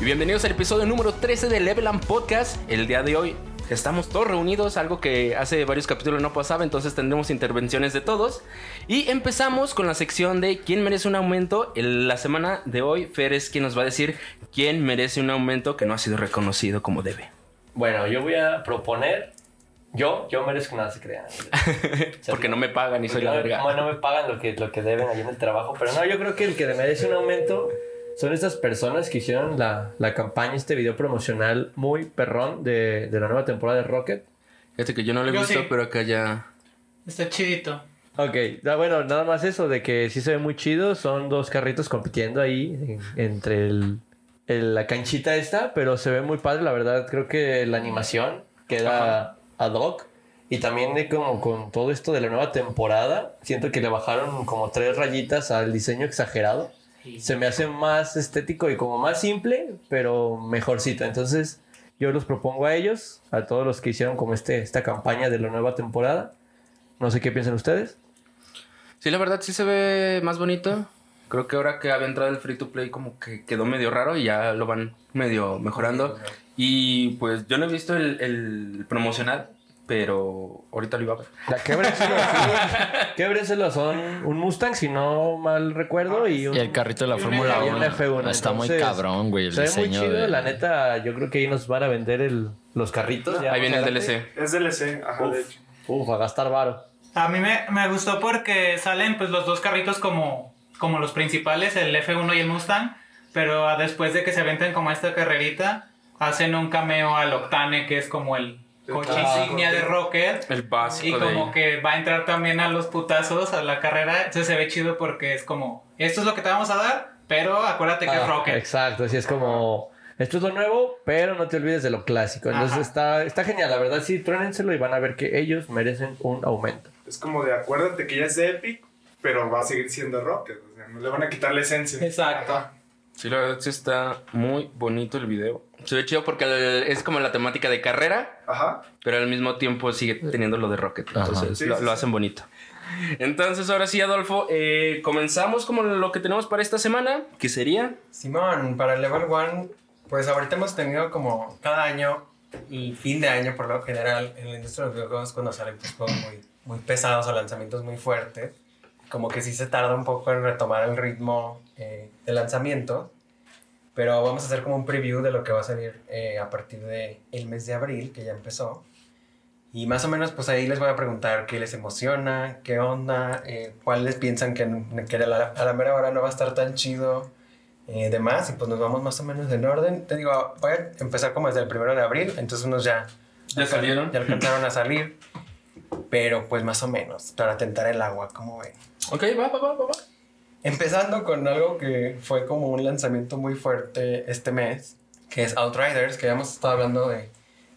Y bienvenidos al episodio número 13 de Level Up Podcast. El día de hoy estamos todos reunidos, algo que hace varios capítulos no pasaba, entonces tendremos intervenciones de todos. Y empezamos con la sección de quién merece un aumento. En la semana de hoy, Fer es quien nos va a decir quién merece un aumento que no ha sido reconocido como debe. Bueno, yo voy a proponer. Yo, yo merezco nada se crean. Porque no me pagan y soy la verga. No, no me pagan lo que, lo que deben allí en el trabajo. Pero no, yo creo que el que merece un aumento son estas personas que hicieron la, la campaña, este video promocional muy perrón de, de la nueva temporada de Rocket. Fíjate que yo no lo he Yo visto, sí. pero acá ya. Está chidito. Ok, da- bueno, nada más eso de que sí se ve muy chido. Son dos carritos compitiendo ahí en- entre el, el- la canchita esta, pero se ve muy padre, la verdad. Creo que la animación queda ad hoc. Y también de como con todo esto de la nueva temporada, siento que le bajaron como tres rayitas al diseño exagerado. Se me hace más estético y como más simple, pero mejorcito. Entonces, yo los propongo a ellos, a todos los que hicieron como este, esta campaña de la nueva temporada. No sé qué piensan ustedes. Sí, la verdad sí se ve más bonito. Creo que ahora que había entrado el free to play como que quedó medio raro y ya lo van medio mejorando. Y pues yo no he visto el, el promocional, pero ahorita lo iba a ver. La sí. Québrenselo, son un Mustang, si no mal recuerdo, y un, Y el carrito de la Fórmula y un 1. F1. Está muy Entonces, cabrón, güey, el Se ve muy diseño chido, de... la neta, yo creo que ahí nos van a vender el, los carritos. ya Ahí viene el. DLC. Es DLC, ajá, de Uf, hecho. uf, a gastar varo. A mí me, me gustó porque salen pues los dos carritos como, como los principales, el F1 y el Mustang, pero después de que se aventen como esta carrerita, hacen un cameo al Octane, que es como el coche Ah, insignia de Rocket. El Y básico de como que va a entrar también a los putazos a la carrera. Entonces se ve chido porque es como, esto es lo que te vamos a dar, pero acuérdate que es Ah, Rocket. Exacto, así es como. Esto es lo nuevo, pero no te olvides de lo clásico. Entonces Ajá. está, está genial, la verdad, sí, truénenselo y van a ver que ellos merecen un aumento. Es como de acuérdate que ya es de Epic, pero va a seguir siendo Rocket. O sea, no le van a quitar la esencia. Exacto. Ajá. Sí, la verdad sí está muy bonito el video. Se ve chido porque el- es como la temática de carrera, Ajá. pero al mismo tiempo sigue teniendo lo de Rocket. Entonces Sí, lo, sí, lo hacen bonito. Entonces ahora sí, Adolfo, eh, comenzamos como lo que tenemos para esta semana, que sería... Simón, para el Level 1, pues ahorita hemos tenido como cada año y fin de año por lo general en la industria de los videojuegos cuando salen pues, juegos muy, muy pesados o lanzamientos muy fuertes, como que sí se tarda un poco en retomar el ritmo eh, de lanzamiento, pero vamos a hacer como un preview de lo que va a salir eh, a partir del el mes de abril, que ya empezó. Y más o menos, pues ahí les voy a preguntar qué les emociona, qué onda, eh, cuáles piensan que, que a, la, a la mera hora no va a estar tan chido, eh, demás. Y pues nos vamos más o menos en orden. Te digo, voy a empezar como desde el primero de abril, entonces unos ya, ¿Ya salieron? ya alcanzaron a salir. Pero pues más o menos, para tentar el agua, como ven. Ok, va, va, va, va. va. Empezando con algo que fue como un lanzamiento muy fuerte este mes, que es Outriders, que ya hemos estado hablando de,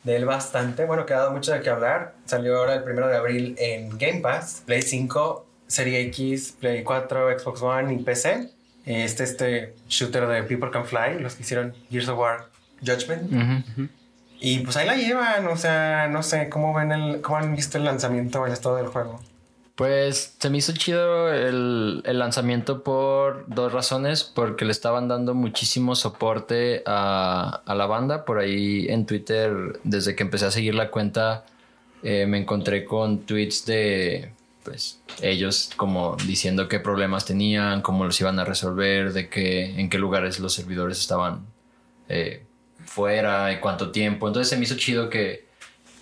de él bastante. Bueno, que ha dado mucho de qué hablar. Salió ahora el primero de abril en Game Pass, Play 5, Serie X, Play 4, Xbox One y PC. Este, este shooter de People Can Fly, los que hicieron Gears of War Judgment. Y pues ahí la llevan, o sea, no sé, ¿cómo ven el, cómo han visto el lanzamiento o el estado del juego? Pues se me hizo chido el, el lanzamiento por dos razones. Porque le estaban dando muchísimo soporte a, a la banda. Por ahí en Twitter, desde que empecé a seguir la cuenta, eh, me encontré con tweets de pues ellos como diciendo qué problemas tenían, cómo los iban a resolver, de qué, en qué lugares los servidores estaban eh, fuera y cuánto tiempo. Entonces se me hizo chido que,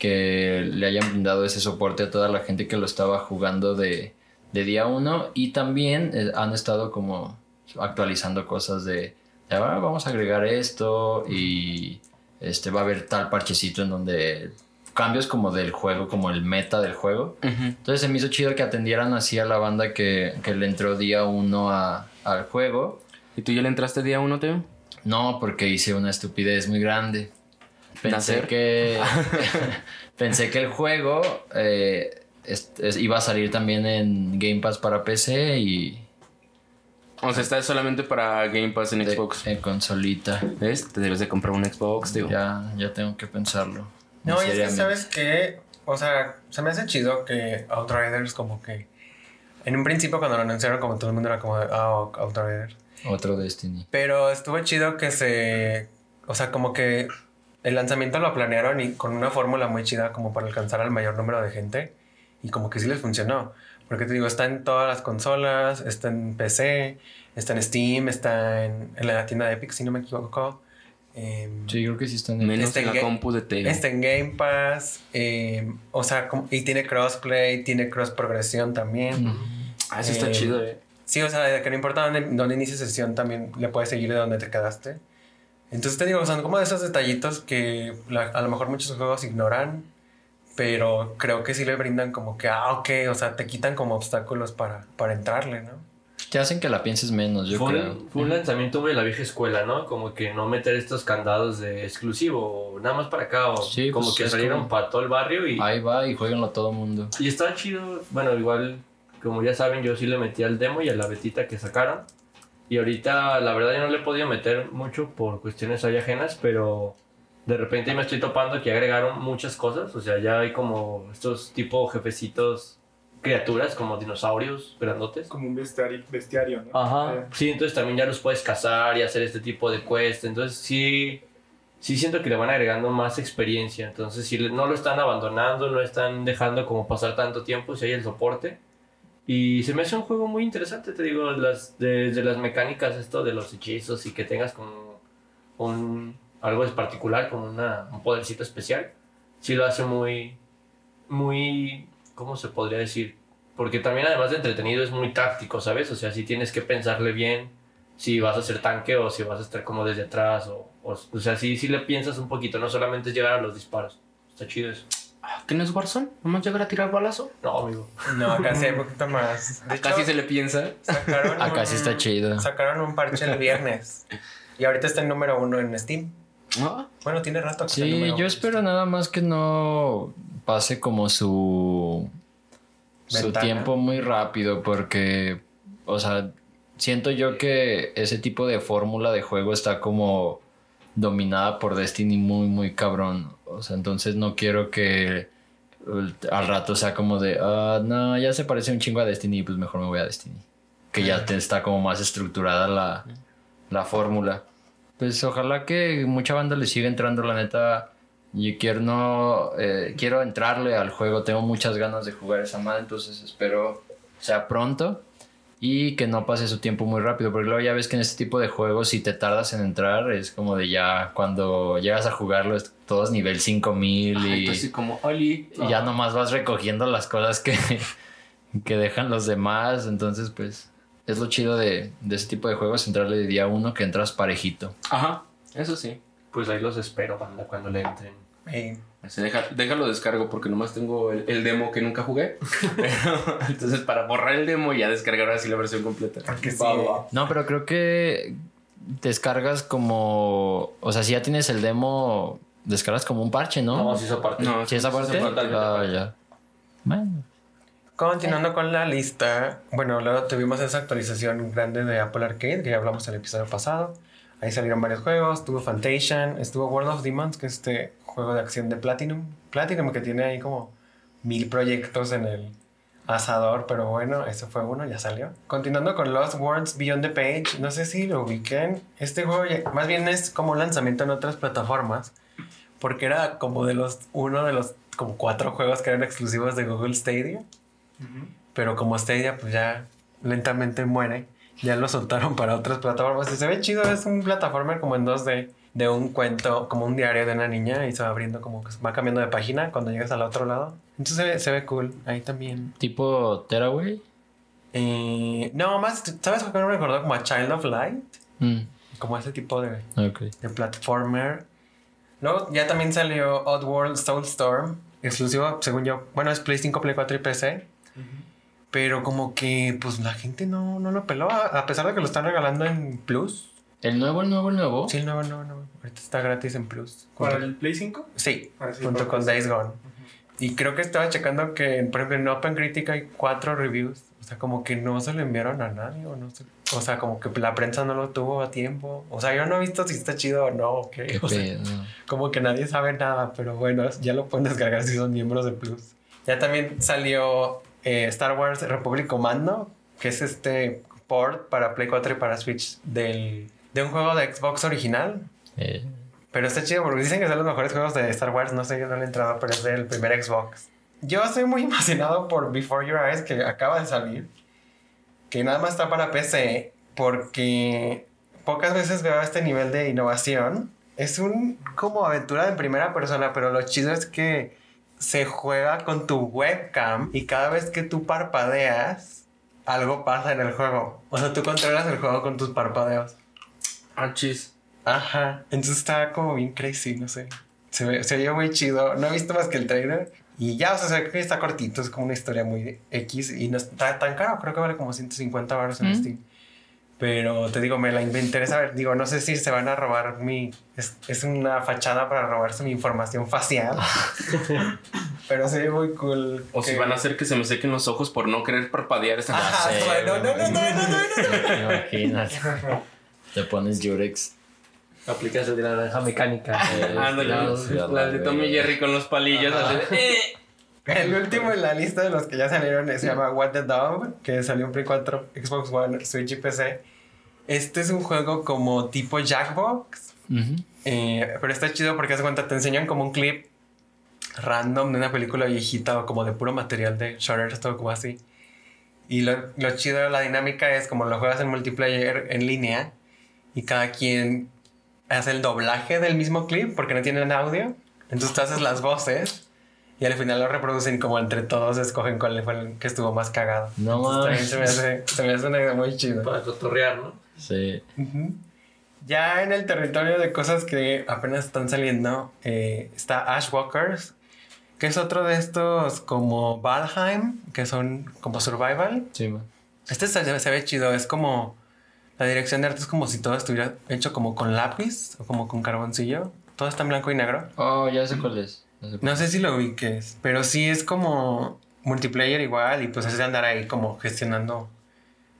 que le hayan dado ese soporte a toda la gente que lo estaba jugando de, de día uno y también eh, han estado como actualizando cosas de, de, "Ah, vamos a agregar esto y este va a haber tal parchecito en donde cambios como del juego, como el meta del juego. Entonces se me hizo chido que atendieran así a la banda que, que le entró día uno a- al juego. ¿Y tú ya le entraste día uno, Teo? No, porque hice una estupidez muy grande. Pensé ¿Nacer? que. pensé que el juego eh, es- es- iba a salir también en Game Pass para PC y. O sea, está solamente para Game Pass en de- Xbox. En consolita. ¿Ves? Te debes de comprar un Xbox, tío. Ya, ya tengo que pensarlo. No, y es que sabes que, o sea, se me hace chido que Outriders como que... En un principio cuando lo anunciaron como todo el mundo era como de, ah, Outriders. Otro Destiny. Pero estuvo chido que se o sea, como que el lanzamiento lo planearon y con una fórmula muy chida como para alcanzar al mayor número de gente y como que sí les funcionó. Porque te digo, está en todas las consolas, está en PC, está en Steam, está en, en la tienda de Epic, si no me equivoco. Em, Sí, creo que sí están en Menos Este en la compu de Teo. Está en Game Pass, em, o sea, como- y tiene crossplay, tiene cross progresión también. Ah, eso está Eh, chido, eh. Sí, o sea, de que no importa dónde, dónde inicies sesión, también le puedes seguir de donde te quedaste. Entonces te digo, son como de esos detallitos que la- a lo mejor muchos juegos ignoran, pero creo que sí le brindan como que, ah, ok, o sea, te quitan como obstáculos para, para entrarle, ¿no? Te hacen que la pienses menos, yo fue, creo. un, fue un lanzamiento muy de la vieja escuela, ¿no? Como que no meter estos candados de exclusivo, o nada más para acá, o Sí, como pues, que salieron como- para todo el barrio y, Ahí va y jueguenlo todo mundo. y estaba chido. Bueno, igual, como ya saben, yo sí le metí al demo y a la betita que sacaron. Y ahorita, la verdad, yo no le he podido meter mucho por cuestiones ahí ajenas, pero de repente me estoy topando que agregaron muchas cosas. O sea, ya hay como estos tipo jefecitos, criaturas como dinosaurios grandotes. Como un bestiario, bestiario ¿no? Ajá. Eh, Sí, entonces también ya los puedes cazar y hacer este tipo de quest. Entonces sí, sí siento que le van agregando más experiencia. Entonces si no lo están abandonando, no están dejando como pasar tanto tiempo, si hay el soporte. Y se me hace un juego muy interesante, te digo, las, desde las mecánicas, esto de los hechizos y que tengas como un, algo es particular, como una, un podercito especial. Sí lo hace muy, muy, ¿cómo se podría decir? Porque también además de entretenido es muy táctico, ¿sabes? O sea, si tienes que pensarle bien si vas a ser tanque o si vas a estar como desde atrás o, o, o sea, sí, sí le piensas un poquito, no solamente es llegar a los disparos. Está chido eso. ¿Qué no es Warzone? ¿Nomás llegar a tirar balazo? No, amigo. No, acá sí hay un poquito más. De Casi hecho, se le piensa. sacaron Acá sí un- está chido. Sacaron un parche el viernes. Y ahorita está en número uno en Steam. Ah, Bueno, tiene rato que está Sí, número yo espero nada más que no pase como su su tiempo muy rápido porque o sea, siento yo que ese tipo de fórmula de juego está como dominada por Destiny muy muy cabrón. O sea, entonces no quiero que al rato sea como de, ah, no, ya se parece un chingo a Destiny, pues mejor me voy a Destiny. Que ya te está como más estructurada la, la fórmula. Pues ojalá que mucha banda le siga entrando, la neta. Yo quiero no eh, quiero entrarle al juego, tengo muchas ganas de jugar esa madre, entonces espero sea pronto y que no pase su tiempo muy rápido, porque luego ya ves que en este tipo de juegos si te tardas en entrar es como de ya cuando llegas a jugarlo es todos nivel 5000 y, Ay, tú así como, Oli. y ya nomás vas recogiendo las cosas que, que dejan los demás, entonces pues es lo chido de, de ese tipo de juegos, entrarle de día uno que entras parejito. Ajá, eso sí. Pues ahí los espero, banda, cuando le entren. Se deja, déjalo descargo porque nomás tengo el, el demo que nunca jugué. Entonces, para borrar el demo y ya descargar así la versión completa. Porque sí. No, pero creo que descargas como. O sea, si ya tienes el demo, descargas como un parche, ¿no? No, sí, esa parte. No, ¿Sí, esa parte? Ah, aparte. ya. Bueno. Continuando con la lista, bueno, luego tuvimos esa actualización grande de Apple Arcade, que ya hablamos en el episodio pasado. Ahí salieron varios juegos, estuvo Fantation, estuvo World of Demons, que es este juego de acción de Platinum. Platinum que tiene ahí como mil proyectos en el asador, pero bueno, ese fue uno, ya salió. Continuando con Lost Words Beyond the Page, no sé si lo ubiquen. Este juego ya- más bien es como un lanzamiento en otras plataformas, porque era como de los, uno de los como cuatro juegos que eran exclusivos de Google Stadia. Pero como Stadia pues ya lentamente muere, ya lo soltaron para otras plataformas. Y se ve chido, es un plataformer como en 2D, de un cuento, como un diario de una niña y se va abriendo como que va cambiando de página cuando llegas al otro lado. Entonces se ve, se ve cool, ahí también. Tipo Teraway. Eh, no, más, ¿sabes por qué no me recordó como a Child of Light? Mm, Como ese tipo de, de platformer. Luego ya también salió Oddworld Soulstorm, exclusivo, según yo. Bueno, es Play 5, Play 4 y PC. Pero como que, pues la gente no, no lo peló, a a pesar de que lo están regalando en Plus. ¿El nuevo, el nuevo, el nuevo? Sí, no, no, no. Ahorita está gratis en Plus. ¿Para el Play 5? Sí, Ah, sí, junto con. Days Gone. Y creo que estaba checando que, por ejemplo, en Open Critic hay cuatro reviews. O sea, como que no se lo enviaron a nadie o no sé. O sea, como que la prensa no lo tuvo a tiempo. O sea, yo no he visto si está chido o no. ok. Qué O sea, pedo. como que nadie sabe nada, pero bueno, ya lo pueden descargar si son miembros de Plus. Ya también salió eh, Star Wars Republic Commando, que es este port para Play 4 y para Switch del, de un juego de Xbox original. Eh, Pero está chido porque dicen que son los mejores juegos de Star Wars. No sé, yo no le he entrado, pero es del primer Xbox. Yo estoy muy emocionado por Before Your Eyes, que acaba de salir. Que nada más está para PC, porque pocas veces veo este nivel de innovación. Es un como aventura en primera persona, pero lo chido es que se juega con tu webcam y cada vez que tú parpadeas, algo pasa en el juego. O sea, tú controlas el juego con tus parpadeos. Ah, chis. Ajá. Entonces está como bien crazy, no sé. Se ve, se veía muy chido. No he visto más que el trailer. Y ya, o sea, se ve que está cortito. Es como una historia muy X. Y no está tan caro. Creo que vale como 150 baros en Mm. Steam. Pero te digo, me la me interesa ver. Digo, no sé si se van a robar mi. Es, es una fachada para robarse mi información facial. Pero se ve muy cool. O si van a hacer que se me sequen los ojos por no querer parpadear esta Ajá, sé, no, no, no, no, no, no, no. ¿Te imaginas? Te pones Jurex. Aplicas el de la naranja mecánica. Ándale, Sí, a las de Tommy. Jerry con los palillos. "Eh". El último en la lista de los que ya salieron se llama What the Dog, que salió en Play 4, Xbox One, Switch y PC. Este es un juego como tipo Jackbox, Ujú. eh, pero está chido porque hace cuenta te enseñan como un clip random de una película viejita o como de puro material de Shutter, todo como así. Y lo, lo chido de la dinámica es como lo juegas en multiplayer en línea y cada quien hace el doblaje del mismo clip porque no tienen audio. Entonces tú haces las voces y al final lo reproducen como entre todos escogen cuál fue el que estuvo más cagado. No Entonces, también se me hace, se me hace una idea muy chida. Para cotorrear, ¿no? Sí. Ujú. Ya en el territorio de cosas que apenas están saliendo, eh, está Ashwalkers, que es otro de estos como Valheim, que son como survival. Sí, man. Este se, se ve chido, es como la dirección de arte es como si todo estuviera hecho como con lápiz o como con carboncillo. Todo está en blanco y negro. Oh, ya sé cuál es. Ya sé No sé si lo ubiques, pero sí es como multiplayer igual y pues es de andar ahí como gestionando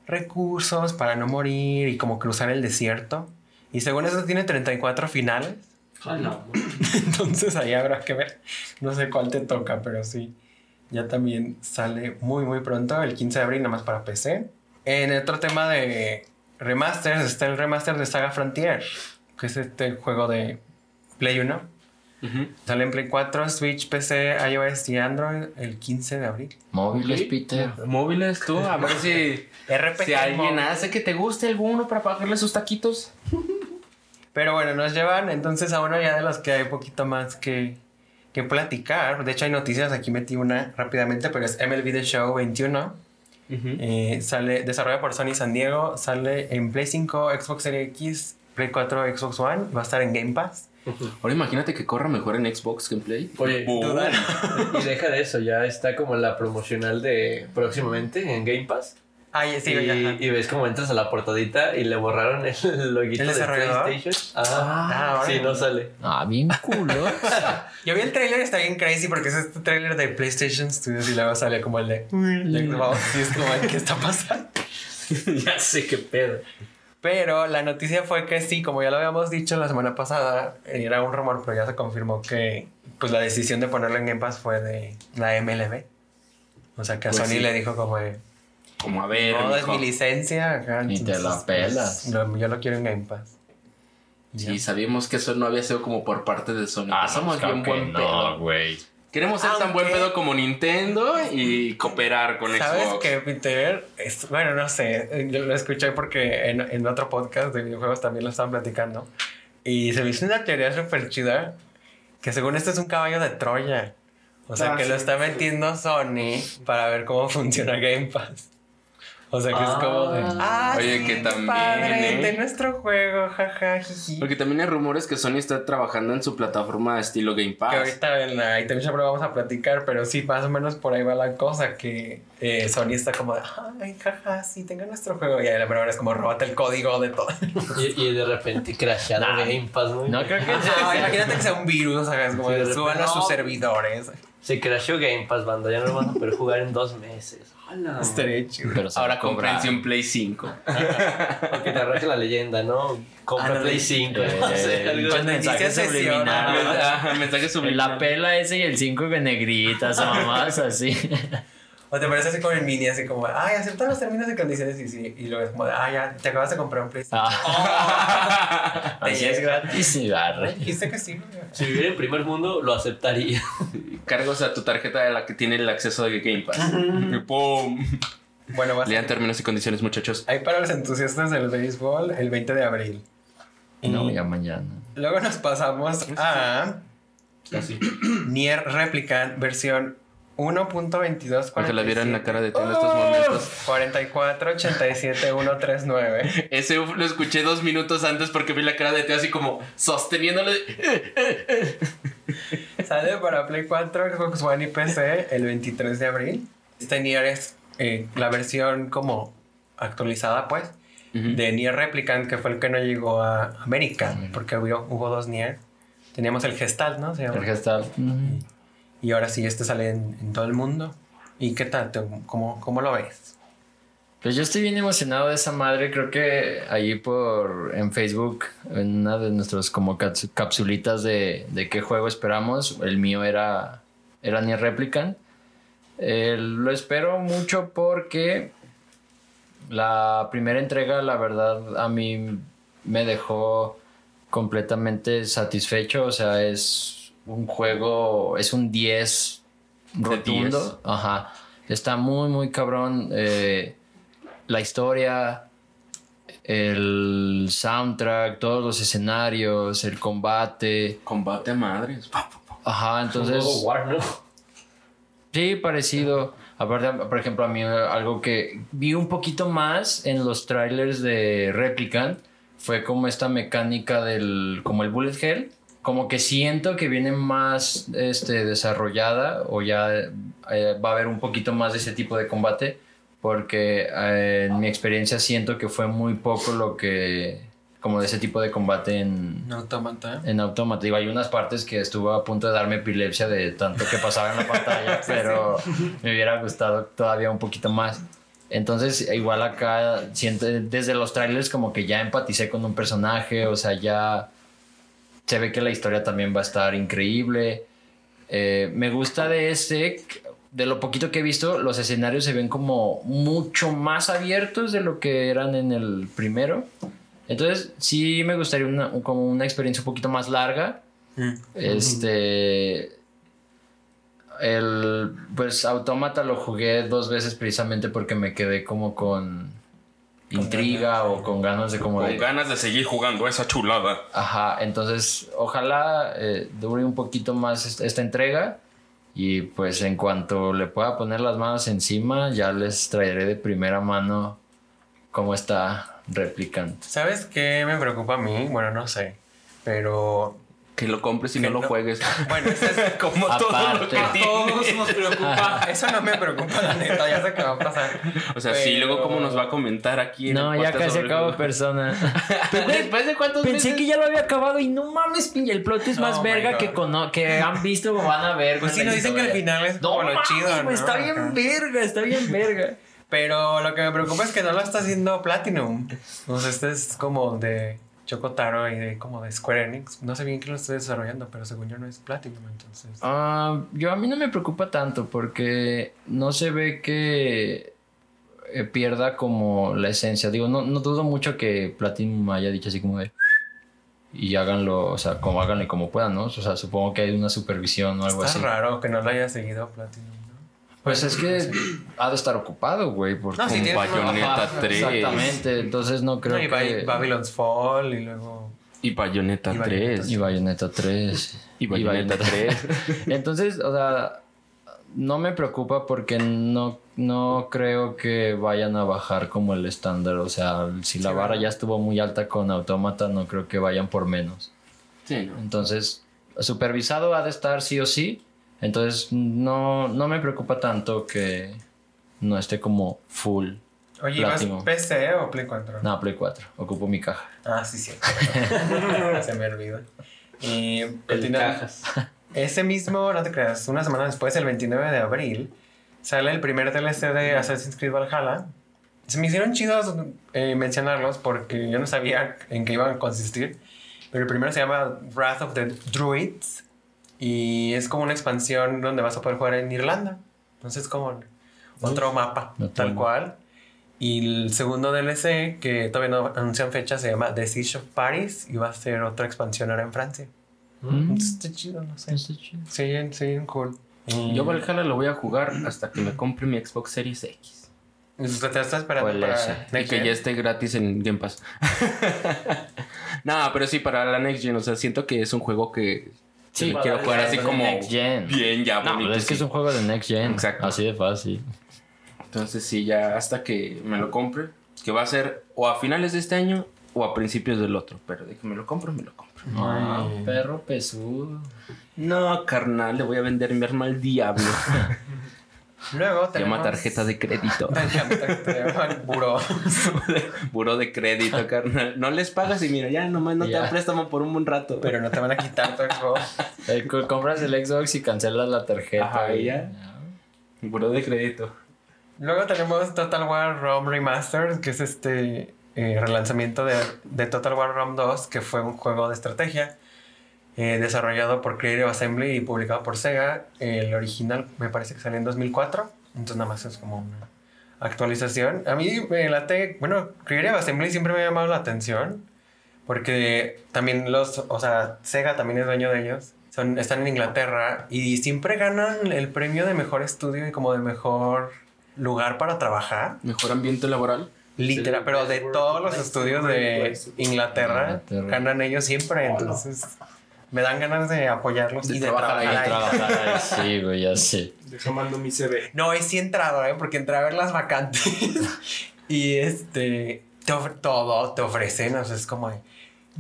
recursos para no morir y como cruzar el desierto. Y según eso tiene 34 finales. No. Entonces ahí habrá que ver. No sé cuál te toca, pero sí. Ya también sale muy muy pronto, el 15 de abril, nada más para PC. En otro tema de remasters está el remaster de Saga Frontier, que es este juego de Play 1. Ujú. Sale en Play 4, Switch, PC, iOS y Android el 15 de abril. Móviles. Peter. Móviles, tú, a ver si, RPG. si alguien móvil. hace que te guste alguno para pagarle sus taquitos. Pero bueno, nos llevan entonces a uno ya de los que hay poquito más que, que platicar. De hecho, hay noticias, aquí metí una rápidamente, pero es MLB The Show 21. Eh, sale, desarrollado por Sony San Diego, sale en Play 5, Xbox Series X, Play 4, Xbox One, va a estar en Game Pass. Ahora imagínate que corra mejor en Xbox que en Play. Oye, y deja de eso, ya está como la promocional de próximamente en Game Pass. Ay, sí, y, ya. ajá. y ves como entras a la portadita y le borraron el loguito ¿El de? PlayStation. Ah, Ah, sí, no sale. Ah, bien culo. Yo vi el trailer, está bien crazy porque es este trailer de PlayStation Studios y luego sale como el de y es como, ¿qué está pasando? ya sé qué pedo. Pero la noticia fue que sí, como ya lo habíamos dicho la semana pasada, era un rumor, pero ya se confirmó que pues la decisión de ponerlo en Game Pass fue de la MLB. O sea que a Pues Sony sí. le dijo como de, Como a ver, no, es mi licencia. acá, Y te la pelas. pues, lo- yo lo quiero en Game Pass. Sí, sabíamos que eso no había sido como por parte de Sony. Ah, Somos bien buen pedo. güey. Queremos ser tan Aunque- buen pedo como Nintendo y cooperar con ¿Sabes Xbox. qué, Peter? Es- bueno, no sé. Yo lo escuché porque en, en otro podcast de videojuegos también lo estaban platicando. Y se me hizo una teoría súper chida. Que según esto es un caballo de Troya. O sea, Ah, que sí, lo está sí. metiendo Sony para ver cómo funciona Game Pass. O sea, que es como de... Ah. Ah, Oye, sí, que qué también, padre, ¿eh? de nuestro juego, jaja, jiji. Porque también hay rumores que Sony está trabajando en su plataforma estilo Game Que Pass. ahorita en la item shop lo vamos a platicar, pero sí, más o menos por ahí va la cosa, que eh, Sony está como de, ay, jaja, sí, tenga nuestro juego. Y ahí la verdad es como, róbate el código de todo. Y, y de repente crasheado Game Pass, ¿no? No creo que Ah, imagínate que sea un virus, ¿sabes? Como Sí, de repente, suban a sus no. servidores. Se crasheó Game Pass, banda. Ya no lo van a poder jugar en dos meses. ¡Hala! Estaría chido. Pero Ahora comprensión en Play 5. Porque te arranque la leyenda, ¿no? Compra. Play 5. Eh, mensaje subliminal. Mensaje En subliminal. la pela ese y el 5 de negritas o mamás así. O te parece así como en mini, así como, ay, aceptan los términos y condiciones y sí. Y luego es como, ah, ya, te acabas de comprar un PlayStation. Ah. Así es gratis y. Dijiste que sí. Si viviera en primer mundo, lo aceptaría. Cargos a tu tarjeta de la que tiene el acceso de Game Pass. Y ¡Pum! Bueno, va a Lean términos y condiciones, muchachos. Hay para los entusiastas del béisbol el 20 de abril. No, Y ya mañana. Luego nos pasamos a Así. Nier Replicant versión 1.22. Para que la vieran la cara de ti en estos momentos. 44 87 139. Ese uf, lo escuché dos minutos antes porque vi la cara de ti así como sosteniéndole. Sale para Play 4, Xbox One y PC el 23 de abril. Este Nier es eh, la versión como actualizada, pues, de Nier Replicant, que fue el que no llegó a América, porque hubo, hubo dos Nier. Teníamos el Gestalt, ¿no? Se llama. El gestal. Y ahora sí, este sale en, en todo el mundo. ¿Y qué tal? ¿Te- ¿Cómo, cómo lo ves? Pues yo estoy bien emocionado de esa madre. Creo que ahí por en Facebook, en una de nuestras como caps- capsulitas de, de qué juego esperamos, el mío era, era Nier Replicant. Eh, lo espero mucho porque la primera entrega, la verdad, a mí me dejó completamente satisfecho. O sea, es un juego, es un 10 rotundo. 10. Ajá. Está muy, muy cabrón. eh, la historia, el soundtrack, todos los escenarios, el combate. Combate a madres. Ajá, entonces. Sí, parecido. Aparte, por ejemplo, a mí algo que vi un poquito más en los trailers de Replicant fue como esta mecánica del, como el bullet hell, como que siento que viene más este, desarrollada o ya eh, va a haber un poquito más de ese tipo de combate, porque eh, en mi experiencia siento que fue muy poco lo que, como de ese tipo de combate en, Automata. en autómata. Digo, hay unas partes que estuvo a punto de darme epilepsia de tanto que pasaba en la pantalla, pero me hubiera gustado todavía un poquito más. Entonces, igual acá, siento, desde los trailers como que ya empaticé con un personaje, o sea, ya se ve que la historia también va a estar increíble. Eh, me gusta de este, de lo poquito que he visto, los escenarios se ven como mucho más abiertos de lo que eran en el primero. Entonces, sí me gustaría una, un- como una experiencia un poquito más larga. Este. El. Pues Autómata lo jugué dos veces precisamente porque me quedé como con. Intriga o con ganas de como Con de. ganas de seguir jugando esa chulada. Ajá, entonces ojalá eh, dure un poquito más esta, esta entrega y pues en cuanto le pueda poner las manos encima ya les traeré de primera mano cómo está replicante. ¿Sabes qué me preocupa a mí? Bueno, no sé. Pero. Que lo compres y Que no lo no. juegues. Bueno, eso, es- Como todo lo que A todos nos preocupa. eso no me preocupa, la neta. Ya sé qué va a pasar. O sea, sí, Pero- luego cómo nos va a comentar aquí. en No, el ya casi el acabo juego? persona. ¿Después de cuántos Pensé meses? que ya lo había acabado y no mames, pinche, el plot es más Oh verga que, cono- que han visto o van a ver. Pues con sí, nos dicen que al final es No mames, chido, ¿no? está bien verga, está bien verga. Pero lo que me preocupa es que no lo está haciendo Platinum. O sea, este es como de Chocotaro y de como de Square Enix. No sé bien quién lo está desarrollando, pero según yo no es Platinum, entonces. Ah, yo a mí no me preocupa tanto porque no se ve que eh, pierda como la esencia. Digo, no, no dudo mucho que Platinum haya dicho así como de... Y háganlo, o sea, como háganle como puedan, ¿no? O sea, supongo que hay una supervisión o algo Está así. raro que no lo haya seguido Platinum. Pues es que ha de estar ocupado, güey. Por No, sí, Con tiene- Bayonetta Ajá, 3. Exactamente, entonces no creo No, y que... Ba- Babylon's Fall y luego. Y Bayonetta Y 3. Y Bayonetta 3. Y Bayonetta 3. Entonces, o sea, no me preocupa porque no, no creo que vayan a bajar como el estándar. O sea, si la vara ya estuvo muy alta con Autómata, no creo que vayan por menos. Sí, ¿no? Entonces, supervisado ha de estar sí o sí. Entonces, no, no me preocupa tanto que no esté como full. Oye, ¿vas. PC o Play 4? No, Play 4. Ocupo mi caja. Ah, sí, sí. Se me olvidó. Y El continúa- cajas. Ese mismo, no te creas, una semana después, el 29 de abril, sale el primer DLC de Assassin's Creed Valhalla. Se me hicieron chidos eh, mencionarlos porque yo no sabía en qué iban a consistir. Pero el primero se llama Wrath of the Druids y es como una expansión donde vas a poder jugar en Irlanda. Entonces, como otro mapa, Otro tal cual. Y el segundo DLC, que todavía no anuncian fecha, se llama The Siege of Paris y va a ser otra expansión ahora en Francia. Mm, Está chido, no sé. está chido. Sí, bien, sí, bien cool. Y Yo Valhalla lo voy a jugar hasta que me compre mi Xbox Series X. ¿Te estás esperando el para. Y que ya esté gratis en Game Pass. no, pero sí, para la Next Gen. O sea, siento que es un juego que Sí, sí, quiero jugar así como Next Gen. bien ya No, bonito. es que sí. es un juego de Next Gen. Exacto. Así de fácil. Entonces sí, ya hasta que me lo compre, que va a ser o a finales de este año o a principios del otro. Pero de que me lo compro, me lo compro. Ah, perro pesudo. No, carnal, le voy a vender mi arma al diablo. Luego tenemos... llama tarjeta de crédito. Te llaman buró. Buró de crédito, carnal. No les pagas y mira, ya nomás no te préstamo por un buen rato. Pero no te van a quitar tu Xbox. Eh, co- compras el Xbox y cancelas la tarjeta. Ajá, y-. Buró de crédito. Luego tenemos Total War ROM Remastered, que es este eh, relanzamiento de, de Total War ROM 2, que fue un juego de estrategia eh, desarrollado por Creative Assembly y publicado por Sega. El original me parece que salió en 2004, entonces nada más es como una actualización. A mí me late, bueno, Creative Assembly siempre me ha llamado la atención, porque también los, o sea, Sega también es dueño de ellos. Son, están en Inglaterra y siempre ganan el premio de mejor estudio y como de mejor lugar para trabajar. Mejor ambiente laboral. Literal, pero de todos los estudios de Inglaterra, Inglaterra. ganan ellos siempre. Entonces, me dan ganas de apoyarlos De y de trabajar trabajar, ahí, ahí. Trabajar ahí, sí, güey, ya sé. Deja mando mi CV. No, y sí he entrado, ¿eh? Porque entré a ver las vacantes. y este. te todo te ofrecen, o sea, es como de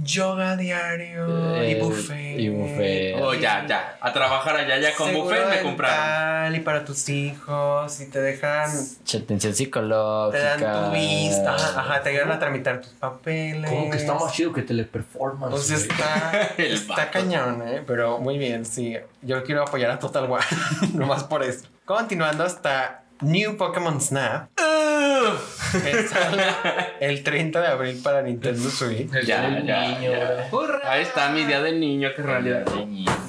yoga diario y Eh, buffet. y buffet. Oh, ya, ya. A trabajar allá, ya con seguro buffet me compraron. Y para tus hijos, y te dejan. Atención Te psicológica. dan tu vista, ajá, ajá, te ayudan a tramitar tus papeles. Como que está más chido que teleperformance. O sea, güey. está, El está cañón, ¿eh? Pero muy bien, sí. Yo quiero apoyar a Total War. Nomás por eso. Continuando hasta New Pokémon Snap. que sale el 30 de abril para Nintendo Switch. Ya, El ya, niño, ya. Ahí está mi día del niño, que realidad.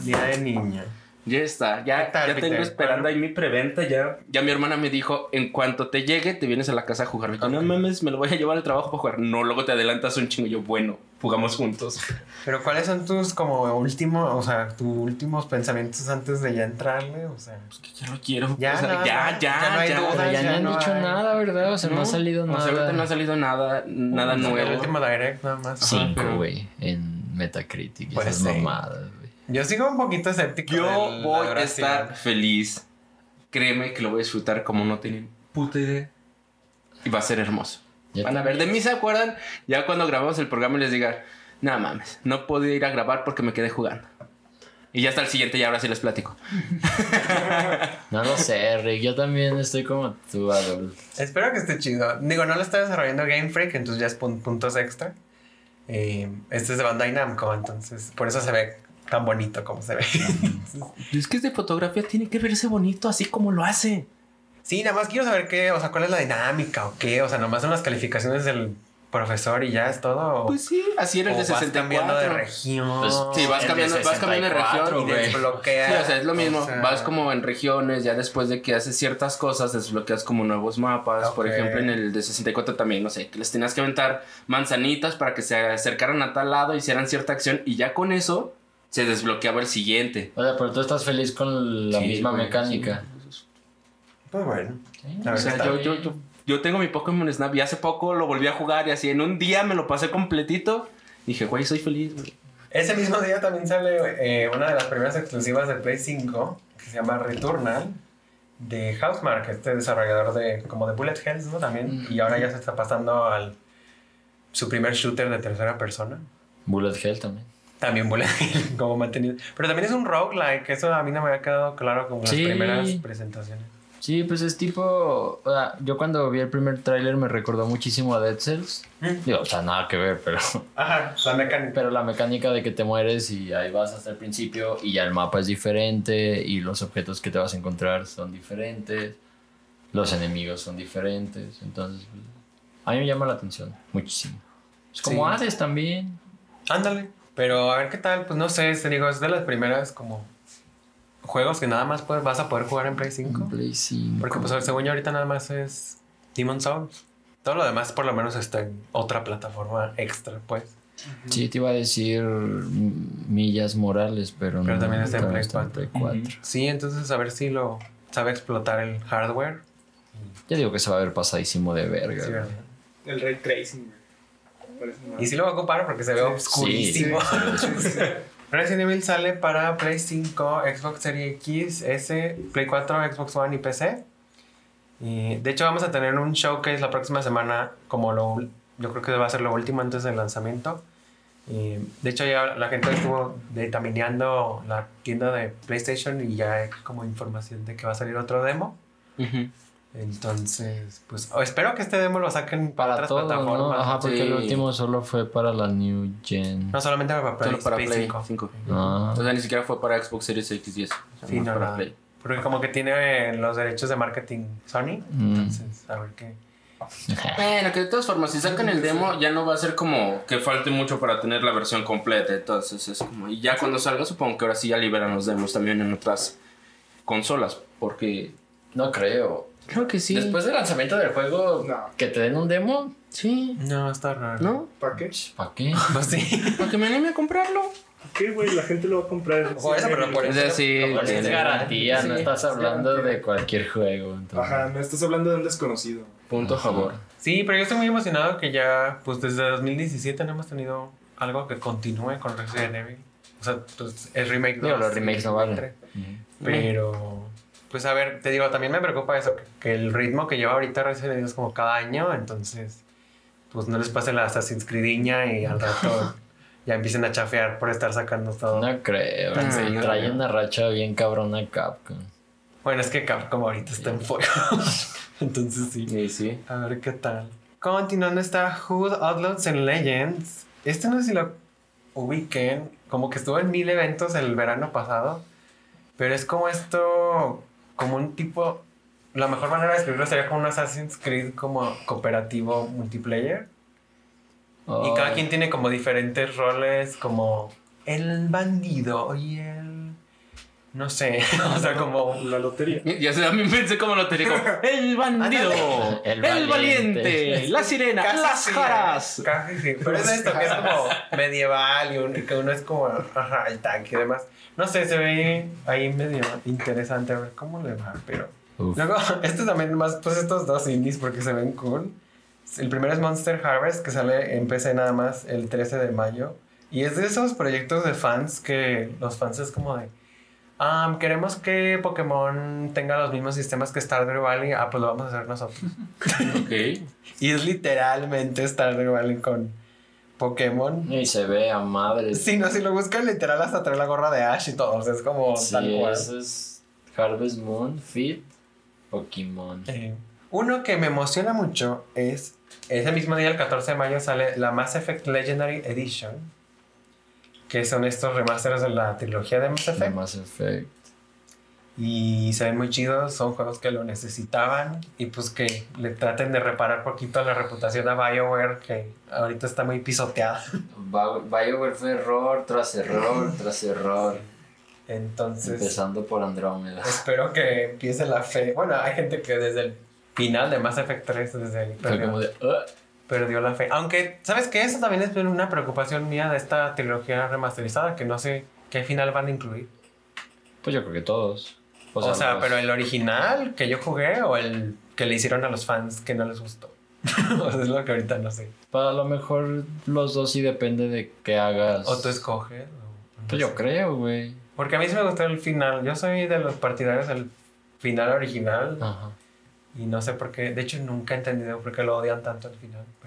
Día de niña. Ya está, ya, ¿Qué tal, ya tengo esperando ahí mi preventa. Ya, ya mi hermana me dijo: en cuanto te llegue, te vienes a la casa a jugar. Yo, No Ok. mames, me lo voy a llevar al trabajo para jugar. No, luego te adelantas un chingo. Yo, bueno, jugamos juntos. Pero ¿cuáles son tus como últimos, o sea, tus últimos pensamientos antes de ya entrarle? O sea, Que ya lo quiero. Ya, O sea, nada ya, ya, Ya no hay ya. duda. Pero ya, Ya no han no dicho hay- nada, ¿verdad? O sea, no, ha salido O nada. sea, ahorita no ha salido nada, nada el nuevo. último direct nada más. Cinco, pero- güey, en Metacritic. Pues esas sí. mamadas. Yo sigo un poquito escéptico. Yo de voy a estar feliz. Créeme que lo voy a disfrutar como no tienen puta idea. Y va a ser hermoso. Ya Van a ver, de mí se acuerdan ya cuando grabamos el programa y les diga, no mames, no podía ir a grabar porque me quedé jugando. Y ya hasta el siguiente y ahora sí les platico. No lo sé, Rick. Yo también estoy como tú, Adol. Espero que esté chido. Digo, no lo está desarrollando Game Freak, entonces ya es pun- puntos extra. Eh, este es de Bandai Namco, entonces por eso se ve tan bonito como se ve. Es que es de fotografía, tiene que verse bonito así como lo hace. sí, nada más quiero saber qué, o sea, cuál es la dinámica o qué. O sea, nomás son las calificaciones del profesor y ya es todo. Pues sí, así era el de vas 64. cambiando de región. Pues, Sí, vas El de cambiando, vas cambiando de 64, región. y güey. desbloquea. Sí, o sea, es lo mismo. o sea, Vas como en regiones, ya después de que haces ciertas cosas, desbloqueas como nuevos mapas. Por ejemplo, en el de 64 también, no sé, que les tenías que aventar manzanitas para que se acercaran a tal lado, hicieran cierta acción y ya con eso se desbloqueaba el siguiente. O sea, pero tú estás feliz con la Sí, misma güey, mecánica. Pues bueno. La O verdad sea, yo, yo, yo tengo mi Pokémon Snap y hace poco lo volví a jugar y así en un día me lo pasé completito. Dije, güey, soy feliz. güey. Ese mismo día también sale eh, una de las primeras exclusivas de Play 5 que se llama Returnal de Housemark, este desarrollador de como de Bullet Hells, ¿no? También. Y ahora ya se está pasando al su primer shooter de tercera persona. Bullet Hell también. También Hell, como mantenido. Pero también es un roguelike, eso a mí no me había quedado claro como Sí. las primeras presentaciones. Sí, pues es tipo. O sea, yo cuando vi el primer tráiler me recordó muchísimo a Dead Cells. Mm. Digo, o sea, nada que ver, pero. Ajá, la mecánica. Pero la mecánica de que te mueres y ahí vas hasta el principio y ya el mapa es diferente y los objetos que te vas a encontrar son diferentes, los enemigos son diferentes, entonces pues, a mí me llama la atención muchísimo. Es como Sí. Hades también. Ándale. Pero a ver qué tal, pues no sé, te digo, es de las primeras como juegos que nada más puedes- vas a poder jugar en Play 5. Play 5. Porque pues según yo ahorita nada más es Demon Souls. Todo lo demás por lo menos está en otra plataforma extra, pues. Sí, te iba a decir Millas Morales, pero, Pero no. también está en Play Play 4. Sí, entonces a ver si lo sabe explotar el hardware. Ya digo que se va a ver pasadísimo de verga. El ray tracing. Parece Y sí lo voy a ocupar porque se ve oscurísimo. Resident Evil sale para Play 5, Xbox Series X, S, Play 4, Xbox One y PC. Y de hecho vamos a tener un showcase la próxima semana como lo yo creo que va a ser lo último antes del lanzamiento. Y de hecho ya la gente estuvo detamineando la tienda de PlayStation y ya hay como información de que va a salir otro demo. Ujú. Entonces, pues espero que este demo lo saquen para, Para otras todo, ¿no? plataformas. Ajá, porque Sí. el último solo fue para la New Gen. No solamente para Play, Solo para Play Play 5. 5. Ah. O sea, ni siquiera fue para Xbox Series X y eso. O sea, Sí, no, para nada. Play. Porque como que tiene los derechos de marketing Sony. Mm. Entonces, a ver qué. Bueno, que de todas formas, si sacan el demo, ya no va a ser como que falte mucho para tener la versión completa. Entonces es como. Y ya cuando salga, supongo que ahora sí ya liberan los demos también en otras consolas. Porque. No creo. Creo que sí. Después del lanzamiento del juego, No. que te den un demo, Sí. No, está raro. ¿No? ¿Para qué? ¿para qué? Pues sí. Para que me anime a comprarlo. ¿Qué, güey? La gente lo va a comprar. Ojo, eso, pero por O sea, sí. Pues es garantía, no estás es hablando garantía. de cualquier juego. entonces. Ajá, no estás hablando de un desconocido. Punto a favor. Sí, pero yo estoy muy emocionado que ya, pues desde 2017 no hemos tenido algo que continúe con Resident Evil. O sea, pues el remake Digo, dos los remakes no valen. Pero, pues a ver, te digo, también me preocupa eso, que, que el ritmo que lleva ahorita Resident es como cada año, entonces, pues no les pase la Assassin's Creediña y al rato ya empiecen a chafear por estar sacando todo. No creo. Ah, sí, trae una racha bien cabrona Capcom. Bueno, es que Capcom ahorita está en fuego. entonces sí. Sí, sí. A ver qué tal. Continuando está Hood Outlaws and Legends. Este no sé si lo ubiquen. Como que estuvo en mil eventos el verano pasado. Pero es como esto. Como un tipo. La mejor manera de describirlo sería como un Assassin's Creed como cooperativo multiplayer. Y cada quien tiene como diferentes roles. Como el bandido y el. No sé. o sea, como. La lotería. Ya sé, a mí pensé como lo te digo. El bandido, El el, valiente. valiente, la sirena, Casi las jaras. Casi sí. Pero es esto que es como medieval y un- que uno es como ajá, el tanque y demás. No sé, se ve ahí medio interesante a ver cómo le va, pero. Uf. Luego, esto también más, pues estos dos indies porque se ven cool. El primero es Monster Harvest que sale en PC nada más el 13 de mayo. Y es de esos proyectos de fans que los fans es como de. "Ah, queremos que Pokémon tenga los mismos sistemas que Stardew Valley. Ah, pues lo vamos a hacer nosotros. Ok. Y es literalmente Stardew Valley con Pokémon. Y se ve a madre. Si no, si lo buscan literal hasta trae la gorra de Ash y todo. O sea, es como Sí, tal cual. ese es Harvest Moon, Fit, Pokémon. Eh, uno que me emociona mucho es ese mismo día, el 14 de mayo, sale la Mass Effect Legendary Edition. Que son estos remasters de la trilogía de Mass de Effect. Mass Effect. Y se ven muy chidos, son juegos que lo necesitaban. Y pues que le traten de reparar poquito la reputación a BioWare, que ahorita está muy pisoteada. BioWare fue error tras error tras error. Entonces. Empezando por Andrómeda. Espero que empiece la fe. Bueno, hay gente que desde el final de Mass Effect 3, desde ahí Fue como de. "Ugh". Perdió la fe. Aunque, ¿sabes qué? Eso también es una preocupación mía de esta trilogía remasterizada, que no sé qué final van a incluir. Pues yo creo que todos. O sea, los- pero el original que yo jugué o el que le hicieron a los fans que no les gustó. o sea, es lo que ahorita no sé. Para lo mejor los dos sí depende de qué hagas. O tú escoges. o- no Pues yo sé. creo, güey. Porque a mí sí me gustó el final. Yo soy de los partidarios del final original. Ajá. Y no sé por qué, de hecho nunca he entendido por qué lo odian tanto al final, pues.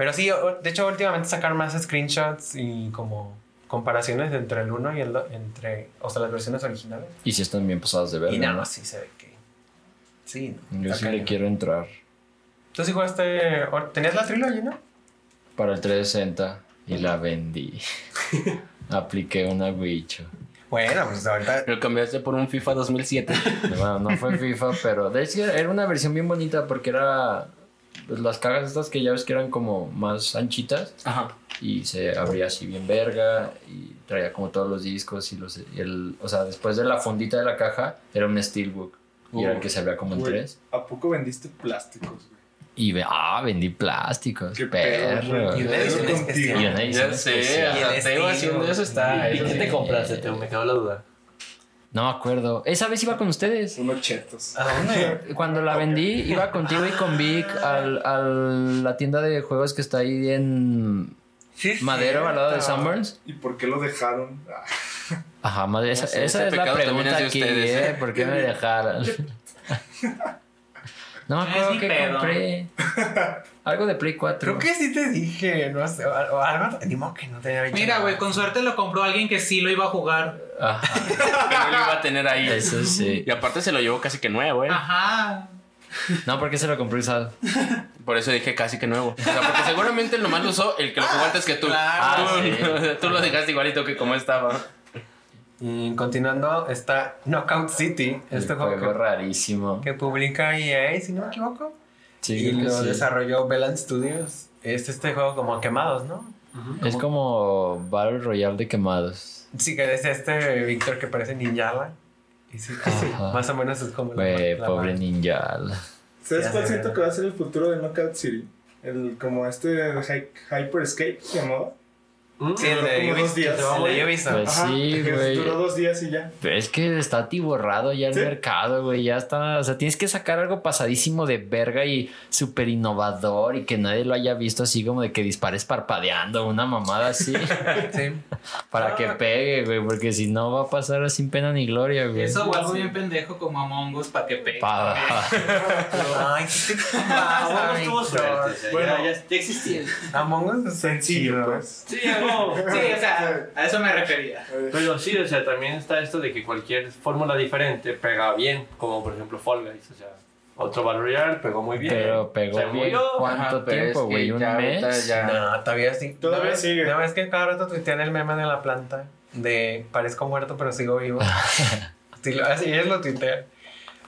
Pero sí, de hecho últimamente sacaron más screenshots y como comparaciones entre el 1 y el 2, entre, o sea, las versiones originales. Y si están bien pasadas de ver. y nada más sí se ve que... Sí, no, Yo sí le quiero entrar. Tú sí jugaste, tenías la trilogía, ¿no? Para el 360 y la vendí. Apliqué una bicho. Bueno, pues ahorita... Lo cambiaste por un FIFA 2007. Bueno, no fue FIFA, pero de hecho era una versión bien bonita porque era pues, las cajas estas que ya ves que eran como más anchitas Ajá. y se abría así bien verga y traía como todos los discos y los y el o sea después de la fundita de la caja era un steelbook y era el que se abría como en Güey, tres ¿A poco vendiste plásticos, güey? y ve ah vendí plásticos Qué perro. Y una edición Contigo. especial. Y una edición Ya sé, especial. Y el hasta Teo estilo. haciendo eso está. ¿Y eso qué sí. te compraste, Teo? Me quedó la duda. No me acuerdo esa vez iba con ustedes Unos chetos. ¿A dónde? cuando la vendí iba contigo y con Vic al, al- la tienda de juegos que está ahí en Sí, Madero al lado de cierto. Sunburns ¿Y por qué lo dejaron? Ah, Ajá, madre, esa, No sé, esa es la pregunta es de aquí, ustedes, ¿eh? ¿eh? ¿Por qué me dejaron? No me acuerdo qué pedo. compré. Algo de Play 4. Creo que sí te dije, no sé, o algo, ni modo que no tenía dicho Mira, güey, con suerte lo compró alguien que sí lo iba a jugar. Ajá, Que no lo iba a tener ahí. eso sí. Y aparte se lo llevó casi que nuevo, ¿eh? Ajá. No, porque se lo compré usado. Por eso dije casi que nuevo. O sea, porque seguramente nomás lo usó el que lo jugó antes que tú. claro. Tú, Ah, tú lo dejaste igualito que como estaba. Y continuando, está Knockout City, este juego juego que, rarísimo. que publica EA, si no me equivoco. Sí, y lo sí. desarrolló Belan Studios. Es este juego como quemados, ¿no? Es como Battle Royale de quemados. Sí, que es este Víctor que parece Ninjala. Y sí, más o menos es como la- Güey, la pobre mano. ninja. ¿Sabes cuál siento que va a ser el futuro de Knockout City? El, como este Hy- Hyper Escape se llamaba. Sí, el de Como dos Ubisoft. días. El de Ubisoft. Pues sí, güey. Duró dos días y ya. Pero es que está atiborrado ya el Sí. mercado, güey. Ya está. O sea, tienes que sacar algo pasadísimo de verga y súper innovador y que nadie lo haya visto así como de que dispares parpadeando, una mamada así. Sí. para que pegue, güey. Porque si no va a pasar sin pena ni gloria, güey. Eso o algo bien pendejo como Among Us para que pegue. Pa- Ay, ¿qué te Ah, pasa, bueno, estuvo Víctor? suerte. Bueno. ya, ya, existía. Among Us es Sencillo, pues. Sí, Sí, o sea, a eso me refería. Pero sí, o sea, también está esto de que cualquier fórmula diferente pega bien, como por ejemplo Fall Guys, o sea, otro Battle Royale pegó muy bien. Pero pegó Se bien. murió. ¿Cuánto Ajá, tiempo, es güey? ¿Un ya mes? ya- No, todavía sí. Todavía ¿No ves- sigue. ¿No ves que cada rato tuitean el meme de la planta? De parezco muerto, pero sigo vivo. sí, lo- así es lo tuitean.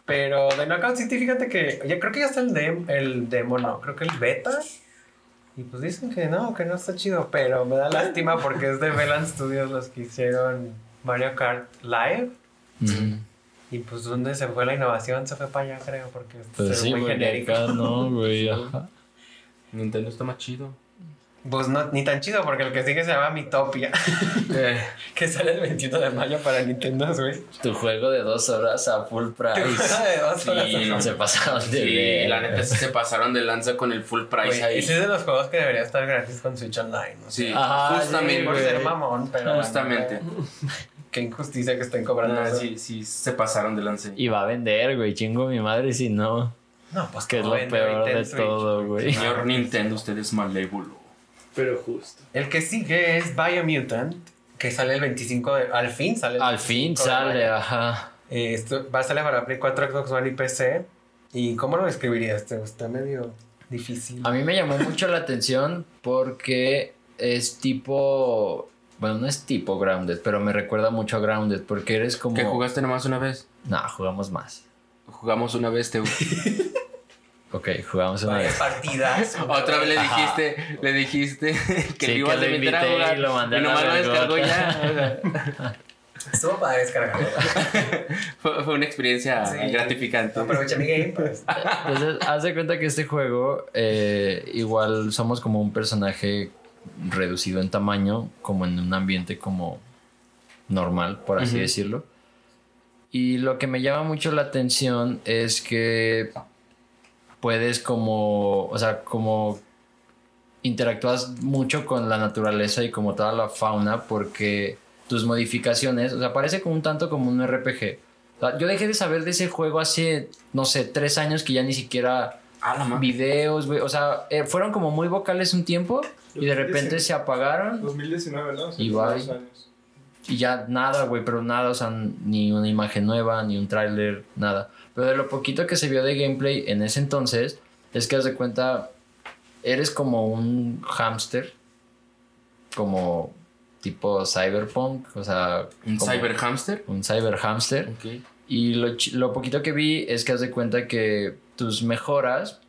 Pero de Knockout City, fíjate que ya creo que ya está el, dem- el demo, no, creo que el beta. Y pues dicen que no, que no está chido, pero me da lástima porque es de Velan Studios los que hicieron Mario Kart Live. Mm, Y pues donde se fue la innovación se fue para allá, creo, porque Pues sí, muy genérico. Acá no, güey. ajá. Nintendo está más chido. Pues no, ni tan chido, porque el que sigue se llama Mitopia, que sale el 21 de mayo para Nintendo Switch. Tu juego de dos horas a full price. de dos horas. Sí, no se pasaron de Sí, ver. la neta sí se pasaron de lanza con el full price Güey, ahí. ese es de los juegos que debería estar gratis con Switch Online. ¿no? Sí, Ajá, justamente. Por ser mamón, pero. Justamente. Qué injusticia que estén cobrando Ah, eso. sí, sí, se pasaron de lanza. Y va a vender, güey. Chingo mi madre si no. No, pues Que es lo peor de Switch. todo, güey. Señor Nintendo, usted es malévolo. Pero justo. El que sigue es Biomutant, que sale el 25 de. Al fin sale. el Al fin 25 de sale, ajá. Eh, esto va a salir para Play 4, Xbox One y PC. ¿Y cómo lo describirías? Este está medio difícil. A mí me llamó mucho la atención porque es tipo. Bueno, no es tipo Grounded, pero me recuerda mucho a Grounded porque eres como. ¿Que jugaste nomás una vez? Nah, jugamos más. Jugamos una vez, Teo. Ok, jugamos una vez. partidas. Otra vez le Ajá. dijiste, le dijiste que Sí, le ibas que a lo invitar a invité jugar. y lo mandé a la nomás lo descargó ya. Estuvo para descargar. fue, fue una experiencia Sí. gratificante. Aprovecha mi game, pues. Entonces, haz de cuenta que este juego, eh, igual somos como un personaje reducido en tamaño, como en un ambiente como normal, por así decirlo. Y lo que me llama mucho la atención es que puedes como, o sea, como interactúas mucho con la naturaleza y como toda la fauna porque tus modificaciones, o sea, parece como un tanto como un RPG. O sea, yo dejé de saber de ese juego hace, no sé, tres años que ya ni siquiera Ah, videos, güey. O sea, eh, fueron como muy vocales un tiempo y de repente se apagaron 2019, ¿no? O sea, Y bye. años. y ya nada, güey, pero nada, o sea, ni una imagen nueva, ni un tráiler, nada. Pero de lo poquito que se vio de gameplay en ese entonces, es que haz de cuenta, eres como un hámster, como tipo cyberpunk, o sea... ¿Un cyber hamster? Un cyber hamster. Ok. Y lo, lo poquito que vi es que haz de cuenta que tus mejoras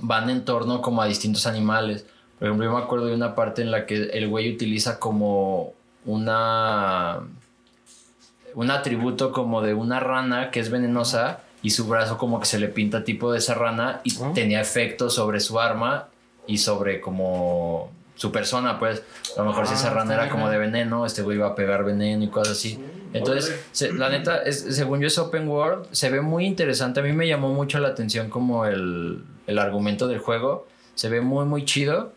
van en torno como a distintos animales. Por ejemplo, yo me acuerdo de una parte en la que el güey utiliza como una un atributo como de una rana que es venenosa y su brazo como que se le pinta tipo de esa rana y tenía efecto sobre su arma y sobre como su persona, pues a lo mejor si esa rana era como de veneno, este güey iba a pegar veneno y cosas así. Entonces, se- la neta, es, según yo es open world, se ve muy interesante. A mí me llamó mucho la atención como el, el argumento del juego. Se ve muy, muy chido.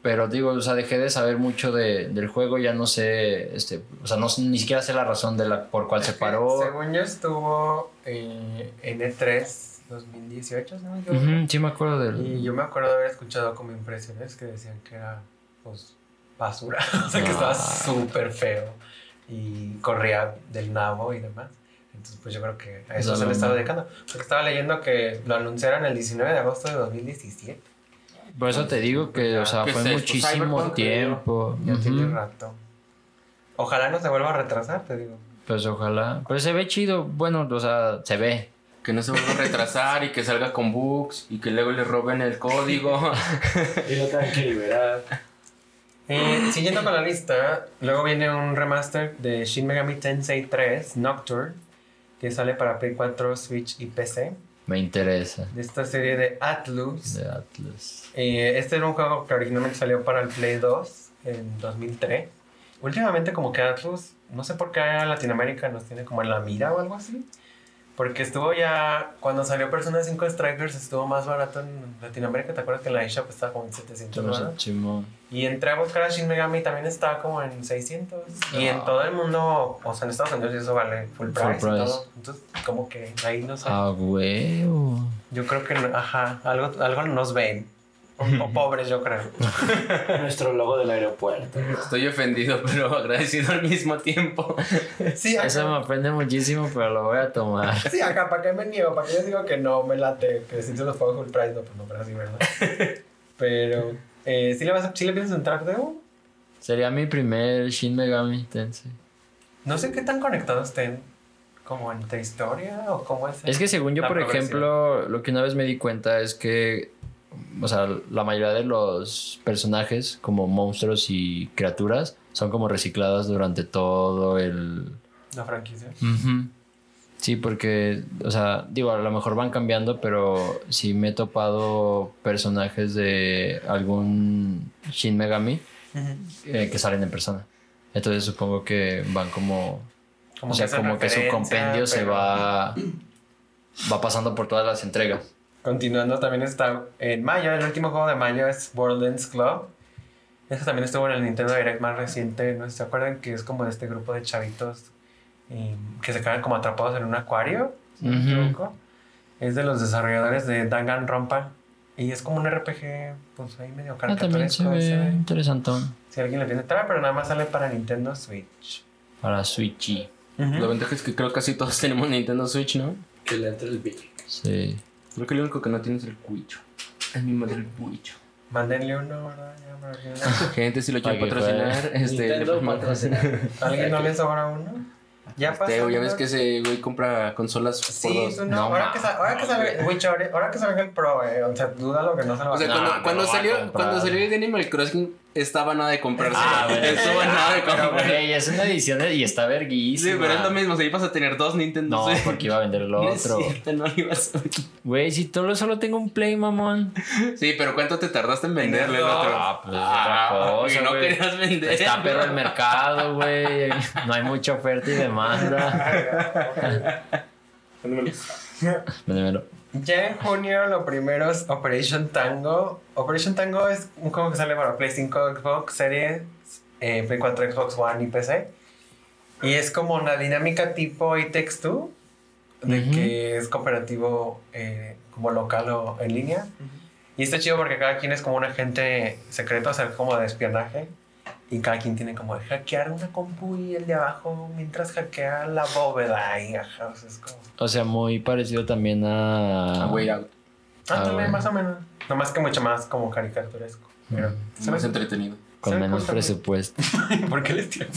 Pero digo, o sea, dejé de saber mucho de- del juego, ya no sé, este, o sea, no, ni siquiera sé la razón de la, por cuál se paró. Según yo estuvo eh, en E3 2018, ¿no? me equivoco. Ujú, sí me acuerdo del... Y yo me acuerdo de haber escuchado como impresiones que decían que era, pues, basura. o sea, que estaba Ah. súper feo y corría del nabo y demás. Entonces, pues yo creo que a eso se le estaba dedicando. Porque estaba leyendo que lo anunciaron el 19 de agosto de 2017. Por eso te digo que, o sea, ¿Qué fue es esto? muchísimo tiempo. Ya tiene rato. Ojalá no se vuelva a retrasar, te digo. Pues ojalá. Pero se ve chido. Bueno, o sea, se ve. Que no se vuelva a retrasar y que salga con bugs y que luego le roben el código. Y lo tengan que liberar. Eh, siguiendo con la lista, luego viene un remaster de Shin Megami Tensei 3 Nocturne, que sale para Play 4, Switch y PC, Me interesa. de esta serie de Atlus. De Atlas. Eh, este era un juego que originalmente salió para el Play 2 en 2003. Últimamente como que Atlus, no sé por qué Latinoamérica nos tiene como en la mira o algo así. Porque estuvo ya, cuando salió Persona 5 Strikers estuvo más barato en Latinoamérica. ¿Te acuerdas que en la eShop estaba como en 700 dólares? Y entré a buscar a Shin Megami también estaba como en 600. Y en todo el mundo, o sea, en Estados Unidos eso vale full price, price. y todo. Entonces, como que ahí no sé. A huevo. Yo creo que, ajá, algo, algo nos ven. O, o pobres, yo creo. Nuestro logo del aeropuerto. Estoy ofendido, pero agradecido al mismo tiempo. Sí, acá, Eso me aprende muchísimo, pero lo voy a tomar. sí, acá, ¿para qué me niego? ¿Para qué yo digo que no me late? Que si se los pago full price, no, pues no, pero así, ¿verdad? Pero, eh, ¿sí, le vas a, ¿sí le piensas entrar, Debo? Sería mi primer Shin Megami Tensei. No sé qué tan conectados estén como entre historia o cómo es. Es que según yo, por ejemplo, lo que una vez me di cuenta es que, o sea, la mayoría de los personajes, como monstruos y criaturas, son como recicladas durante todo el... La franquicia. Sí, porque, o sea, digo, a lo mejor van cambiando, pero sí me he topado personajes de algún Shin Megami eh, que salen en persona. Entonces supongo que van como... Como o sea, como que su compendio se va... Va pasando por todas las entregas. Continuando, también está en mayo, el último juego de mayo es Borderlands Club. Eso también estuvo en el Nintendo Direct más reciente, ¿no se acuerdan? Que es como de este grupo de chavitos eh, que se quedan como atrapados en un acuario. si no me Ujú. equivoco. Es de los desarrolladores de Danganronpa. Y es como un RPG, pues ahí medio Ah, también se caricaturesco. ve se ve. interesantón. Si alguien le tiene entrar, pero nada más sale para Nintendo Switch. Para Switchy. La ventaja es que creo que casi todos tenemos Nintendo Switch, ¿no? Que le entre el bill. Sí. Creo que lo único que no tiene es el cuicho. Es mi madre el cuicho. Mándenle uno, ¿verdad? Que- Gente, si lo quieren que patrocinar, este. Nintendo. ¿Alguien no le sobra uno? Ya pasó. Este, ya ves que ese güey compra consolas por Sí, dos. tú no. No, ahora, que ahora que sabe, Witch, ahora, ahora que salga el Pro, eh, o sea, duda lo que no se lo va O sea, a No, cuando, a salió, cuando salió el de Animal Crossing, estaba nada de comprarse. Ah, bueno. Estaba nada de Pero, comprarse. güey, es una edición de- y está Sí, verguísima. pero es lo mismo, sea, ibas a tener dos Nintendo No, porque iba a vender el No es otro. cierto, no lo ibas a Güey, si solo, solo tengo un Play, mamón. Sí, pero ¿cuánto te tardaste en venderle el otro? Ah, pues es otra cosa, y no querías vender. Está perro el mercado, güey. No hay mucha oferta y demanda. Véndemelo. Ya en junio lo primero es Operation Tango. Operation Tango es un juego que sale para Play 5, Xbox Series, eh, Play 4, Xbox One y PC. Y es como una dinámica tipo It Takes Two, de que es cooperativo eh, como local o en línea. Y está chido porque cada quien es como un agente secreto, hacer como de espionaje. Y cada quien tiene como de hackear una compu y el de abajo mientras hackea la bóveda. Y ajá, o sea, es como... O sea, muy parecido también a. A Way Out. Ándale, bueno. más o menos. Nomás que mucho más como caricaturesco. Pero se me Más hace- entretenido. Con ¿Sabe menos presupuesto. ¿Por qué les tiran?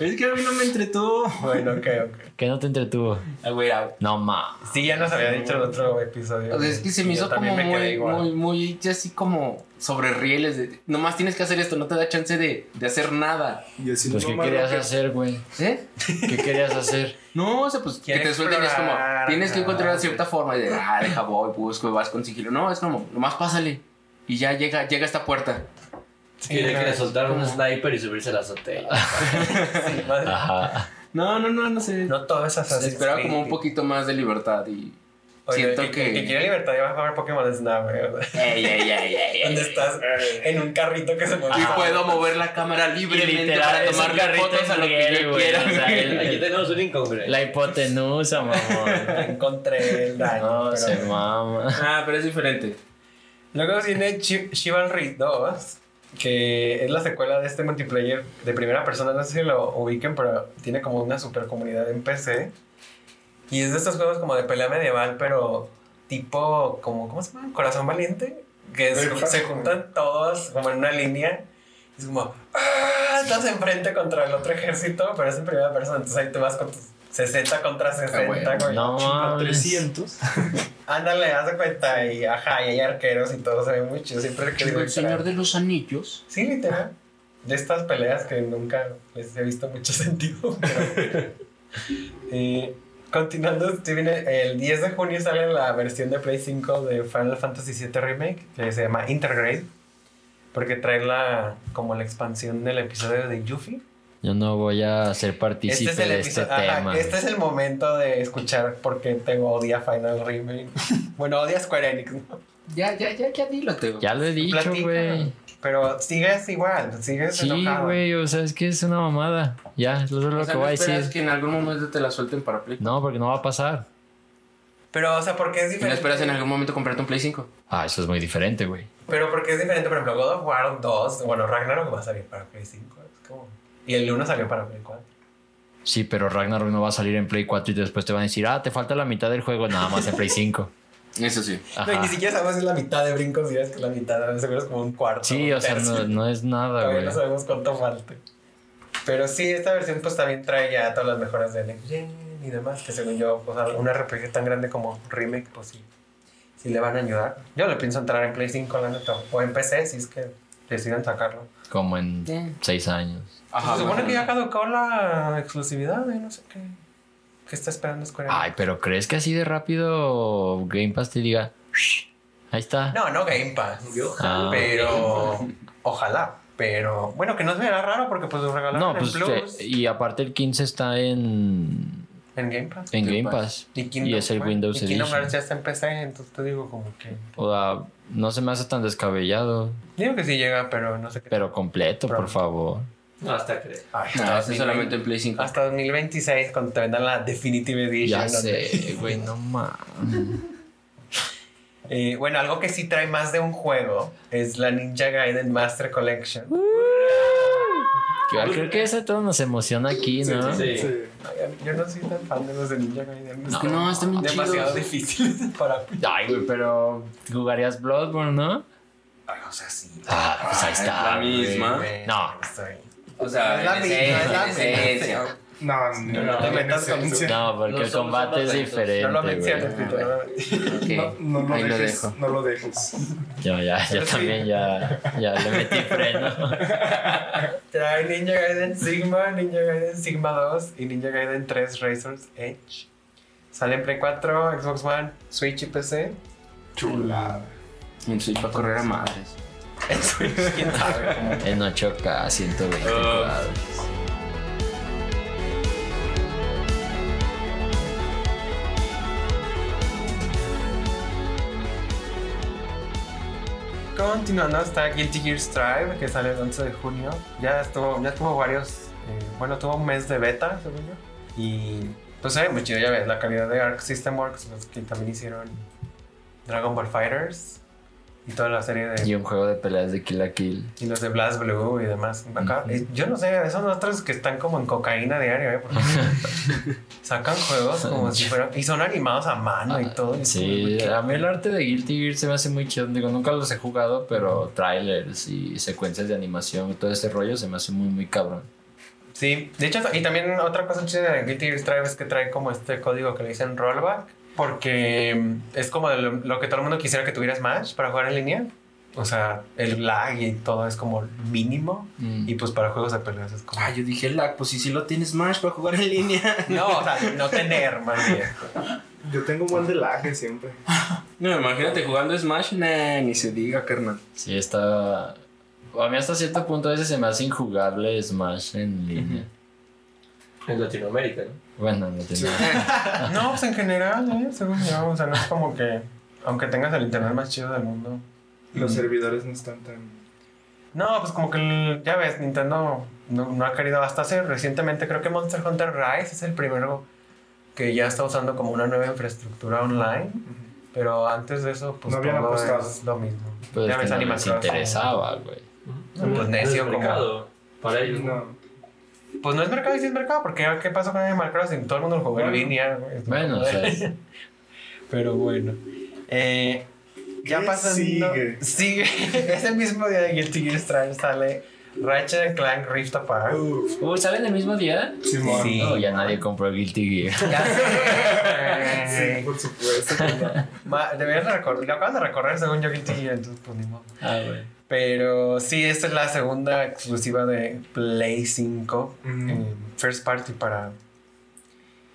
Es que a mí no me entretuvo. Bueno, ok, ok. ¿Qué no te entretuvo? Ah, güey, ah, No, ma. Sí, ya nos había dicho el otro episodio. O sea, es que se me hizo como me muy, muy, muy, así como sobre rieles. De, nomás tienes que hacer esto, no te da chance de, de hacer nada. Y así Pues, no ¿qué más querías rápido. hacer, güey? ¿Eh? ¿Qué querías hacer? No, o sea, pues que te suelten y es como, tienes que encontrar ah, cierta forma de, ah, deja voy, busco, vas con sigilo. No, es como, nomás pásale. Y ya llega, llega a esta puerta. Quiere que le soltaron un sniper y subirse a la azotea. Sí, madre. Ajá. No, no, no, no sé. No todo es Assassin's Esperaba como un poquito más de libertad y Oye, siento que, que... el que quiere libertad ya va a jugar Pokémon Snap. Ey, ey, ey, ey, Donde ey. estás en un carrito que se mueve. Y puedo mover la cámara libremente literal, para carrito fotos a lo que yo quiera. o sea, el- Aquí tenemos un incongruente. La hipotenusa, mamón. Encontré el daño. No, pero- se mama. Ah, pero es diferente. Luego viene Chi- Chivalry 2, que es la secuela de este multiplayer de primera persona. No sé si lo ubiquen, pero tiene como una super comunidad en PC. Y es de estos juegos como de pelea medieval, pero tipo, como, ¿cómo se llama? Corazón Valiente. Que se, juntan todos como en una línea. Y es como, ¡ah! Estás enfrente contra el otro ejército, pero es en primera persona. Entonces ahí te vas con tus 60 contra 60, güey. güey. No A mames. 300. Ándale, haz de cuenta. Y ajá, y hay arqueros y todo se ve muy chido. Siempre que digo, El Señor de los Anillos. Sí, literal. De estas peleas que nunca les he visto mucho sentido. pero- Eh, continuando, este viene el 10 de junio sale la versión de Play 5 de Final Fantasy VII Remake, que se llama Intergrade, porque trae la como la expansión del episodio de Yuffie. Yo no voy a ser Este partícipe es el de este episodio, ajá, tema. este es el momento de escuchar por qué tengo odia Final Remake. bueno, odia Square Enix, ¿no? Ya, ya, ya, ya dilo, Teo. Ya lo he dicho, güey. Pero sigues igual, sigues Sí, enojado. güey, o sea, es que es una mamada. Ya, eso es lo O sea, que ¿no voy a esperas decir. que en algún momento te la suelten para Play? No, porque no va a pasar. Pero, o sea, porque es ¿Y no diferente. esperas en algún momento comprarte un Play 5? Ah, eso es muy diferente, güey. Pero porque es diferente, por ejemplo, God of War 2, bueno, Ragnarok va a salir para Play 5. Es como... Y el 1 salió para Play 4. Sí, pero Ragnarok no va a salir en Play 4 y después te van a decir, ah, te falta la mitad del juego, nada más en Play 5. Eso sí. No, y Ajá. ni siquiera sabemos si es la mitad de brincos, es que la mitad, seguro es como un cuarto. Sí, o sea, no, no es nada, Todavía güey. no sabemos cuánto falta. Pero sí, esta versión pues también trae ya todas las mejoras de Next Gen y demás, que según yo, pues un RPG tan grande como Remake, pues sí, sí le van a ayudar. Yo le pienso entrar en Play 5, la neta, o en PC, si es que deciden sacarlo. Como en Sí. 6 años. Ajá. Se supone que ya caducó la exclusividad, ¿eh? no sé qué. ¿Qué está esperando Square Enix? Ay, pero ¿crees que así de rápido Game Pass te diga, ahí está? No, no Game Pass. Ah. Pero, ojalá. Pero, bueno, que no se verá raro porque pues lo regalaron No, en pues, Plus, te- y aparte el 15 está en, en Game Pass. en Game Game Pass. Pass. Y, Y es el bueno, Windows y Kingdom Edition. Hearts ya está en PC, entonces te digo como que... O sea, no se me hace tan descabellado, Digo que sí llega, pero no sé qué. pero completo, por favor. No, hasta creo. Ay, No, solamente en Play 5. hasta 2026 cuando te vendan la Definitive Edition. Ya sé, güey, no mames. Eh, bueno, algo que sí trae más de un juego es la Ninja Gaiden Master Collection. Yo creo que eso todo nos emociona aquí, ¿no? Sí. Sí. Yo no soy tan fan de los de Ninja Gaiden. Es que no, están demasiado chidos. difíciles para... Ay, güey, pero jugarías Bloodborne, ¿no? Ay, o sea, sí. Ah, pues ahí es está. la misma. Güey, No. estoy- O sea, Es la en misma, esencia, es la misma. No, no, No te no, metas con esencia. No, porque No el combate es diferente, No lo menciones. Pito, no lo- No, no dejes, dejo. no lo dejes. Yo ya, yo Pero sí. también ya, ya le metí freno. Trae Ninja Gaiden Sigma, Ninja Gaiden Sigma 2 y Ninja Gaiden 3 Razor's Edge. Sale en Play 4, Xbox One, Switch y PC. Chulada. En Switch para correr a madres. En Switch, quién sabe cómo. En 8K, 120 Ah. cuadros. Continuando está Guilty Gear Strive, que sale el 11 de junio. Ya estuvo, ya tuvo varios, eh, bueno, tuvo un mes de beta, según yo. Y pues se ve muy chido, ya ves, la calidad de Arc System Works, los que también hicieron Dragon Ball Fighters. Y toda la serie de Y un juego de peleas de Kill la Kill. y los de Blast Blue y demás. Acá, eh, yo no sé, esos otros que están como en cocaína diaria, ¿eh? Porque sacan juegos como si fueran. Y son animados a mano y todo. y es como, Sí, a mí el arte de Guilty Gear se me hace muy chido. Digo, nunca los he jugado, pero trailers y secuencias de animación y todo ese rollo se me hace muy, muy cabrón. Sí, de hecho, y también otra cosa chida de Guilty Gear Strive es que trae como este código que le dicen rollback, porque es como lo, lo que todo el mundo quisiera que tuviera Smash para jugar en línea. O sea, el lag y todo es como mínimo. Mm. Y pues para juegos de peleas es como. Ah, yo dije lag, pues si sí lo tienes Smash para jugar en línea. No, o sea, no tener más bien. Yo tengo un buen de lag siempre. No, imagínate jugando Smash, nah, ni se diga, carnal. Sí, está. A mí hasta cierto punto a veces se me hace injugable Smash en línea. En Latinoamérica, ¿no? Bueno, no tiene. No, pues en general, ¿eh? Según yo, o sea, no es como que. Aunque tengas el internet más chido del mundo. Los servidores no están tan. No, pues como que el- ya ves, Nintendo no, no ha querido hasta hacer. Recientemente creo que Monster Hunter Rise es el primero que ya está usando como una nueva infraestructura online. Pero antes de eso, pues No habían todo apostado. es lo mismo. Pues ya que ves no les interesaba, güey. Pues necio como- para ellos. ¿no? No. Pues no es mercado y sí es mercado, porque ya, ¿qué pasó con Animal Crossing? Todo el mundo lo jugó en Bueno. línea. güey. Bueno, o sea, Pero bueno. Eh, ya ¿Qué pasando. sigue? Sigue. Ese mismo día de Guilty Gear Strive sale Ratchet Clank Rift Apart. Uf, Uy, ¿salen el mismo día? Simón. Sí. No, ya nadie compró Guilty Gear. Ya sé. Sí, por supuesto. no. Ma- Deberías de recorrer. Lo acaban de recorrer según yo Guilty Gear, entonces pues ni modo. Ah, güey. Pero sí, esta es la segunda exclusiva de Play 5. Ujú. eh, first party para.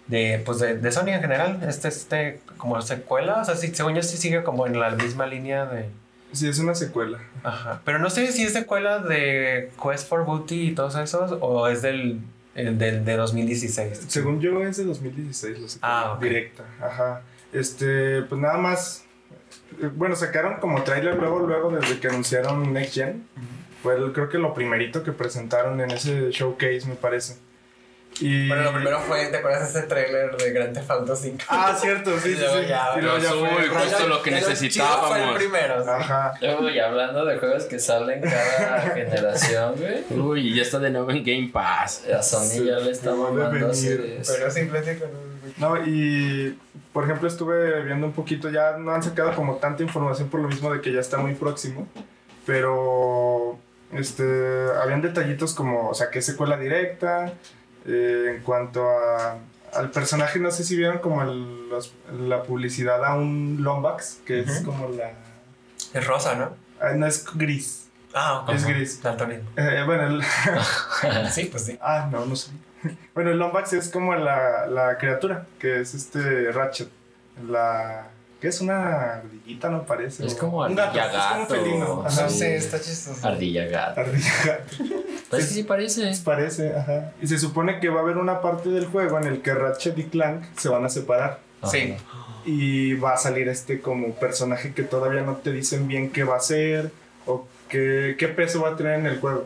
De, pues de, de Sony en general. Este, este, como secuela. O sea, sí, según yo sí sigue como en la misma línea de. Sí, es una secuela. Ajá. Pero no sé si es secuela de Quest for Booty y todos esos. O es del, el del de 2016. Según yo es de 2016, lo sé. Ah. Directa, ajá. Este, pues nada más. Eh, Bueno, sacaron como trailer luego, luego desde que anunciaron Next Gen. Fue el- creo que lo primerito que presentaron en ese showcase, me parece. Y... Bueno, lo primero fue, ¿te acuerdas de ese trailer de Grand Theft Auto 5? Ah, cierto, sí, Y sí, luego sí. ya- Y luego ya Uy, fue- justo lo que chido Fue el necesitábamos. primero. sí. Ajá. Uy, hablando de juegos que salen cada generación, güey. Uy, ya está de nuevo en Game Pass. A Sony ya le está mamando eso. Pero simplemente con un... No, y por ejemplo estuve viendo un poquito, ya no han sacado como tanta información por lo mismo de que ya está muy próximo, pero este, habían detallitos como, o sea, que secuela directa, eh, en cuanto a, al personaje, no sé si vieron como el- los- la publicidad a un Lombax, que es como la... Es rosa, ¿no? ah, no es gris, Ah, ok. es gris. Daltonismo. Eh, bueno, el, Sí, pues sí. Ah, no, no sé. Bueno, el Lombax es como la, la criatura, que es este Ratchet. La. ¿Qué es una ardillita, no parece? Es como un gato. ardilla Es como un gato. felino. Ajá. No Sí. sé, está chistoso. Ardilla gato. Ardilla gato. Pues que sí parece. Parece, ajá. Y se supone que va a haber una parte del juego en el que Ratchet y Clank se van a separar. Sí. Y va a salir este como personaje que todavía no te dicen bien qué va a ser o qué, qué peso va a tener en el juego.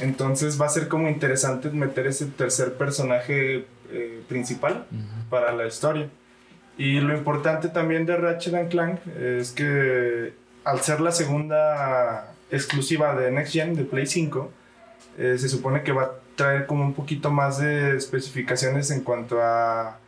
Entonces va a ser como interesante meter ese tercer personaje eh, principal para la historia. Y lo importante también de Ratchet and Clank es que al ser la segunda exclusiva de Next Gen, de Play 5, eh, se supone que va a traer como un poquito más de especificaciones en cuanto a,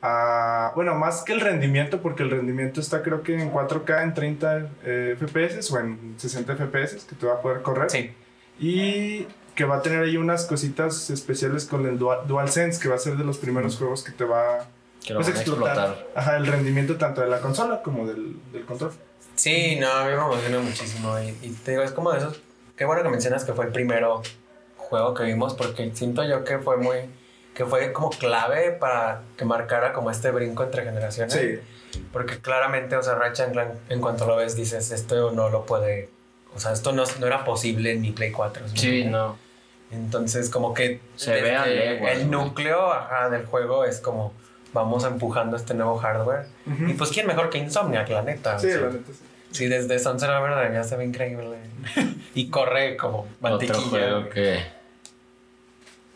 a- Bueno, más que el rendimiento, porque el rendimiento está creo que en 4K, en 30 eh, FPS o en 60 FPS que te va a poder correr. Sí. Y que va a tener ahí unas cositas especiales con el Dual, DualSense, que va a ser de los primeros juegos que te va Que lo pues, van a explotar. Ajá, el rendimiento tanto de la consola como del, del control. Sí, no, a mí me emociona muchísimo. Y, y te digo, es como de esos. Qué bueno que mencionas que fue el primero juego que vimos, porque siento yo que fue muy. que fue como clave para que marcara como este brinco entre generaciones. Porque claramente, o sea, Ratchet en cuanto lo ves, dices, esto no lo puede. O sea, esto no, no era posible en mi Play 4. ¿sí? Sí, no. Entonces, como que Se ve a leguas, el ¿no? núcleo ajá, del juego es como vamos empujando este nuevo hardware. Y pues, ¿quién mejor que Insomniac, la neta? Sí, O sea, la neta sí. Sí, desde Sunset Overdrive ya se ve increíble. y corre como mantequilla. Otro juego que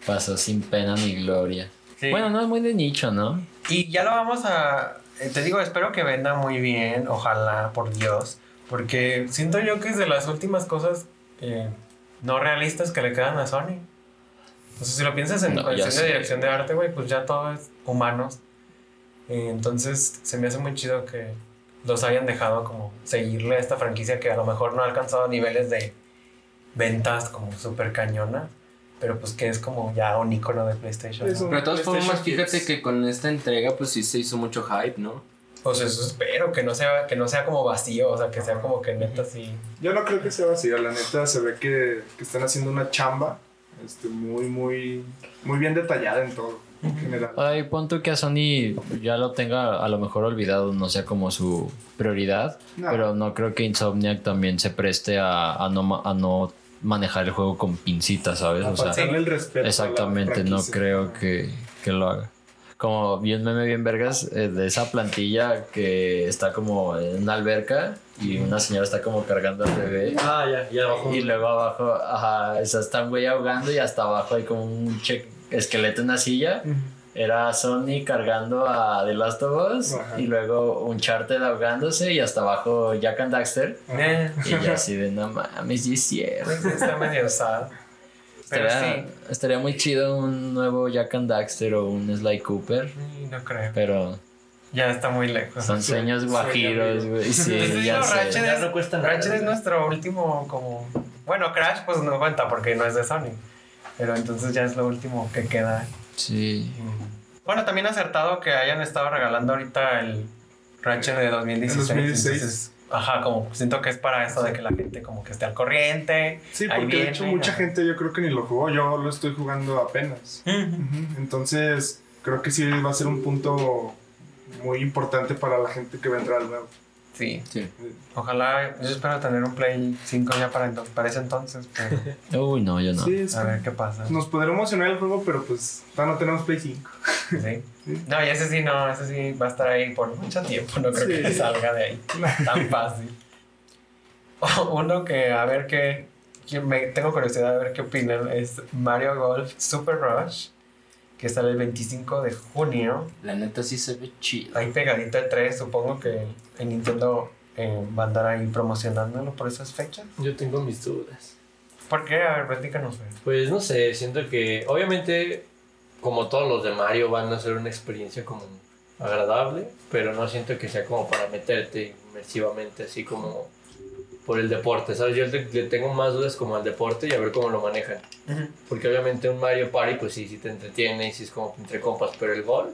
pasó sin pena ni gloria. Sí. Bueno, no es muy de nicho, ¿no? Y ya lo vamos a... eh, Te digo, espero que venda muy bien, ojalá, por Dios. Porque siento yo que es de las últimas cosas eh, no realistas que le quedan a Sony. Entonces, si lo piensas en No, cuestión de dirección de arte, güey, pues ya todo es humanos. Eh, entonces, se me hace muy chido que los hayan dejado como seguirle a esta franquicia que a lo mejor no ha alcanzado niveles de ventas como súper cañona, pero pues que es como ya un icono de PlayStation. ¿no? Pero de todas formas, fíjate que con esta entrega, pues sí se hizo mucho hype, ¿no? Pues eso espero, que no sea, que no sea como vacío, o sea, que sea como que neta sí. Yo no creo que sea vacío, la neta se ve que, que están haciendo una chamba este, muy, muy, muy bien detallada en todo, en general. Ay, pon tú que a Sony ya lo tenga a lo mejor olvidado, no sea como su prioridad, No. pero no creo que Insomniac también se preste a, a no, a no manejar el juego con pincitas, ¿sabes? A O sea, el respeto a la exactamente, no creo que, que lo haga. Como vi un meme bien vergas eh, de esa plantilla que está como en una alberca y una señora está como cargando al bebé. Ah, ya, ya abajo. Y luego abajo, ajá, o sea, está un güey ahogando y hasta abajo hay como un che- esqueleto en una silla. Era Sony cargando a The Last of Us y luego un charter ahogándose y hasta abajo Jack and Daxter. Y ya así de no mames, sí es cierto. pues, está medio sad. Pero Estaría, sí, estaría muy chido un nuevo Jack and Daxter o un Sly Cooper, no creo. pero Ya está muy lejos. son sueños guajiros, güey. Pues Sí, digo, ya Ratchet sé. Ya es- no cuesta nada. Ratchet es nuestro último como... Bueno, Crash pues no cuenta porque no es de Sony. Pero entonces ya es lo último que queda. Sí. Bueno, también acertado que hayan estado regalando ahorita el Ratchet de 2016. El 2016. Entonces, ajá, como siento que es para eso de que la gente como que esté al corriente. Sí, porque de hecho mucha gente yo creo que ni lo jugó, yo lo estoy jugando apenas. Entonces, creo que sí va a ser un punto muy importante para la gente que entrar al nuevo. Sí. Sí. Ojalá, yo espero tener un Play 5 ya para, ento- para ese entonces. Pero Uy, no, yo no. Sí, es a ver qué pasa. nos podrá emocionar el juego, pero pues todavía no tenemos Play 5. Sí. No, y ese sí no, ese sí va a estar ahí por mucho tiempo. No creo Sí. que salga de ahí tan fácil. Uno que, a ver qué. que me, tengo curiosidad de ver qué opinan. Es Mario Golf Super Rush. Que sale el 25 de junio. La neta sí se ve chido. Ahí pegadito el 3. Supongo que en Nintendo eh, va a andar ahí promocionándolo por esas fechas. Yo tengo mis dudas. ¿Por qué? A ver, platícanos. Pues no sé, siento que obviamente como todos los de Mario van a ser una experiencia como agradable, pero no siento que sea como para meterte inmersivamente así como por el deporte, ¿sabes? Yo le, le tengo más dudas como al deporte y a ver cómo lo manejan. Porque obviamente un Mario Party pues sí, sí te entretiene y sí es como entre compas, pero el golf,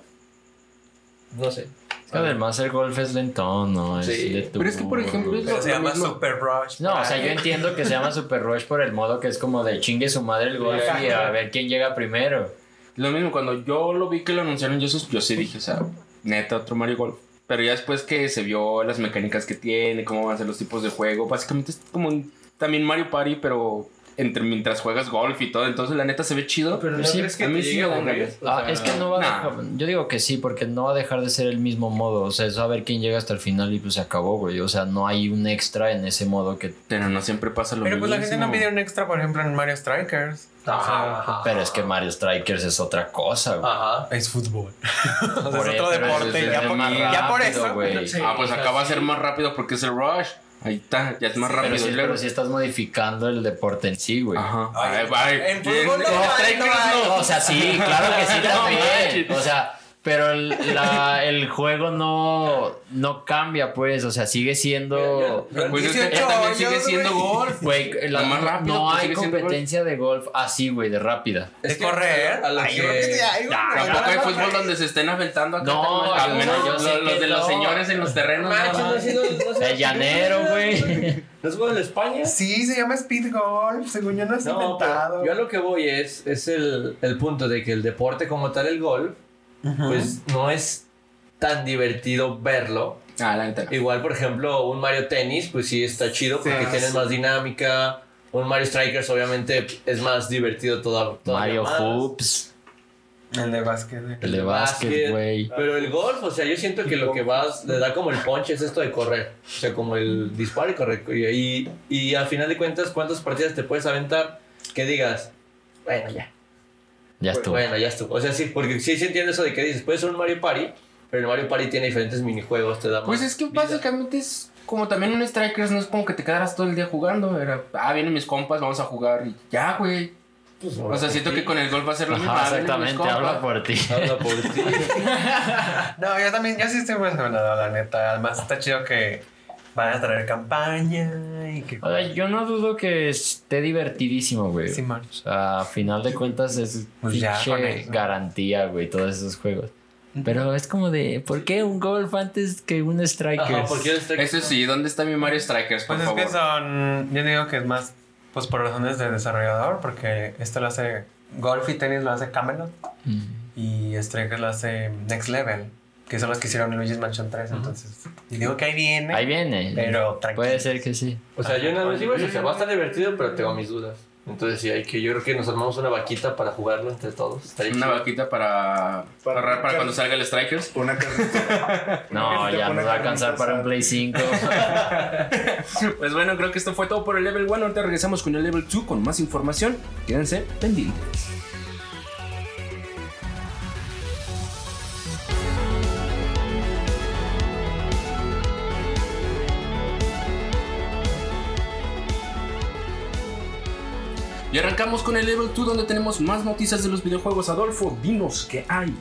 no sé. Es que además el golf es lentón, ¿no? Es Sí. de Pero es que, por ejemplo, es lo- se lo llama mismo. Super Rush. No, o sea, yo entiendo que se llama Super Rush por el modo que es como de chingue su madre el golf y a ver quién llega primero. Lo mismo, cuando yo lo vi que lo anunciaron, yo, yo sí dije, o sea, neta, otro Mario Golf. Pero ya después que se vio las mecánicas que tiene, cómo van a ser los tipos de juego, básicamente es como un- también Mario Party, pero entre mientras juegas golf y todo, entonces la neta se ve chido. Pero no Sí, crees que a mí sí me a. O Ah, sea, es que no va a nah. dejar, yo digo que sí, porque no va a dejar de ser el mismo modo, o sea, es a ver quién llega hasta el final y pues se acabó, güey, o sea, no hay un extra en ese modo que... Pero no siempre pasa lo Pero mismo. pues la gente no pide un extra, por ejemplo, en Mario Strikers. Ajá. Pero es que Mario Strikers es otra cosa, güey. Ajá. Es fútbol. Por es eso, otro pero deporte. es- ya, es por, ya por eso. güey. Sí. Ah, pues o sea, acá va a ser más rápido porque es el Rush. Ahí está, ya es más rápido. pero sí estás modificando el deporte en sí, güey. Ajá. Ay, Ay, ay, en fútbol no no. O sea, sí, claro que sí No también. manches. O sea, pero el, la- el juego no, no cambia, pues. O sea, sigue siendo. Pues es que 18 también sigue siendo golf. Güey, la- Lo más rápido, no pues, hay competencia de golf así, güey, de rápida. Es que correr. a Ay, que- yo que hay. Ya, Tampoco hay fútbol donde se estén aventando acá. No, al yo- menos yo los, los de los señores en los terrenos. El llanero, güey. ¿No es juego en España? Sí, se llama Speed Golf. Según yo no es No, inventado. yo a lo que voy es, es el, el punto de que el deporte como tal, el golf, pues no es tan divertido verlo. Ah, la neta. Igual, por ejemplo, un Mario Tennis, pues sí está chido porque Sí. tienes más dinámica. Un Mario Strikers obviamente es más divertido todavía Mario más. Hoops. El de básquet. El de básquet, güey. Pero el golf, o sea, yo siento que lo que vas, le da como el punch es esto de correr. O sea, como el disparo y correr. Y, y, y al final de cuentas, ¿cuántas partidas te puedes aventar que digas, bueno, ya. Ya Pues, estuvo. Bueno, ya estuvo. O sea, sí, porque sí se entiende eso de que dices, puede ser un Mario Party, pero el Mario Party tiene diferentes minijuegos, te da más. Pues es que vida. básicamente es como también un Strikers no es como que te quedaras todo el día jugando. Era, ah, vienen mis compas, vamos a jugar y ya, güey. o sea, siento que con el golf va a ser lo mismo. Ajá, ah, exactamente, habla por ti. Habla por ti. No, yo también, yo sí estoy emocionado, la neta. Además, está chido que van a traer campaña y que. O sea, yo no dudo que esté divertidísimo, güey. O sea, a final de cuentas es Pues ya, garantía, güey, todos esos juegos. Pero es como de, ¿por qué un golf antes que un Strikers? Ajá, Eso sí, ¿dónde está mi Mario Strikers, por Pues es favor? que son. Yo digo que es más. Pues por razones de desarrollador, porque esto lo hace. Golf y tenis lo hace Camelot. Mm. Y Strikers lo hace Next Level. Que son los que hicieron Luigi's Mansion 3. Entonces. Y digo que ahí viene. Ahí viene. Pero tranquilo. Puede ser que sí. O sea, yo nada más digo eso, o sea, va a estar divertido, pero tengo mis dudas. Entonces sí, hay que, yo creo que nos armamos una vaquita para jugarlo entre todos. Una chido. vaquita para, Para- cuando salga el Strikers. Una carrera. No, Te ya nos va a alcanzar para un. Play 5. Pues bueno, creo que esto fue todo por el level 1. Ahorita regresamos con el level 2 con más información. Quédense pendientes. Y arrancamos con el level 2 donde tenemos más noticias de los videojuegos. Adolfo, dinos qué hay.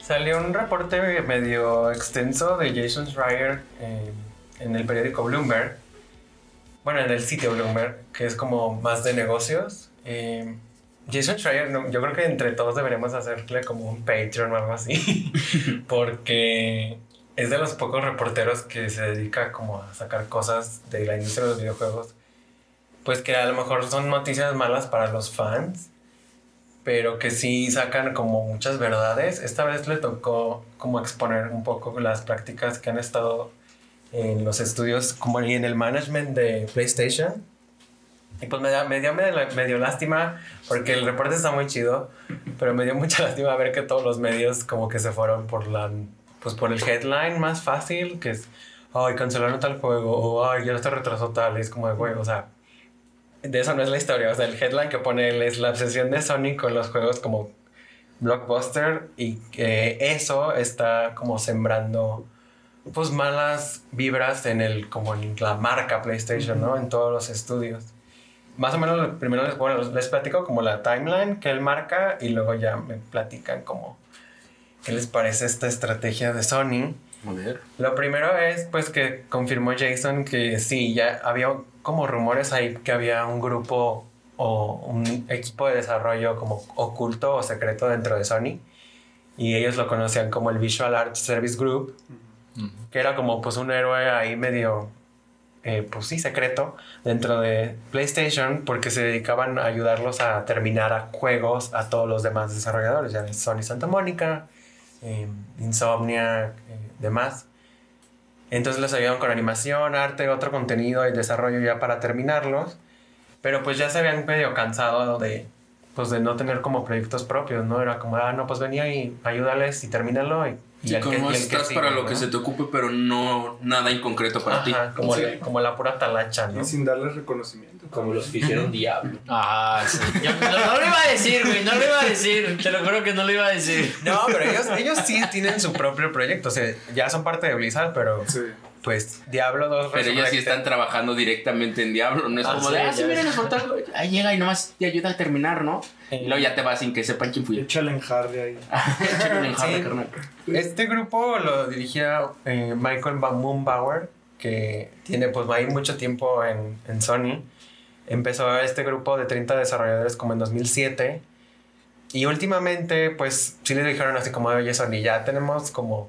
Salió un reporte medio extenso de Jason Schreier eh, en el periódico Bloomberg. Bueno, en el sitio Bloomberg, que es como más de negocios. Eh, Jason Schreier, yo creo que entre todos deberíamos hacerle como un Patreon o algo así. porque es de los pocos reporteros que se dedica como a sacar cosas de la industria de los videojuegos. Pues que a lo mejor son noticias malas para los fans pero que sí sacan como muchas verdades. Esta vez le tocó como exponer un poco las prácticas que han estado en los estudios como y en el management de PlayStation. Y pues me, da- me dio medio, medio lástima porque el reporte está muy chido, pero me dio mucha lástima ver que todos los medios como que se fueron por la pues por el headline más fácil que es ay cancelaron tal juego o ay ya se retrasó tal y es como de güey o sea de eso no es la historia. O sea, el headline que pone él es la obsesión de Sony con los juegos como blockbuster y que eso está como sembrando pues malas vibras en el como en la marca PlayStation, ¿no? En todos los estudios. Más o menos primero les, bueno, les platico como la timeline que él marca y luego ya me platican como qué les parece esta estrategia de Sony. A ver. Lo primero es pues que confirmó Jason que sí, ya había como rumores ahí que había un grupo o un equipo de desarrollo como oculto o secreto dentro de Sony y ellos lo conocían como el Visual Arts Service Group que era como pues un héroe ahí medio eh, pues sí secreto dentro de PlayStation porque se dedicaban a ayudarlos a terminar a juegos a todos los demás desarrolladores ya Sony Santa Mónica eh, Insomnia eh, demás entonces les ayudaban con animación, arte, otro contenido y desarrollo ya para terminarlos. Pero pues ya se habían medio cansado de, pues de no tener como proyectos propios, ¿no? Era como, ah, no, pues venía y ayúdales y termínalo. Y Sí, el que- como y el que estás sigue, para lo ¿no? que se te ocupe, pero no nada en concreto para ti. Como, Sí. la, como la pura talacha, ¿no? Y sin darles reconocimiento. Como los que hicieron Diablo. Ah, sí. Yo no, no lo iba a decir, güey. No lo iba a decir. Te lo juro que no lo iba a decir. No, pero ellos, ellos sí tienen su propio proyecto. O sea, ya son parte de Blizzard, pero Sí. Pues Diablo 2 Pero ellos sí están trabajando directamente en Diablo, no es Ah, como sí, de, ah, sí, miren, faltó algo. Ahí llega y nomás te ayuda a terminar, ¿no? Eh. Y luego ya te vas sin que sepan quién fui. Échale en Hardy ahí. Échale enjarre, Sí. carnal. Este grupo lo dirigía eh, Michael Ba- Moonbauer, que tiene pues ahí mucho tiempo en, en Sony. Empezó este grupo de 30 desarrolladores como en 2007. Y últimamente pues sí les dijeron así como, oye Sony, ya tenemos como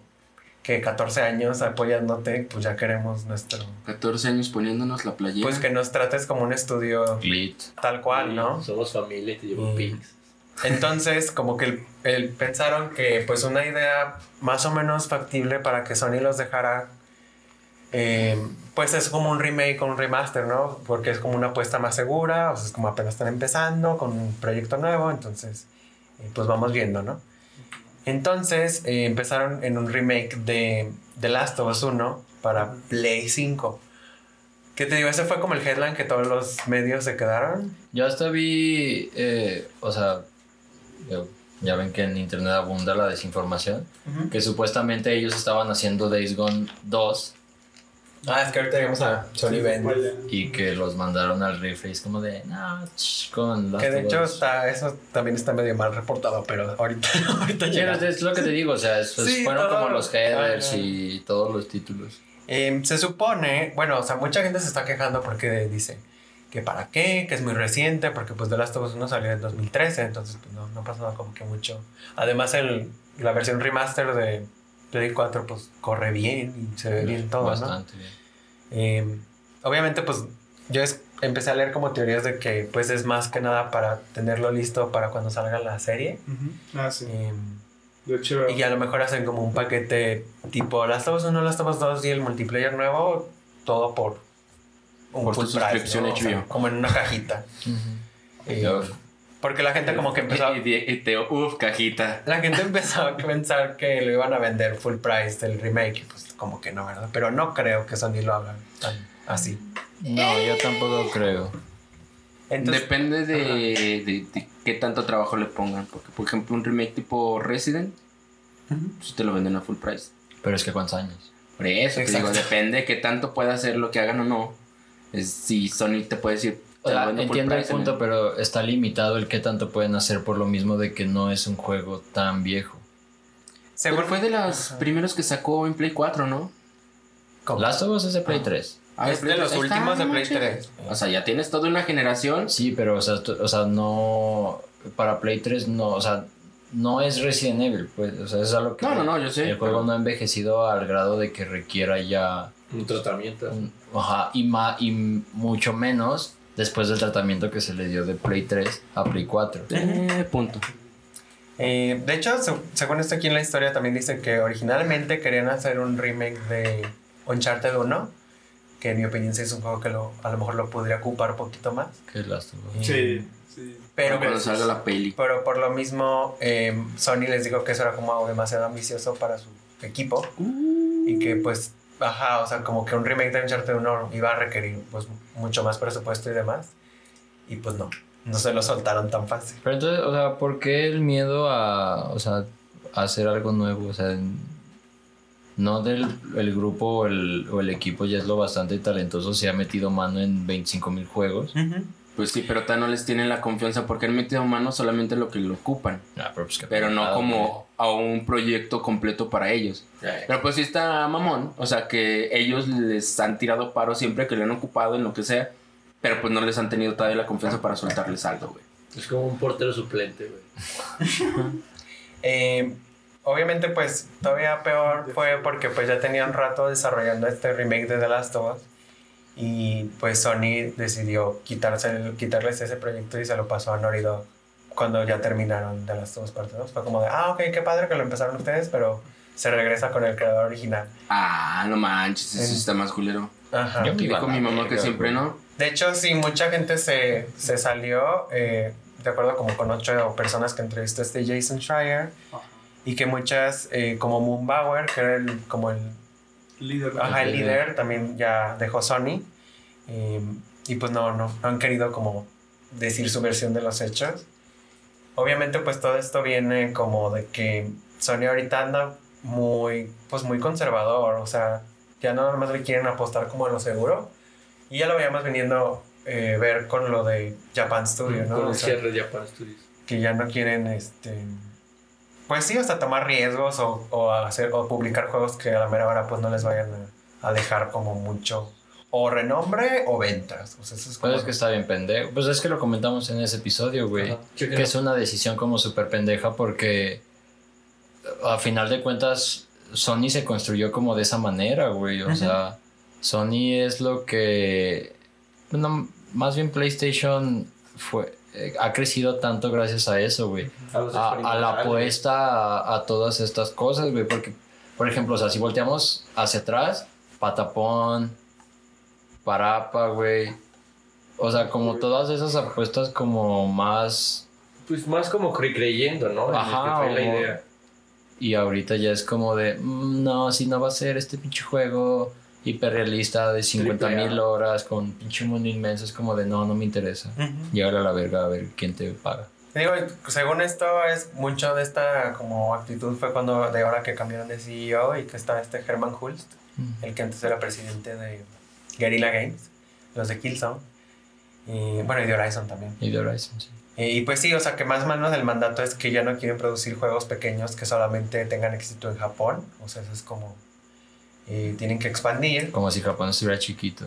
que 14 años apoyándote, pues ya queremos nuestro... 14 años poniéndonos la playera. Pues que nos trates como un estudio tal cual, ¿no? Somos familia y te llevo Mm. pics. Entonces, como que el, el- pensaron que pues una idea más o menos factible para que Sony los dejara, eh, pues es como un remake o un remaster, ¿no? Porque es como una apuesta más segura, o sea, es como apenas están empezando con un proyecto nuevo, entonces, eh, pues vamos viendo, ¿no? Entonces, eh, empezaron en un remake de The Last of Us 1 para Play 5. ¿Qué te digo? Ese fue como el headline que todos los medios se quedaron. Yo hasta vi, eh, o sea, ya ven que en internet abunda la desinformación, que supuestamente ellos estaban haciendo Days Gone 2 Ah, es que ahorita llegamos a Sony vende. Y que los mandaron al rifle. Es como de, no, ch, con las Que de hecho está, eso también está medio mal reportado, pero ahorita, ahorita Sí, llega. es lo que te digo, o sea, es- Sí, fueron todo. como los headers Ajá. y todos los títulos. Eh, se supone, bueno, o sea, mucha gente se está quejando porque dice que para qué, que es muy reciente, porque pues The Last of Us 1 salió en 2013, entonces pues no, no pasa nada como que mucho. Además el, la versión remaster de Play 4 pues corre bien y se ve bien todo, ¿no? Bastante bien. Eh, obviamente, pues yo es- empecé a leer como teorías de que pues es más que nada para tenerlo listo para cuando salga la serie. Ujú. Ah, sí. Eh, De hecho, y a lo mejor hacen como un paquete tipo Last of Us 1, Last of Us 2 y el multiplayer nuevo, todo por un Por tu full price, suscripción ¿no? O sea, como en una cajita. Eh, Yo- porque la gente como que empezó... Y, y- y te, uf, cajita. La gente empezó a pensar que lo iban a vender full price del remake, y pues como que no, ¿verdad? Pero no creo que Sony lo haga tan así. No, yo tampoco creo. Entonces, Depende de, de- de qué tanto trabajo le pongan. Porque, por ejemplo, un remake tipo Resident, pues te lo venden a full price. Pero es que cuántos años. Por eso, te digo, depende de qué tanto pueda hacer lo que hagan o no. Es, si Sony te puede decir, sea, entiendo el punto, pero está limitado el qué tanto pueden hacer por lo mismo de que no es un juego tan viejo. según fue de los primeros que sacó en Play 4, ¿no? ¿Cómo? Last of Us es de Play 3. Ah, es de los Está últimos de Play manches. 3. O sea, ya tienes toda una generación. Sí, pero o sea, tú- o sea, no para Play 3 no, o sea, no es Resident Evil, pues, o sea, es algo que No, no, no, yo sé. el juego no ha envejecido al grado de que requiera ya Un tratamiento. un- ajá, y ma- y mucho menos después del tratamiento que se le dio de Play 3 a Play 4. Eh, punto. Eh, de hecho, se- según esto aquí en la historia también dice que originalmente querían hacer un remake de Uncharted 1, que en mi opinión sí es un juego que lo, a lo mejor lo podría ocupar un poquito más. Que Last of Us. sí, sí. Pero, cuando salga la peli. pero por lo mismo, eh, Sony les dijo que eso era como demasiado ambicioso para su equipo y que pues, ajá, o sea, como que un remake de Uncharted 1 iba a requerir pues mucho más presupuesto y demás. Y pues no, no se lo soltaron tan fácil. Pero entonces, o sea, ¿por qué el miedo a, o sea, a hacer algo nuevo? O sea, en- no del el grupo o el, o el equipo ya es lo bastante talentoso, se ha metido mano en 25 mil juegos. Pues sí, pero tal no les tienen la confianza porque han metido mano solamente lo que lo ocupan. Ah, pero, pues, qué Pero no como a un proyecto completo para ellos. Pero pues sí está mamón. O sea que ellos les han tirado paro siempre que lo han ocupado en lo que sea. Pero pues no les han tenido todavía la confianza para soltarles algo, güey. Es como un portero suplente, güey. Eh, obviamente, pues todavía peor fue porque pues ya tenían rato desarrollando este remake de The Last of Us y pues Sony decidió quitarse el- quitarles ese proyecto y se lo pasó a Dog cuando ya terminaron The Last of Us Part 2. Fue como de, ah, ok, qué padre que lo empezaron ustedes, pero se regresa con el creador original. Ah, no manches, eso está más culero. Ajá. Yo- dijo a mi mamá que siempre no. De hecho, sí, mucha gente se, se salió, eh, de acuerdo como con ocho personas que entrevistó este Jason Schreier, y que muchas, eh, como Moonbauer, que era el, como el, Líder. ajá, el líder, también ya dejó Sony, eh, y pues no, no, no han querido como decir su versión de los hechos. Obviamente pues todo esto viene como de que Sony ahorita anda muy, pues muy conservador, o sea, ya no nada más le quieren apostar como a lo seguro. Y ya lo veíamos viniendo eh, ver con lo de Japan Studio, ¿no? Con O el sea, cierre de Japan Studios. que ya no quieren, este, pues sí, hasta tomar riesgos o, o hacer o publicar juegos que a la mera hora pues no les vayan a, a dejar como mucho o renombre o ventas. O sea, eso es como... Pues es que está bien pendejo. Pues es que lo comentamos en ese episodio, güey. Ajá. Que es una decisión como súper pendeja porque a final de cuentas Sony se construyó como de esa manera, güey. O sea, Sony es lo que... Bueno, más bien PlayStation fue... eh, ha crecido tanto gracias a eso, güey. A, los A, a la apuesta a, a todas estas cosas, güey. Porque, por ejemplo, o sea, si volteamos hacia atrás, Patapón, Parapa, güey. O sea, como todas esas apuestas como más... Pues más como cre- creyendo, ¿no? Ajá, que fue la idea. Y ahorita ya es como de, "Mm, no, si no va a ser este pinche juego hiperrealista de 50 Triple mil horas con pinche mundo inmenso, es como de, no, no me interesa. Ujú. Llegar a la verga a ver quién te paga. Digo, según esto es mucho de esta como actitud fue cuando de ahora que cambiaron de CEO y que está este Herman Hulst. el que antes era presidente de Guerrilla Games, los de Killzone. Y bueno, y de Horizon también. Y de Horizon, sí. Y pues sí, o sea que más o menos el mandato es que ya no quieren producir juegos pequeños que solamente tengan éxito en Japón. O sea, eso es como... eh, tienen que expandir. Como si Japón estuviera chiquito.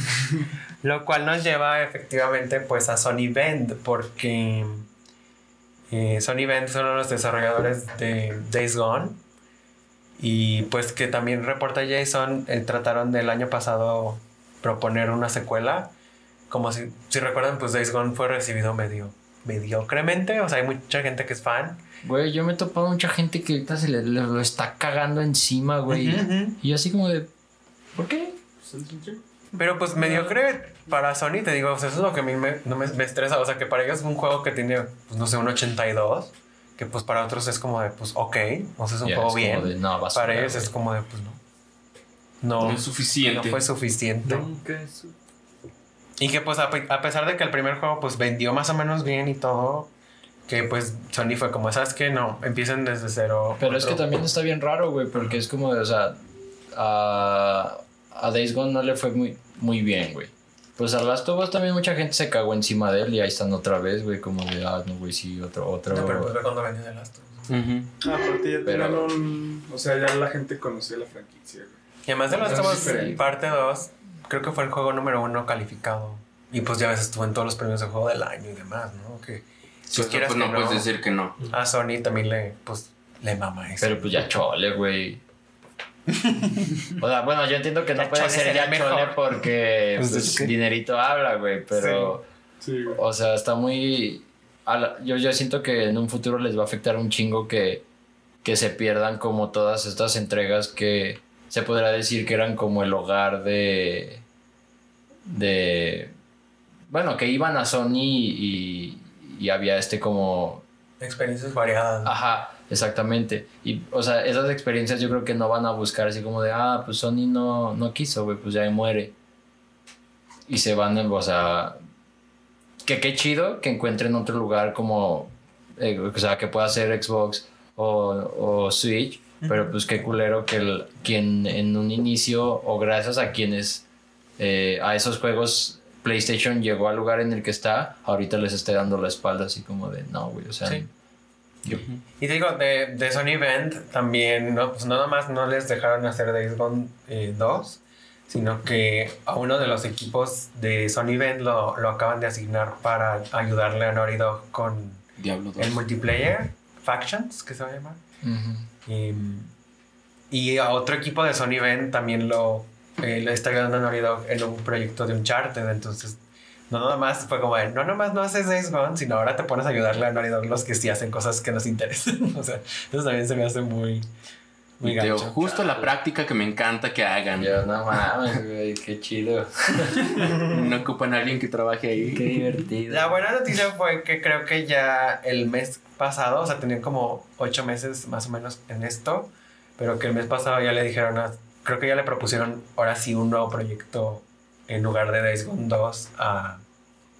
Lo cual nos lleva efectivamente pues a Sony Bend porque eh, Sony Bend son los desarrolladores de Days Gone y pues que también reporta Jason, eh, trataron del año pasado proponer una secuela. Como si, si recuerdan pues Days Gone fue recibido medio mediocremente, o sea hay mucha gente que es fan. Güey, yo me he topado mucha gente que ahorita se le, le- lo está cagando encima, güey. Y yo así como de... ¿Por qué? Pero pues mediocre para Sony, te digo, o sea, eso es lo que a mí me, no me, me estresa. O sea, que para ellos es un juego que tiene, pues no sé, un 82. Que pues para otros es como de, pues ok. O sea, es un Ya, juego es como bien. de, no, para ellos es como de, pues no. No, No es suficiente. no fue suficiente. Y que pues a, a pesar de que el primer juego pues vendió más o menos bien y todo. Que pues Sony fue como, ¿sabes qué? No, empiecen desde cero. Pero es que otro". también está bien raro, güey, porque es como o sea, a, a Days Gone no le fue muy, muy bien, güey. Pues a Last of Us también mucha gente se cagó encima de él y ahí están otra vez, güey, como de, ah, no, güey, sí, otro, otro. No, pero pues cuando vendió de Last of Us. Ujú. Aparte ya Pero- tenían un... O sea, ya la gente conocía la franquicia, güey. Y además de Last of Us parte 2, creo que fue el juego número uno calificado. Y pues ya ves, estuvo en todos los premios de juego del año y demás, ¿no? Que si Pues, quieras pues, que no puedes decir que no. A Sony también le, pues, le mama eso. Pero pues ya chole, güey. O sea, bueno, yo entiendo que no Ya puede ser ya mejor. chole porque Pues, pues, dinerito habla, güey, pero... Sí, güey. O sea, está muy... la- yo, yo siento que en un futuro les va a afectar un chingo que, que se pierdan como todas estas entregas que se podrá decir que eran como el hogar de... de... Bueno, que iban a Sony y, y había este como... Experiencias variadas. Ajá, exactamente. Y, o sea, esas experiencias yo creo que no van a buscar así como de, ah, pues Sony no, no quiso, güey, pues ya ahí muere. Y se van, o sea, que qué chido que encuentren otro lugar como, eh, o sea, que pueda ser Xbox o, o Switch, pero pues qué culero que el- quien en un inicio, o gracias a quienes eh, a esos juegos PlayStation llegó al lugar en el que está, ahorita les esté dando la espalda así como de, no, güey, o sea... Sí. Y te digo, de, de Sony Bend también, no, pues no nomás no les dejaron hacer Days Gone eh, 2, sino que a uno de los equipos de Sony Bend lo, lo acaban de asignar para ayudarle a Naughty Dog con Diablo 2. el multiplayer, Factions, que se va a llamar. Ujú. Y, y a otro equipo de Sony Bend también lo eh, está ayudando a Naughty Dog en un proyecto de Uncharted. Entonces, no nada más fue como no nomás no haces Days Gone, sino ahora te pones a ayudarle a Naughty Dog los que sí hacen cosas que nos interesan. o sea, eso también se me hace muy, muy justo la práctica que me encanta que hagan. Yo, no mames, güey, qué chido. No ocupan a alguien que trabaje ahí. Qué divertido. La buena noticia fue que creo que ya el mes pasado, o sea, tenían como ocho meses más o menos en esto, pero que el mes pasado ya le dijeron, a- creo que ya le propusieron ahora sí un nuevo proyecto en lugar de Days Gone 2 a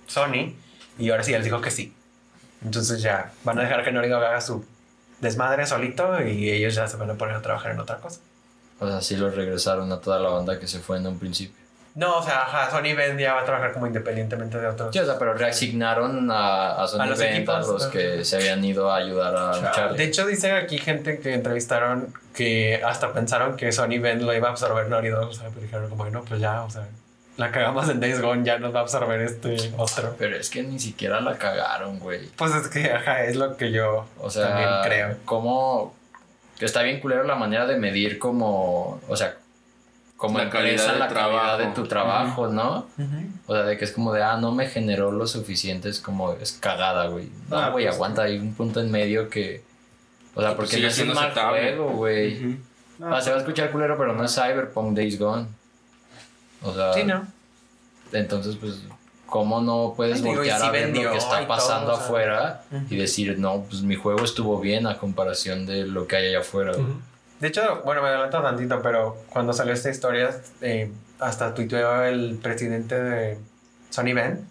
Sony, y ahora sí él dijo que sí. Entonces ya van a dejar que Dog haga su desmadre solito y ellos ya se van a poner a trabajar en otra cosa. O sea, sí los regresaron a toda la banda que se fue en un principio. No, o sea, ajá, Sony Ben ya va a trabajar como independientemente de otros. Sí, o sea, pero reasignaron a, a Sony A los Bend, a equipos, los ajá. que se habían ido a ayudar a luchar. De hecho, dice aquí gente que entrevistaron que hasta pensaron que Sony Ben lo iba a absorber Naughty Dog. O sea, pero dijeron como, no, pues ya, o sea, la cagamos en Days Gone, ya nos va a absorber este otro. Pero es que ni siquiera la cagaron, güey. Pues es que, ajá, es lo que yo O sea, también creo. cómo... Que está bien culero la manera de medir como... O sea, como La empresa calidad de la calidad trabajo. de tu trabajo, ¿no? O sea, de que es como de, ah, no me generó lo suficiente, es como, es cagada, güey. No, Ah, güey, pues, aguanta, hay un punto en medio que... O sea, pues, porque sigue no es un mal aceptable. juego, güey. O sea, se va a escuchar culero, pero no es Cyberpunk Days Gone. O sea, Sí, ¿no? entonces, pues, ¿cómo no puedes Ay, digo, voltear sí a ver vendió lo que está todo, pasando o sea. afuera y decir, no, pues mi juego estuvo bien a comparación de lo que hay allá afuera? güey"? De hecho, bueno, me adelanto tantito, pero cuando salió esta historia, eh, hasta tuiteó el presidente de Sony Ben,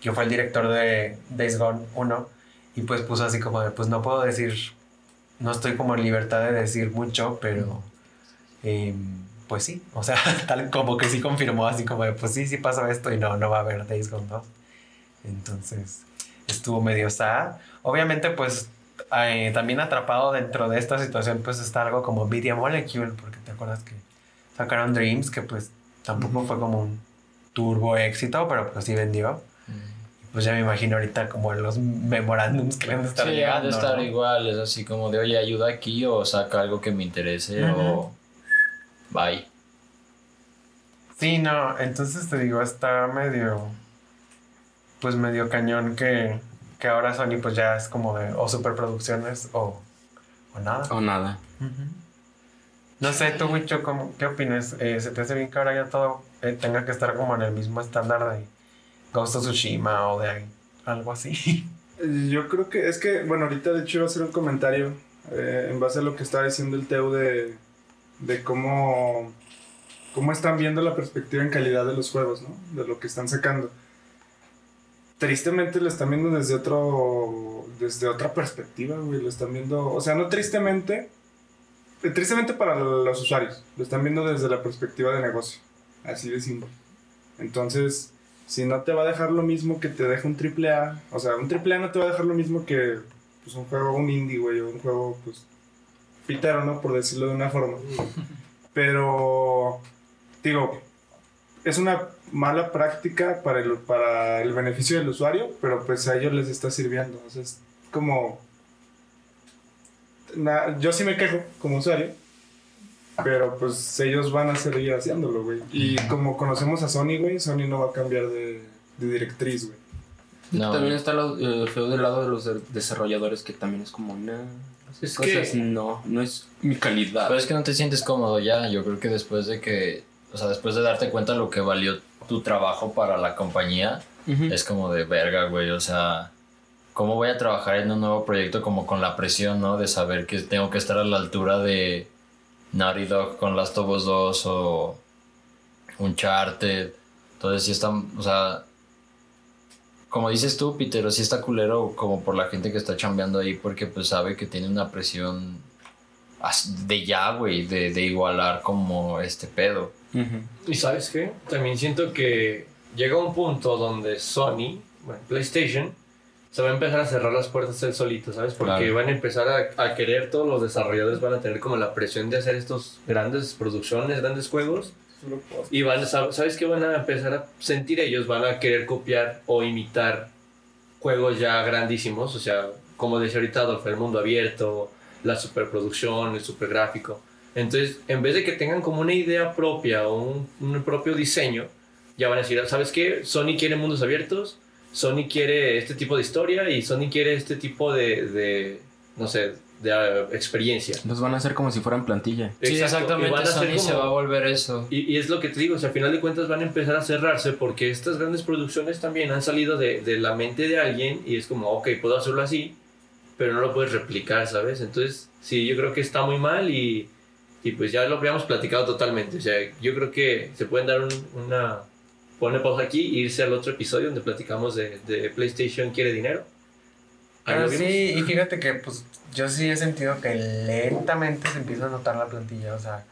que fue el director de Days Gone 1, y pues puso así como de, pues no puedo decir, no estoy como en libertad de decir mucho, pero eh, pues sí, o sea, tal como que sí confirmó, así como de, pues sí, sí pasó esto y no, no va a haber Days Gone 2. Entonces, estuvo medio sad. Obviamente, pues, eh, también atrapado dentro de esta situación, pues está algo como Media Molecule, porque te acuerdas que sacaron Dreams, que pues tampoco fue como un turbo éxito, pero pues sí vendió. Pues ya me imagino ahorita como los memorándums que deben de estar Sí, han llegando. de estar ¿no? igual, es así como de, oye, ayuda aquí o saca algo que me interese o bye. Sí, no, entonces te digo, está medio, pues medio cañón que, que ahora Sony pues ya es como de o superproducciones o, o nada. O nada. No sé, tú, Wicho, ¿cómo- ¿qué opinas? Eh, ¿Se te hace bien que ahora ya todo eh, tenga que estar como en el mismo estándar de Ghost of Tsushima o de algo así? Yo creo que es que, bueno, ahorita de hecho iba a hacer un comentario eh, en base a lo que estaba diciendo el Teu de, de cómo, cómo están viendo la perspectiva en calidad de los juegos, ¿no? De lo que están sacando. Tristemente lo están viendo desde otro desde otra perspectiva, güey, lo están viendo, o sea, no tristemente, eh, tristemente para los usuarios, lo están viendo desde la perspectiva de negocio, así de simple. Entonces, si no te va a dejar lo mismo que te deja un triple A, o sea, un triple no te va a dejar lo mismo que pues, un juego, un indie, güey, o un juego, pues, pitero, ¿no? Por decirlo de una forma. Pero, digo, es una mala práctica para el, para el beneficio del usuario, pero pues a ellos les está sirviendo. O sea, es como... na- yo sí me quejo como usuario, pero pues ellos van a seguir haciéndolo, güey. Y como conocemos a Sony, güey, Sony no va a cambiar de, de directriz, güey. No, También está lo eh, feo del lado de los de- desarrolladores que también es como, esas Es cosas que- no, no es mi calidad. pero es que no te sientes cómodo ya. Yo creo que después de que, o sea, después de darte cuenta lo que valió tu trabajo para la compañía, es como de verga, güey. O sea, ¿cómo voy a trabajar en un nuevo proyecto como con la presión, ¿no? De saber que tengo que estar a la altura de Naughty Dog con Last of Us 2 o Uncharted. Entonces sí están, o sea, como dices tú, Peter, sí está culero como por la gente que está chambeando ahí porque pues sabe que tiene una presión de ya, güey, de, de igualar como este pedo. Y sabes qué? También siento que llega un punto donde Sony, bueno, PlayStation, se va a empezar a cerrar las puertas él solito, ¿sabes? Porque Claro. van a empezar a, a querer, todos los desarrolladores van a tener como la presión de hacer estos grandes producciones, grandes juegos. Y van ¿sabes qué van a empezar a sentir ellos? Van a querer copiar o imitar juegos ya grandísimos, o sea, como decía ahorita Adolfo, el mundo abierto, la superproducción, el supergráfico. Entonces, en vez de que tengan como una idea propia o un, un propio diseño, ya van a decir, ¿sabes qué? Sony quiere mundos abiertos, Sony quiere este tipo de historia y Sony quiere este tipo de, de no sé, de ah, experiencia. Los van a hacer como si fueran plantilla. Sí, Exacto, y exactamente. van a Sony se como- va a volver eso. y, y es lo que te digo, o sea, al final de cuentas van a empezar a cerrarse porque estas grandes producciones también han salido de, de la mente de alguien y es como, ok, puedo hacerlo así, pero no lo puedes replicar, ¿sabes? Entonces, sí, yo creo que está muy mal y, y pues ya lo habíamos platicado totalmente. O sea, yo creo que se pueden dar un- una... Pone pausa aquí e irse al otro episodio donde platicamos de, de PlayStation quiere dinero. Pero vimos. sí, y fíjate que pues yo sí he sentido que lentamente se empieza a notar la plantilla, o sea,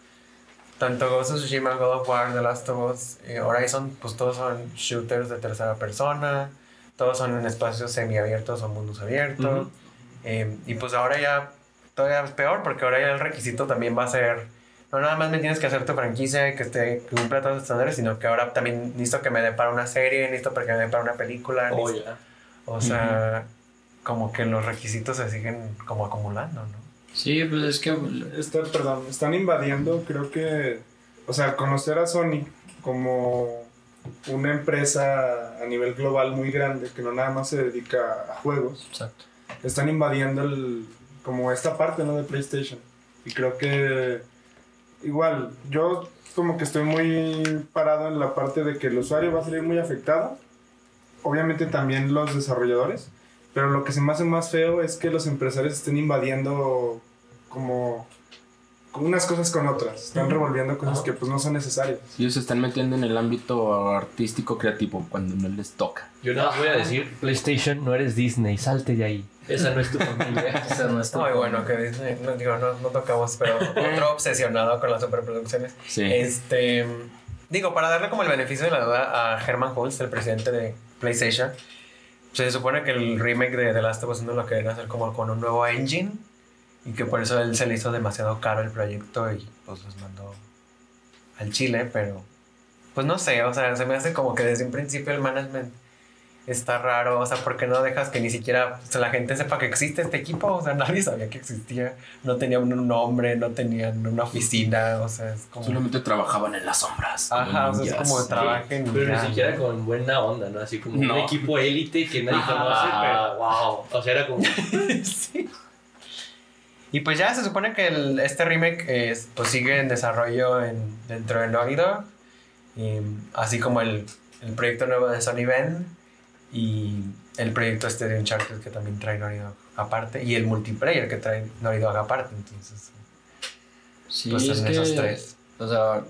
tanto Ghost of Tsushima, God of War, The Last of Us, eh, Horizon, pues todos son shooters de tercera persona, todos son en espacios semiabiertos o mundos abiertos, eh, y pues ahora ya todavía es peor porque ahora ya el requisito también va a ser, no nada más me tienes que hacer tu franquicia y que, esté, que cumpla todos los estándares, sino que ahora también necesito que me dé para una serie, necesito para que me dé para una película, Oh, o sea, como que los requisitos se siguen como acumulando, ¿no? Sí, pues es que Está- perdón, están invadiendo, creo que, o sea, conocer a Sony como una empresa a nivel global muy grande que no nada más se dedica a juegos, Exacto. están invadiendo el, como esta parte, ¿no? De PlayStation. Y creo que igual, yo como que estoy muy parado en la parte de que el usuario va a salir muy afectado. Obviamente también los desarrolladores. Pero lo que se me hace más feo es que los empresarios estén invadiendo como unas cosas con otras. Están revolviendo cosas que pues no son necesarias. Ellos se están metiendo en el ámbito artístico creativo cuando no les toca. Yo nada más voy a decir, PlayStation, no eres Disney, salte de ahí. esa no es tu familia. Esa no está- Muy bueno que Disney, no, digo, no, no tocamos, pero otro obsesionado con las superproducciones. Sí. Este, digo, para darle como el beneficio de la duda a Herman Hulst, el presidente de PlayStation, se supone que el remake de The Last of Us 1 lo querían hacer como con un nuevo engine y que por eso él se le hizo demasiado caro el proyecto y pues los mandó al Chile, pero pues no sé, o sea, se me hace como que desde un principio el management está raro, o sea, ¿por qué no dejas que ni siquiera o sea, la gente sepa que existe este equipo? O sea, nadie sabía que existía, no tenían un nombre, no tenían una oficina, o sea, es como... Solamente trabajaban en las sombras. Ajá, o sea, es como trabajen Pero ya, ni siquiera ¿no? con buena onda, ¿no? Así como No. un equipo élite que nadie conoce, pero wow. O sea, era como. Sí. Y pues ya se supone que el- este remake es, pues sigue en desarrollo en, dentro de Naughty Dog, y, así como el, el proyecto nuevo de Sony Ben y el proyecto este de Uncharted que también trae Naughty Dog aparte y el multiplayer que trae Naughty Dog aparte, entonces Sí, pues es que, esos tres. O sea,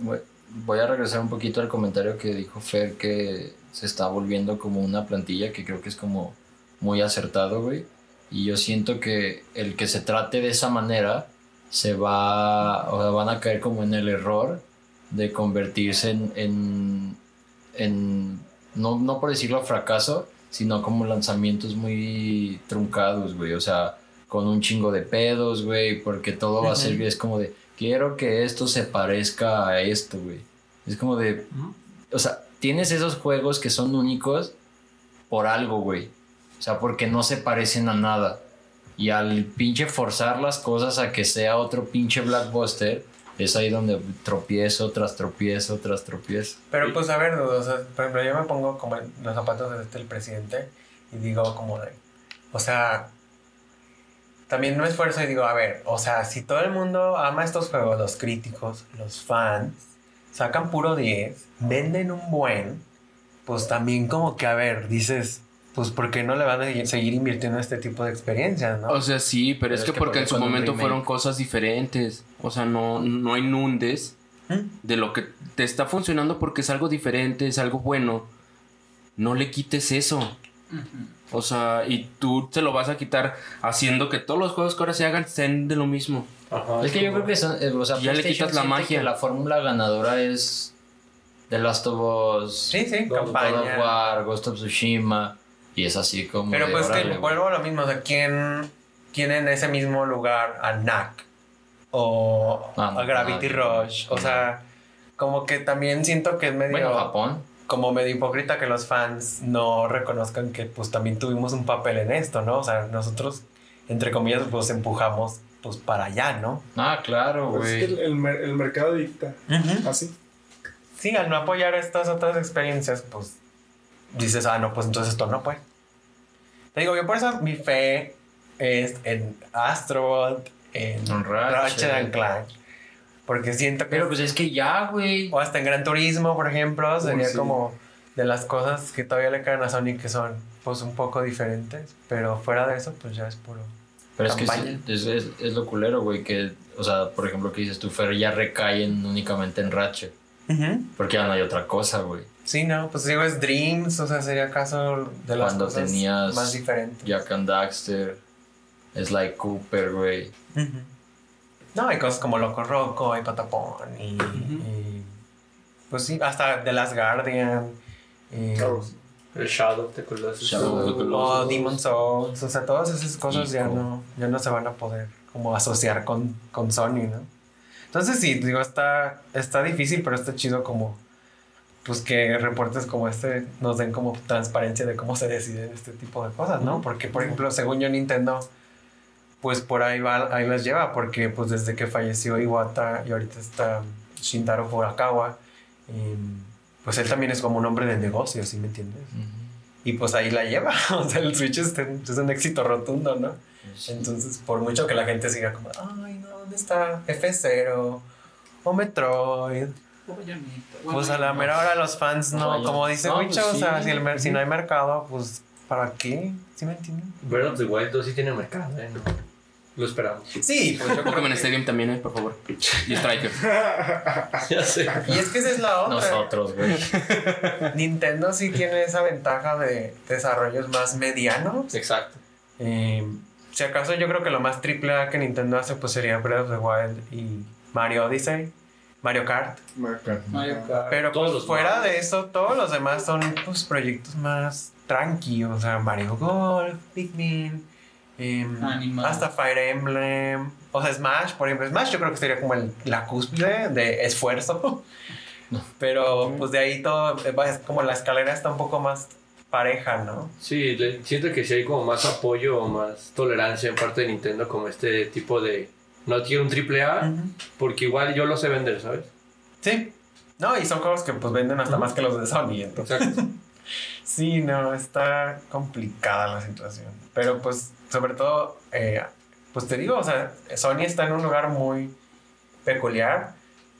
voy- voy a regresar un poquito al comentario que dijo Fer que se está volviendo como una plantilla que creo que es como muy acertado, güey. Y yo siento que el que se trate de esa manera se va, o sea, van a caer como en el error de convertirse en, en, en no, no por decirlo fracaso, sino como lanzamientos muy truncados, güey. O sea, con un chingo de pedos, güey, porque todo va a ser, es como de, quiero que esto se parezca a esto, güey. Es como de, o sea, tienes esos juegos que son únicos por algo, güey. O sea, porque no se parecen a nada. Y al pinche forzar las cosas a que sea otro pinche blockbuster, es ahí donde tropiezo tras tropiezo tras tropiezo. Pero pues a ver, o sea, por ejemplo, yo me pongo como en los zapatos de este el presidente y digo como de, o sea, también me esfuerzo y digo, a ver, o sea, si todo el mundo ama estos juegos, los críticos, los fans, sacan puro 10, venden un buen, pues también como que, a ver, dices, pues ¿por qué no le van a seguir invirtiendo en este tipo de experiencias, no? O sea, sí, pero, es, que, porque en su momento fueron cosas diferentes. O sea, no, no inundes ¿Mm? de lo que te está funcionando porque es algo diferente, es algo bueno. No le quites eso. O sea, y tú te lo vas a quitar haciendo que todos los juegos que ahora se hagan sean de lo mismo. Ajá. Es que yo creo que son, eh, o sea, Ya le quitas la magia. que la fórmula ganadora es The Last of Us, Sí, sí, God of God of campaña. War, Ghost of Tsushima. Y es así como. Pero de, pues que güey. vuelvo a lo mismo, o sea, ¿quién, quién en ese mismo lugar a Knack? O Ah, a Gravity no, Rush. O sea, como que también siento que es medio... Bueno, Japón. como medio hipócrita que los fans no reconozcan que pues también tuvimos un papel en esto, ¿no? O sea, nosotros, entre comillas, pues empujamos pues para allá, ¿no? Ah, claro, Pues es que güey. el, el el mercado dicta. Así. Sí, al no apoyar estas otras experiencias, pues dices, ah, no, pues entonces esto no, pues. Te digo, yo por eso mi fe es en Astrobot, en En Ratchet. Ratchet and Clank. Porque siento que... Pero pues es que ya, güey. O hasta en Gran Turismo, por ejemplo, sería sí. como de las cosas que todavía le caen a Sony que son pues un poco diferentes. Pero fuera de eso, pues ya es puro. Pero es que campaña. es, es, es- lo culero, güey. Que, o sea, por ejemplo, que dices tú, Fer, ya recaen únicamente en Ratchet. Porque ya no hay otra cosa, güey. Sí, no, pues digo, es Dreams, o sea, sería caso de las Cuando cosas tenías más diferentes. Jack and Daxter, Sly Cooper, güey. No, hay cosas como Loco Roco, hay Patapón y, y, Pues sí, hasta The Last Guardian. Y, El Shadow of the Colossus. Shadow of the Colossus. o Demon Souls, o sea, todas esas cosas ya no, ya no se van a poder como asociar con, con Sony, ¿no? Entonces sí, digo, está, está difícil, pero está chido como pues que reportes como este nos den como transparencia de cómo se deciden este tipo de cosas, ¿no? Porque, por ejemplo, según yo Nintendo, pues por ahí va, ahí las lleva, porque pues desde que falleció Iwata y ahorita está Shintaro Furukawa, y, pues él también es como un hombre de negocios, ¿sí me entiendes? Y pues ahí la lleva, o sea, el Switch es, es un éxito rotundo, ¿no? Entonces, por mucho que la gente siga como, ay, no, ¿dónde está F0 o Metroid? Pues a la mera hora los fans no, como dice No, Wicho, pues o sea, sí. si, el mer- si no hay mercado, pues ¿para qué? ¿Sí me entienden? Breath of the Wild 2 sí tiene mercado, ¿eh? ¿no? Lo esperamos. Sí, pues yo creo Pokémon que- Stadium también, eh, por favor. Y Striker. Ya sé. Y es que esa es la otra. Nosotros, güey. Nintendo sí tiene esa ventaja de desarrollos más medianos. Exacto. Eh, si acaso yo creo que lo más triple A que Nintendo hace pues sería Breath of the Wild y Mario Odyssey, Mario Kart. Mario Kart. Pero Todos pues, los fuera Mario. de eso, todos los demás son pues proyectos más tranqui, o sea, Mario Golf, Pikmin, em, hasta Fire Emblem, o sea, Smash, por ejemplo, Smash yo creo que sería como el- la cúspide de esfuerzo. Pero pues de ahí todo, eh, como la escalera está un poco más pareja, ¿no? Sí, le- siento que sí hay como más apoyo o más tolerancia en parte de Nintendo como este tipo de... No quiero un triple A porque igual yo lo sé vender, ¿sabes? Sí. No, y son juegos que pues venden hasta más que los de Sony, entonces. Exacto. Sí, no, está complicada la situación. Pero pues, sobre todo, eh, pues te digo, o sea, Sony está en un lugar muy peculiar,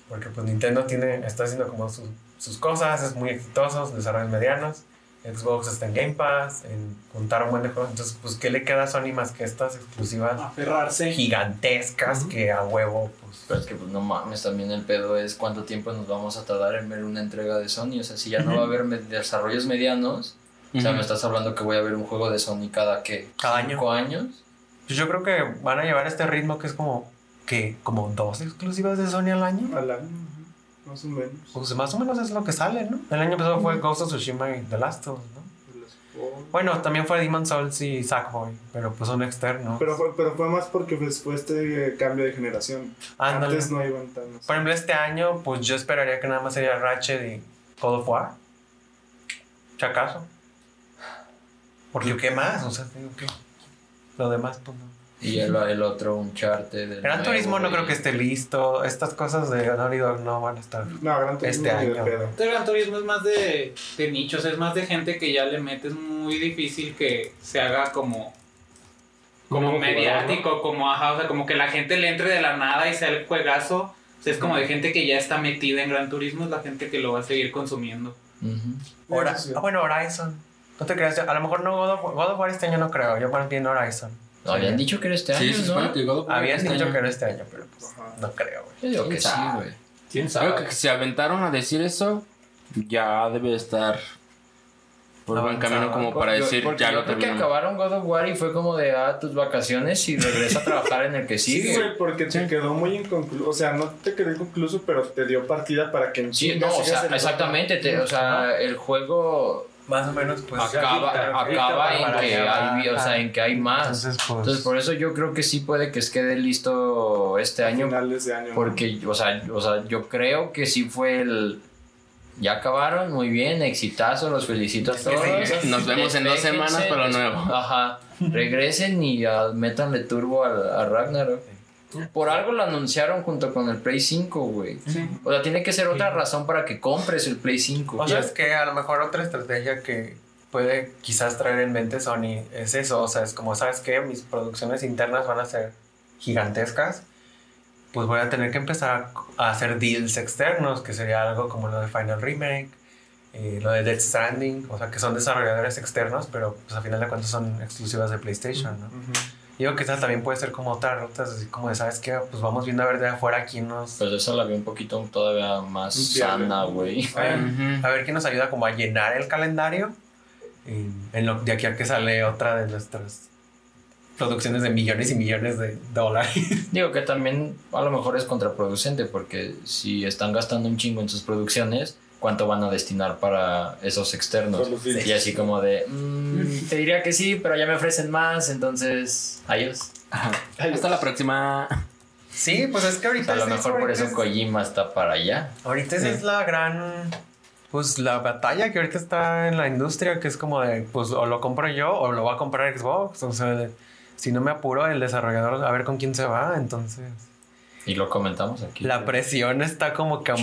porque pues Nintendo tiene, está haciendo como su- sus cosas, es muy exitoso, desarrollos medianos. Xbox está en Game Pass, en juntar un buen de juegos. Entonces, pues, ¿qué le queda a Sony más que estas exclusivas Aferrarse. gigantescas que a huevo, pues... Pero es que, pues, no mames, también el pedo es cuánto tiempo nos vamos a tardar en ver una entrega de Sony. O sea, si ya no va a haber desarrollos medianos, o sea, me estás hablando que voy a ver un juego de Sony cada, ¿qué? Cada ¿Cinco años? Pues yo creo que van a llevar este ritmo que es como que como dos exclusivas de Sony al año. Al año, más o menos. Pues más o menos es lo que sale, ¿no? El año pasado fue Ghost of Tsushima y The Last of Us, ¿no? Bueno, también fue Demon Souls y Sackboy, pero pues son externos. Pero fue, pero fue más porque fue este cambio de generación. Ándale. Antes no iban tan. Por ejemplo, este año, pues yo esperaría que nada más sería Ratchet y God of War. ¿Si acaso? Porque ¿qué más? O sea, digo que lo demás, pues no. Y el, el otro, un charte del Gran nuevo, Turismo no y- creo que esté listo. Estas cosas de Naughty Dog no van a estar. No, Gran Turismo Este de año. pedo. Este Gran Turismo es más de, de nichos, es más de gente que ya le metes muy difícil que se haga como como mediático, como ajá, o sea, como que la gente le entre de la nada y sea el juegazo. O sea, es como de gente que ya está metida en Gran Turismo, es la gente que lo va a seguir consumiendo. Hora- sí. ah, bueno, Horizon. No te creas, a lo mejor no God of, God of War este año no creo, yo más bien Horizon. No, habían dicho que era este año, Sí, se supone ¿no? que God of War Habían este dicho año. que era este año, pero pues no creo, güey. Yo digo que ¿Quién sí, sabe? güey. ¿Quién Creo sabe? que si aventaron a decir eso, ya debe estar por buen camino como para Yo- decir ya yo lo creo que acabaron God of War y fue como de, ah, tus vacaciones y regresa a trabajar en el que Sí, sigue. güey, porque te quedó muy inconcluso. O sea, no te quedó inconcluso, pero te dio partida para que en Sí, no, o sea, exactamente, te- o sea, el juego Más o menos, pues. acaba, acaba en que hay, o sea, en que hay más. Entonces, pues. Entonces, por eso yo creo que sí puede que quede listo este a año, finales de año. ¿no? porque, o sea, o sea, yo creo que sí fue el... Ya acabaron, muy bien, exitazo, los felicito a todos. sí, Nos vemos en dos semanas para lo des- nuevo. Ajá, regresen y ah, métanle turbo a, a Ragnarok. Por algo lo anunciaron junto con el Play 5, güey. O sea, tiene que ser otra razón para que compres el Play 5. O sea, es que a lo mejor otra estrategia que puede quizás traer en mente Sony es eso. O sea, es como, ¿sabes qué? Mis producciones internas van a ser gigantescas. Pues voy a tener que empezar a, hacer deals externos, que sería algo como lo de Final Remake, eh, lo de Dead Stranding, o sea, que son desarrolladores externos, pero pues a final de cuentas son exclusivas de PlayStation, ¿no? Ujú. Digo que esa también puede ser como otras rutas, así como de, ¿sabes qué? Pues vamos viendo a ver de afuera quién nos... Pues esa la vi un poquito todavía más Viable. sana, güey. A ver, Ujú. a ver quién nos ayuda como a llenar el calendario. Y en lo, de aquí a que sale otra de nuestras producciones de millones y millones de dólares. Digo que también a lo mejor es contraproducente porque si están gastando un chingo en sus producciones, ¿cuánto van a destinar para esos externos? Por deals. Y así como de, "Mm, te diría que sí, pero ya me ofrecen más, entonces, adiós. Hasta la próxima. Sí, pues es que O ahorita... sea, a lo es mejor por ahorita eso es- Kojima está para allá. Ahorita esa es la gran... Pues la batalla que ahorita está en la industria, que es como de, pues o lo compro yo o lo va a comprar Xbox. O sea, de- si no me apuro, el desarrollador a ver con quién se va. Entonces, Y lo comentamos aquí. la presión está como que Sí.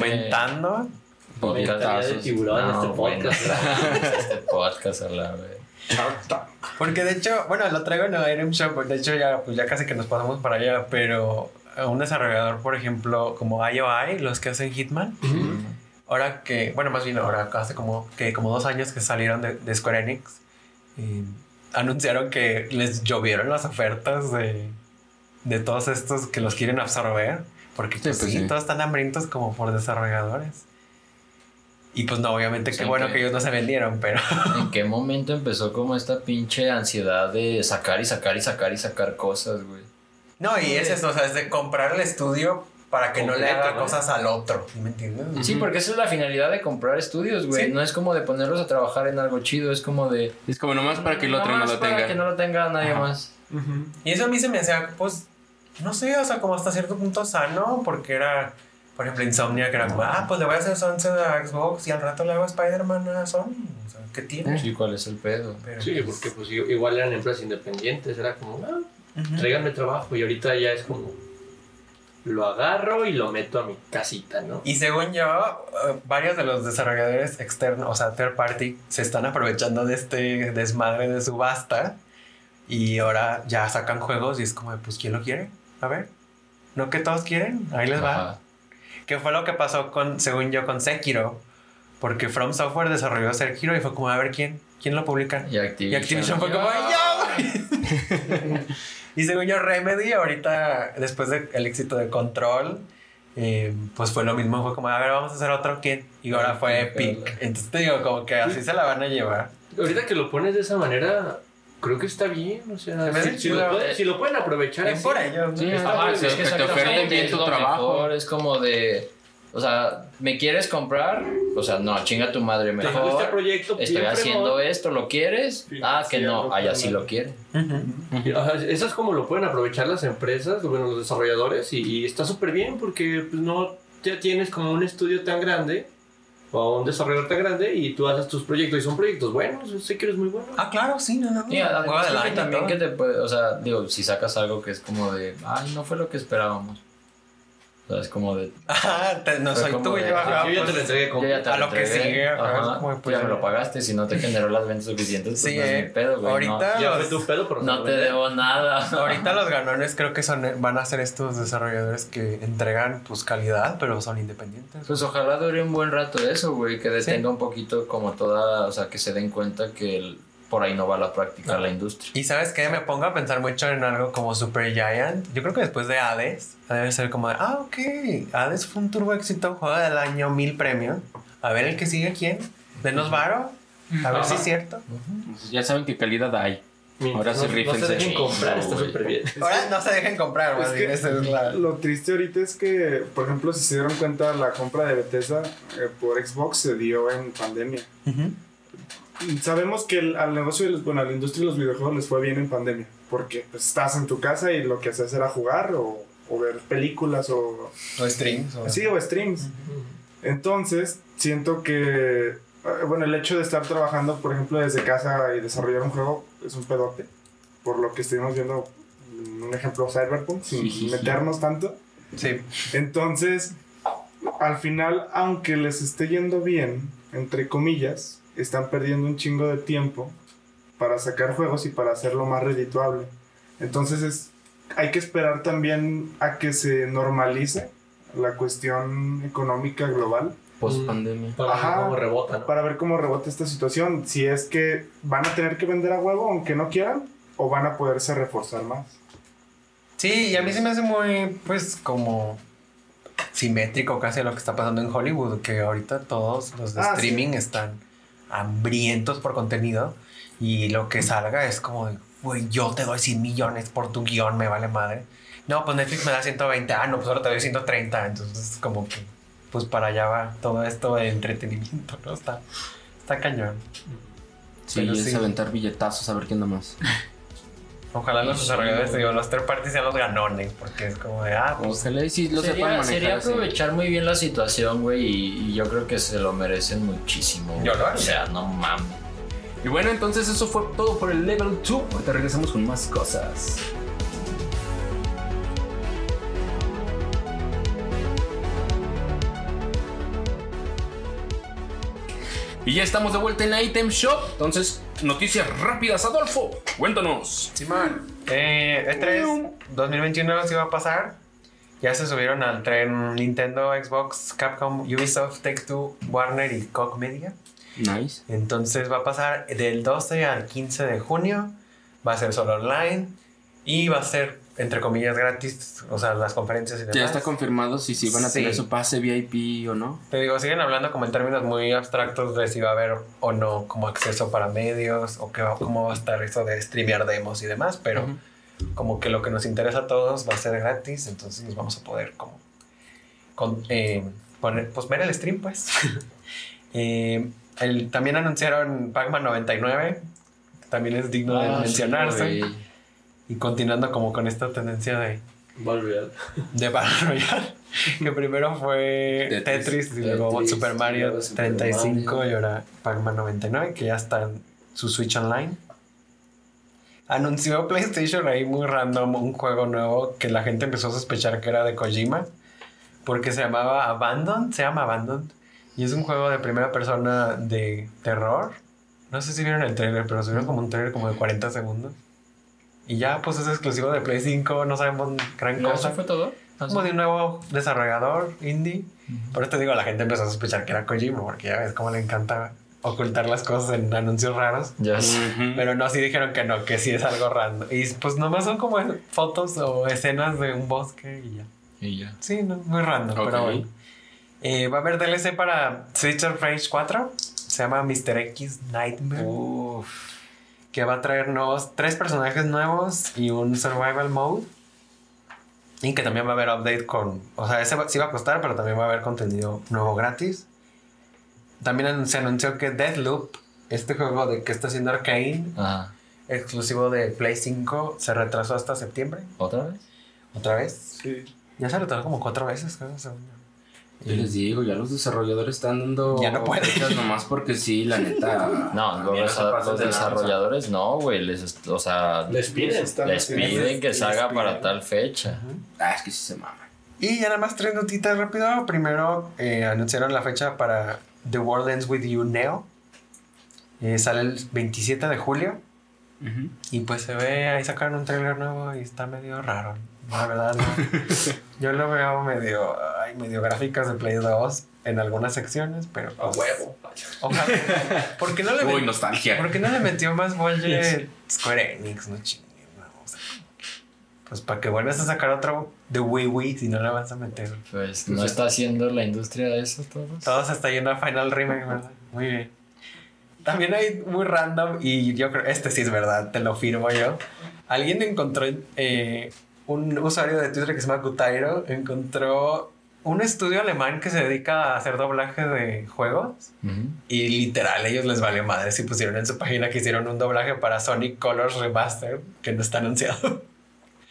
Aumentando. Mentalidad de tiburón, este bueno, podcast. este podcast a la vez. Porque de hecho, bueno, lo traigo en el Item Shop, de hecho ya, pues ya casi que nos pasamos para allá, pero un desarrollador, por ejemplo, como IOI, los que hacen Hitman, ahora que, bueno, más bien ahora hace como, que como dos años que salieron de, de Square Enix, y anunciaron que les llovieron las ofertas de, de todos estos que los quieren absorber. Porque pues, pues sí, sí. todos están hambrientos como por desarrolladores. Y pues no, obviamente Sí, qué bueno que- que ellos no se vendieron, pero... ¿En qué momento empezó como esta pinche ansiedad de sacar y sacar y sacar y sacar cosas, güey? No, y es eso, o sea, es de comprar el estudio para que no le haga cosas al otro. ¿sí ¿Me entiendes? Sí, porque esa es la finalidad de comprar estudios, güey. Sí. No es como de ponerlos a trabajar en algo chido, es como de... Es como nomás para que el otro no lo para tenga. que no lo tenga nadie más. Y eso a mí se me hacía, pues, no sé, o sea, como hasta cierto punto sano, porque era, por ejemplo, Insomnia, que era como, ah, pues le voy a hacer Sunset a Xbox y al rato le hago Spider-Man a Sony. O sea, ¿qué tiene? Sí, ¿cuál es el pedo? Pero, Sí, porque pues igual eran empresas independientes, era como, ah, Ujú. tráiganme trabajo y ahorita ya es como, lo agarro y lo meto a mi casita, ¿no? Y según yo, eh, varios de los desarrolladores externos, o sea, third party, se están aprovechando de este desmadre de subasta y ahora ya sacan juegos y es como, de, pues, ¿quién lo quiere? A ver, ¿no que todos quieren? Ahí les va. Que fue lo que pasó con, según yo, con Sekiro. Porque From Software desarrolló Sekiro y fue como, a ver quién, quién lo publica. Y Activision. Y Activision fue como, ¡yo! y según yo, Remedy, ahorita, después del éxito de Control, eh, pues fue lo mismo. Fue como, a ver, vamos a hacer otro quién. Y ahora fue Epic. Entonces te digo, como que así se la van a llevar. Ahorita que lo pones de esa manera, creo que está bien, o sea, si, si lo pueden, si lo pueden aprovechar Bien así, por ellos. ¿no? Sí, Está ajá, muy sí, bien. que te oferten bien es tu trabajo. mejor, es como de... O sea, ¿me quieres comprar? O sea, no, chinga tu madre mejor. este proyecto, Estoy haciendo esto, ¿lo quieres? Ah, que no, allá sí lo quiere. Ujú. Ajá, Eso es como lo pueden aprovechar las empresas, bueno, los desarrolladores, y, y está súper bien porque pues, no ya tienes como un estudio tan grande o un desarrollador tan grande y tú haces tus proyectos y son proyectos buenos. Yo sé que eres muy bueno. Ah, claro, sí, no, no. Además que año, también todo. que te puede, o sea, digo, si sacas algo que es como de, ay, no fue lo que esperábamos. Es como de, Ah, te- no soy como tú, de, yo, ah, ajá, yo ya te pues, lo entregué te a lo que sigue, ajá, como, pues, ya me lo pagaste, si no te generó las ventas suficientes, pues Sí, no es eh, mi pedo, güey. ahorita- Ya los- tu pedo, pero No, no te debo nada. Ahorita los ganones creo que son van a ser estos desarrolladores que entregan pues calidad, pero son independientes. Pues ojalá dure un buen rato eso, güey, que detenga un poquito como toda, o sea, que se den cuenta que el- por ahí no va la práctica la industria. Y sabes qué, me pongo a pensar mucho en algo como Super Giant. Yo creo que después de Hades, debe ser como de, ah, ok, Hades fue un turbo éxito, juego del año, mil premios. A ver el que sigue quién, denos varo, a ver si es cierto. Pues ya saben qué calidad hay. Ahora no, no rífense. se dejen comprar, está súper bien. Ahora no se dejen comprar, Es que esa es la... Lo triste ahorita es que, por ejemplo, si se dieron cuenta, la compra de Bethesda eh, por Xbox se dio en pandemia. Ujú. Sabemos que el- al negocio, de los- bueno, a la industria de los videojuegos les fue bien en pandemia, porque pues, estás en tu casa y lo que haces era jugar o, o ver películas o, O streams. o- sí, o streams. Entonces, siento que, eh, bueno, el hecho de estar trabajando, por ejemplo, desde casa y desarrollar un juego es un pedote, por lo que estuvimos viendo un ejemplo Cyberpunk, sin Jijiji. meternos tanto. Sí. Entonces, al final, aunque les esté yendo bien, entre comillas, están perdiendo un chingo de tiempo para sacar juegos y para hacerlo más redituable. Entonces, es, hay que esperar también a que se normalice la cuestión económica global Post pandemia. Para ver cómo rebota, ¿no? para ver cómo rebota esta situación. Si es que van a tener que vender a huevo aunque no quieran, o van a poderse reforzar más. Sí, y a mí se me hace muy, pues, como simétrico casi lo que está pasando en Hollywood, que ahorita todos los de Ah, sí. streaming están hambrientos por contenido y lo que salga es como, güey, yo te doy 100 millones por tu guion, me vale madre. No, pues Netflix me da 120, ah, no, pues ahora te doy 130, entonces como que, pues para allá va todo esto de entretenimiento, ¿no? Está, está cañón. Sí, Pero es sí. aventar billetazos a ver quién da más. Ojalá los desarrolladores, digo, los third parties sean los ganones, porque es como de, ah, pues Ojalá y si lo sepan Sería, manejar sería así. aprovechar muy bien la situación, güey, y, y yo creo que se lo merecen muchísimo. Yo lo haría. O sea, no mames. Y bueno, entonces eso fue todo por el level 2. Ahorita regresamos con más cosas. Y ya estamos de vuelta en la Item Shop. Entonces, noticias rápidas, Adolfo. Cuéntanos. Simón. Eh, E3 2021 sí va a pasar. Ya se subieron al tren Nintendo, Xbox, Capcom, Ubisoft, Take-Two, Warner y Koch Media. Nice. Entonces va a pasar del 12 al 15 de junio. Va a ser solo online. Y va a ser entre comillas, gratis, o sea, las conferencias y demás. Ya está confirmado si sí van a tener Sí. su pase VIP o no. Te digo, siguen hablando como en términos muy abstractos de si va a haber o no como acceso para medios o va- cómo va a estar eso de streamear demos y demás, pero como que lo que nos interesa a todos va a ser gratis, entonces nos vamos a poder como con- eh, poner, pues ver el stream pues. Eh, el- también anunciaron Pac-Man 99, que también es digno de Ah, sí, mencionarse. güey. Y continuando como con esta tendencia de, Battle Royale. de Battle Royale, que primero fue Tetris. Tetris, y luego Tetris, Super Mario luego Super 35 Mario. y ahora Pac-Man 99, que ya está en su Switch Online. Anunció PlayStation ahí muy random un juego nuevo que la gente empezó a sospechar que era de Kojima, porque se llamaba Abandon, se llama Abandon, y es un juego de primera persona de terror. No sé si vieron el trailer, pero subieron como un trailer como de 40 segundos. Y ya, pues es exclusivo de Play 5, no sabemos gran ¿Ya cosa eso fue todo? Como de un nuevo desarrollador indie. Por eso te digo, la gente empezó a sospechar que era Kojima, porque ya ves cómo le encanta ocultar las cosas en anuncios raros. Ya sé. Ujú. Pero no, sí dijeron que no, que sí es algo random. Y pues nomás son como fotos o escenas de un bosque y ya. Y ya. Sí, no, muy random, Ok. pero bueno. Eh, va a haber DLC para of Rage 4. Se llama Mr. X Nightmare. Que va a traer nuevos, tres personajes nuevos y un survival mode. Y que también va a haber update con. O sea, ese va- sí va a costar, pero también va a haber contenido nuevo gratis. También se anunció que Deathloop, este juego de que está haciendo Arkane, Ajá. exclusivo de Play 5, se retrasó hasta septiembre. ¿Otra vez? ¿Otra vez? Sí. Ya se retrasó como cuatro veces, creo. según yo. Yo les digo, ya los desarrolladores están dando Ya no pueden. fechas nomás porque sí, la neta. No, los, los de desarrolladores no, güey. Les, o sea, Les piden. Les piden que salga para tal fecha. Ah, es que sí se mama. Y ya nada más tres notitas rápido. Primero eh, anunciaron la fecha para The World Ends With You Neo. Eh, sale el 27 de julio. Ujú. Y pues se ve, ahí sacaron un trailer nuevo y está medio raro. La verdad, no. Yo lo veo medio, ay, medio gráficas de Play 2 en algunas secciones, pero A huevo. Ojalá. ¿Por qué no le, Uy, nostalgia. ¿por qué no le metió más budget Square Enix? No chingues, no, o sea, Pues para que vuelvas a sacar otro de Wii Wii si no le vas a meter. Pues no está haciendo la industria de eso todos. Todos está yendo a Final Remake, ¿verdad? Muy bien. También hay muy random y yo creo, este sí es verdad, te lo firmo yo. Alguien encontró, eh, un usuario de Twitter que se llama Gutairo, encontró un estudio alemán que se dedica a hacer doblaje de juegos y literal ellos les valió madre si pusieron en su página que hicieron un doblaje para Sonic Colors Remastered que no está anunciado.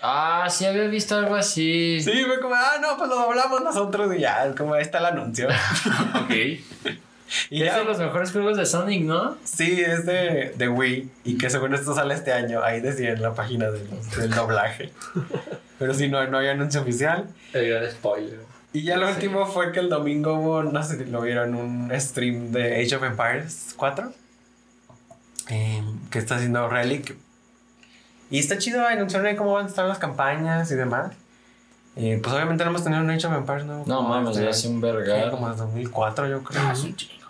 Ah, sí había visto algo así. Sí, fue como, ah, no, pues lo doblamos nosotros y ya, como ahí está el anuncio. Ok. y es ya, de los mejores juegos de Sonic, ¿no? Sí, es de, de Wii y que según esto sale este año. Ahí decía en la página de los- del doblaje. Pero sí, no, no hay anuncio oficial. El gran spoiler. Y ya lo último fue que el domingo hubo, no sé si lo vieron, un stream de Age of Empires 4. eh, que está haciendo Relic. Y está chido, anunciaron ahí cómo van a estar las campañas y demás. Eh, pues obviamente no hemos tenido un Age of Empires nuevo. No mames, desde- ya hace un sí, vergar. como desde 2004 yo creo. Ah, es un chingo.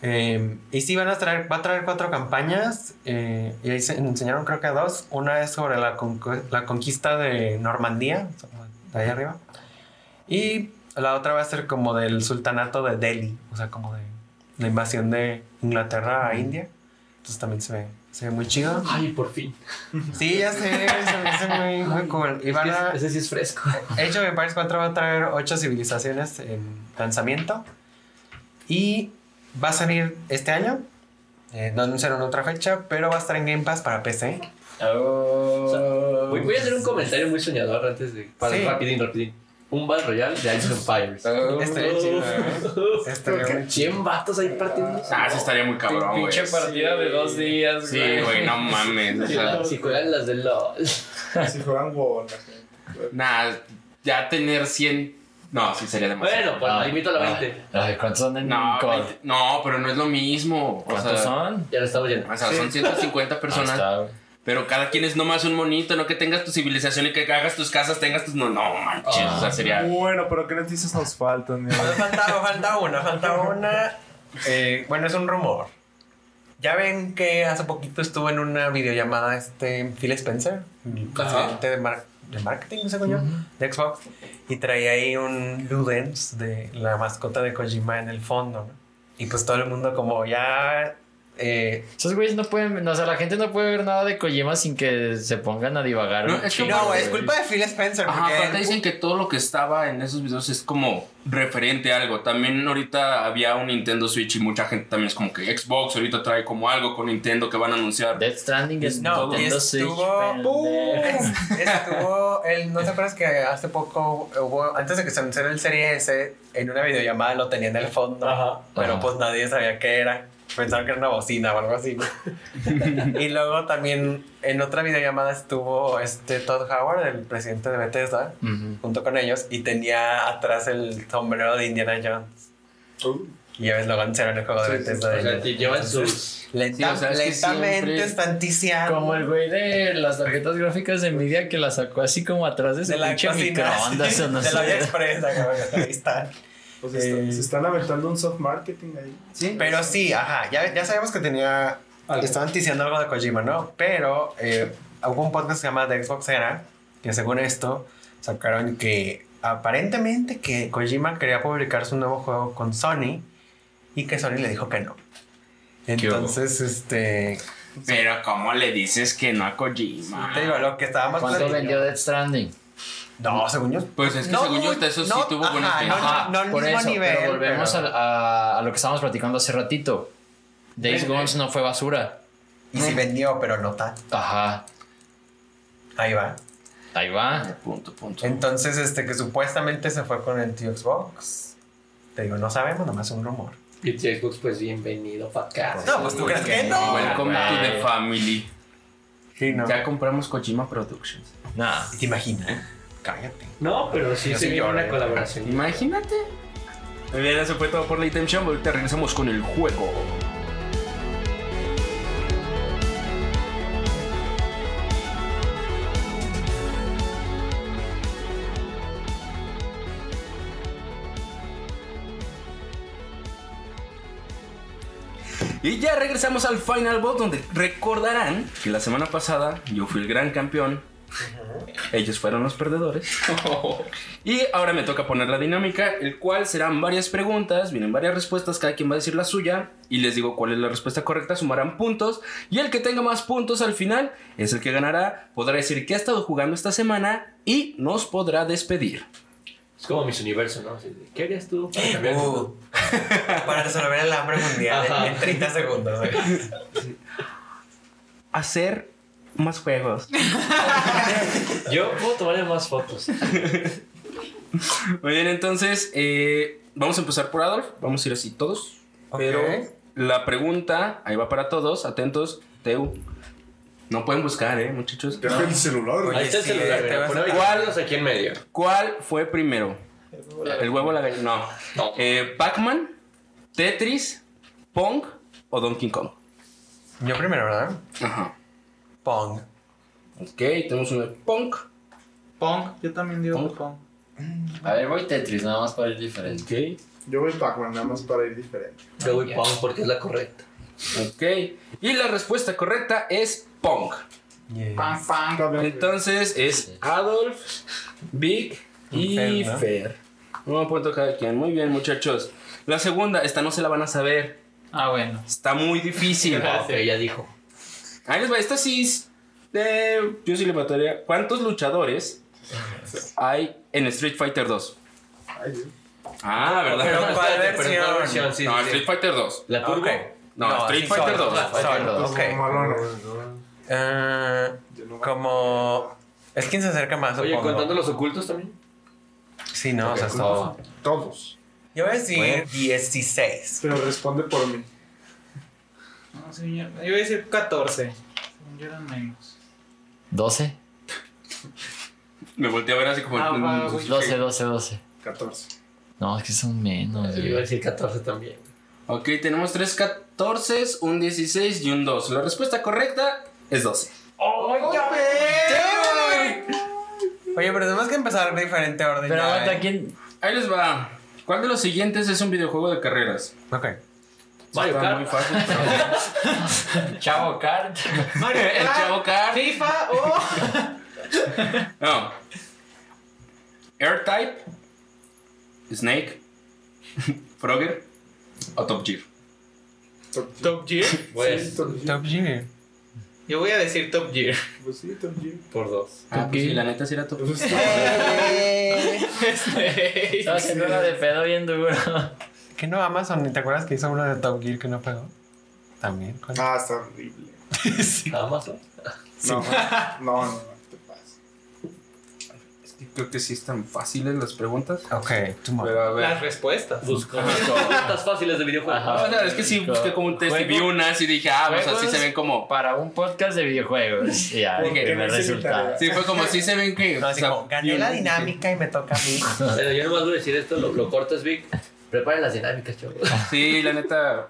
Eh, y sí, van a traer, va a traer cuatro campañas. eh, y ahí se enseñaron, creo que dos. Una es sobre la, la conquista de Normandía, de ahí arriba. Y la otra va a ser como del sultanato de Delhi, o sea, como de la invasión de Inglaterra a India. Entonces también se ve, se ve muy chido. Ay, por fin. Sí, ya sé, se me hace muy, muy cool. Y van a, Ese sí es fresco. Age of Empires 4 va a traer 8 civilizaciones en lanzamiento. Y va a salir este año. Eh, no anunciaron otra fecha, pero va a estar en Game Pass para PC. Oh. Voy, voy a hacer un comentario muy soñador antes de. Para Sí. rapidín, rapidín. Un Battle Royale de Age of Empires. Oh. Estaría chido, ¿eh? Estaría muy chido. 100 vatos ahí partiendo. Ah, sí estaría muy cabrón, güey. Pinche partida de dos días, Sí, güey, no mames. O sea, Si juegan las de LOL. Si juegan WoW, gente. nah, ya tener 100. No, sí sería demasiado. Bueno, pues ahí invito a la 20. Ay, ¿cuántos son en No, COD? 20 no, pero no es lo mismo. O ¿Cuántos sea, son? Ya lo estamos yendo. o sea, son 150 Ahí personas. está. Pero cada quien es nomás un monito, no que tengas tu civilización y que hagas tus casas, tengas tus. No, no manches. O sea, sería. Bueno, pero ¿qué noticias nos faltan? mira? Falta, falta una, falta una. Eh, bueno, es un rumor. Ya ven que hace poquito estuvo en una videollamada este Phil Spencer, el presidente de, Mar- de marketing, según yo, de Xbox. Y traía ahí un Ludens de la mascota de Kojima en el fondo. ¿no? Y pues todo el mundo como ya... eh, Esos güeyes no pueden, o sea, la gente no puede ver nada de Kojima sin que se pongan a divagar. No, es no, culpa de Phil Spencer. Ajá, porque aparte él- dicen que todo lo que estaba en esos videos es como referente a algo. También ahorita había un Nintendo Switch y mucha gente también es como que Xbox ahorita trae como algo con Nintendo que van a anunciar. Death Stranding es No, Nintendo Switch, estuvo-. Estuvo, el, ¿no te acuerdas que hace poco hubo, antes de que se anunciara el Serie S, en una videollamada lo tenía en el fondo, Ajá. pero Ajá. pues nadie sabía qué era. Pensaron que era una bocina o algo así. y luego también en otra videollamada estuvo este Todd Howard, el presidente de Bethesda, Ujú. junto con ellos, y tenía atrás el sombrero de Indiana Jones. Y ya ves, lo anunciaron en el juego de Bethesda. Sea, de llevan sus. Lenta- Sí, o sea, es que lentamente están ticiando. Como el güey de las tarjetas gráficas de Nvidia que la sacó así como atrás de su de la pinche cocina. microondas o no de la. Express, acá, ahí está. Pues está- Eh. se están aventando un soft marketing ahí. Sí, Pero sí, ajá, ya, ya sabemos que tenía. Estaban diciendo algo de Kojima, ¿no? Pero eh, hubo un podcast que se llama The Xbox Era, que según esto sacaron que aparentemente que Kojima quería publicar su nuevo juego con Sony y que Sony le dijo que no. Entonces, este. Pero ¿cómo le dices que no a Kojima? Te digo, lo que estábamos ¿Cuánto vendió Death Stranding? No, según yo. Pues es que No, según yo eso sí no, tuvo ajá, buenas no. Ajá, no al por mismo eso, nivel, pero volvemos pero- A, a- a lo que estábamos platicando hace ratito. Days Gone no fue basura. Y sí vendió, pero no tanto. Ajá, Ahí va. ahí va. Punto, punto. Entonces, este que supuestamente se fue con el tío Xbox. Te digo, no sabemos, nomás es un rumor. Y el Xbox, pues bienvenido para acá. No, pues tú crees que no. Welcome to the family. Sí, no. Ya compramos Kojima Productions. Nah. ¿Te imaginas? Cállate. No, pero sí se sí una colaboración. Imagínate. Muy bien, eso fue todo por la Item Show. Ahorita regresamos con el juego. Y ya regresamos al Final Boss donde recordarán que la semana pasada yo fui el gran campeón. Ellos fueron los perdedores. Y ahora me toca poner la dinámica, el cual serán varias preguntas, vienen varias respuestas, cada quien va a decir la suya y les digo cuál es la respuesta correcta, sumarán puntos y el que tenga más puntos al final es el que ganará, podrá decir que ha estado jugando esta semana y nos podrá despedir. Es como mis universo, ¿no? ¿Qué harías tú para cambiar el Uh, mundo? para resolver el hambre mundial en- Ajá. en 30 segundos. Hacer más juegos. Yo puedo tomarle más fotos. Muy bien, entonces eh, vamos a empezar por Adolf, vamos a ir así todos. Pero la pregunta, ahí va para todos, atentos, Teu. No pueden buscar, eh, muchachos. Deja el celular. Oye, Ahí está el sí, celular, te mira, a- ¿Cuál? aquí en medio. ¿Cuál fue primero? ¿El huevo o la gallina? No. No. Eh, ¿Pac-Man, Tetris, Pong o Donkey Kong? Yo primero, ¿verdad? Ajá. Pong. Ok, tenemos uno de Pong. Pong, yo también digo Pong. Pong. A ver, voy Tetris, nada más para ir diferente. Ok. Yo voy Pac-Man, nada más para ir diferente. Yo voy Pong porque es la correcta. Ok. Y la respuesta correcta es Pong. Yes. Bien. Entonces es Adolf, Vic y Fer, ¿no? Fer. Un punto cada quien. Muy bien, muchachos. La segunda, esta no se la van a saber. Ah, bueno. Está muy difícil. Ok, ya dijo. Ahí les va. Esta sí es. eh, yo sí le mataría. ¿Cuántos luchadores hay en Street Fighter 2? Ay, Dios. Ah, ¿verdad? Pero No, ¿cuál espérate, pero ¿cuál versión? versión? Sí, no, sí, sí. Street Fighter 2. ¿La turbo? Ok. No, Street sí, Fighter solo, 2. solo, Pues ok. como malona. Eh, no- como. Es quien se acerca más, Oye, supongo. contando los ocultos también. Sí, no, o sea, todo. Todos. Yo voy a decir 16. Pero responde por mí. No, señor. Yo voy a decir 14. Según Yo eran menos. 12. Me volteé a ver así como. Ah, va, güey. 12, 12, 12. 14. No, es que son menos. Yo güey. iba a decir 14 también. Ok, tenemos tres 14, un 16 y un 2. La respuesta correcta es 12. Oye, pero tenemos que empezar de diferente orden. Pero ya, aguanta, ¿eh? ¿quién? Ahí les va. ¿Cuál de los siguientes es un videojuego de carreras? Ok. Mario Está Kart. muy fácil. Chavo Kart. Mario El Kart, Chavo Kart. FIFA o. No. Airtype, Snake, Frogger o Top Gear. Top Gear. Pues, Top Gear. Yo voy a decir Top Gear. Pues sí, Top Gear. por dos. Ah, pues sí, la neta sí era Top Gear. Estaba haciendo una de pedo bien duro. ¿Qué no Amazon? ¿Te acuerdas que hizo uno de Top Gear que no pegó? También. con- Ah, está horrible. Amazon. No, no, no, no, ¿qué te pasa? Es que Creo que sí están fáciles las preguntas. Ok, Pero a ver. Las respuestas. Busco preguntas fáciles de videojuegos. Ajá. Es que sí busqué como un test y vi unas y dije, ah, pues así se ven como. Para un podcast de videojuegos. Y Ya, mi resultado. tarea. Sí, fue como así se ven que. No, así o sea, como, gané la dinámica y me toca a mí. Bueno, yo nomás voy a decir esto, lo, lo cortas, Vic. Preparen las dinámicas, chavos. Sí, la neta.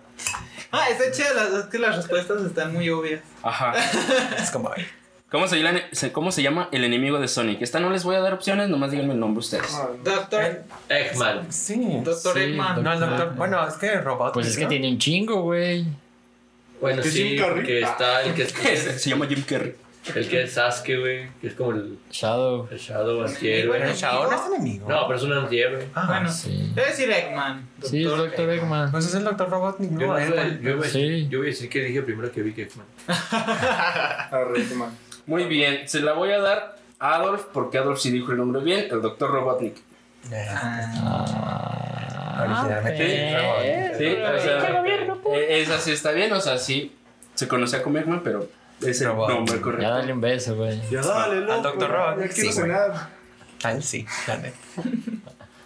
Ah, está chida. las- Es que las respuestas están muy obvias. Aja. Es como, ay, ¿Cómo se, llama, se- ¿Cómo se llama el enemigo de Sonic? Esta no les voy a dar opciones, nomás díganme el nombre ustedes. Ah, Doctor. Eggman. sí. Doctor Sí, Eggman. No, el doctor. Bueno, es que robot. Pues es que ¿no? tiene un chingo, güey. Bueno, ¿Que sí, Jim Carrey? porque está el que es, se llama Jim Carrey. El que es Sasuke, güey, que es como el, Shadow. el Shadow Sí, antihéroe. Pero el Shao no es enemigo. No, pero es un antihéroe. Ah, Bueno, Sí. debe decir Eggman. Sí, es Doctor Eggman. Pues es el doctor robot. Yo, No, yo, voy a Sí. decir, yo voy a decir que dije primero que vi que Eggman. Muy bien, se la voy a dar a Adolf, porque Adolf sí dijo el nombre bien, el doctor Robotnik. Originalmente. robot. Sí, o sea, esa sí está bien, o sea, sí se conocía como Eggman, pero es el Robot. nombre Ya correcto. dale un beso, güey. Ya dale, loco. Dr. Rock. Ya quiero Sí, güey. cenar. Ah, sí, la neta.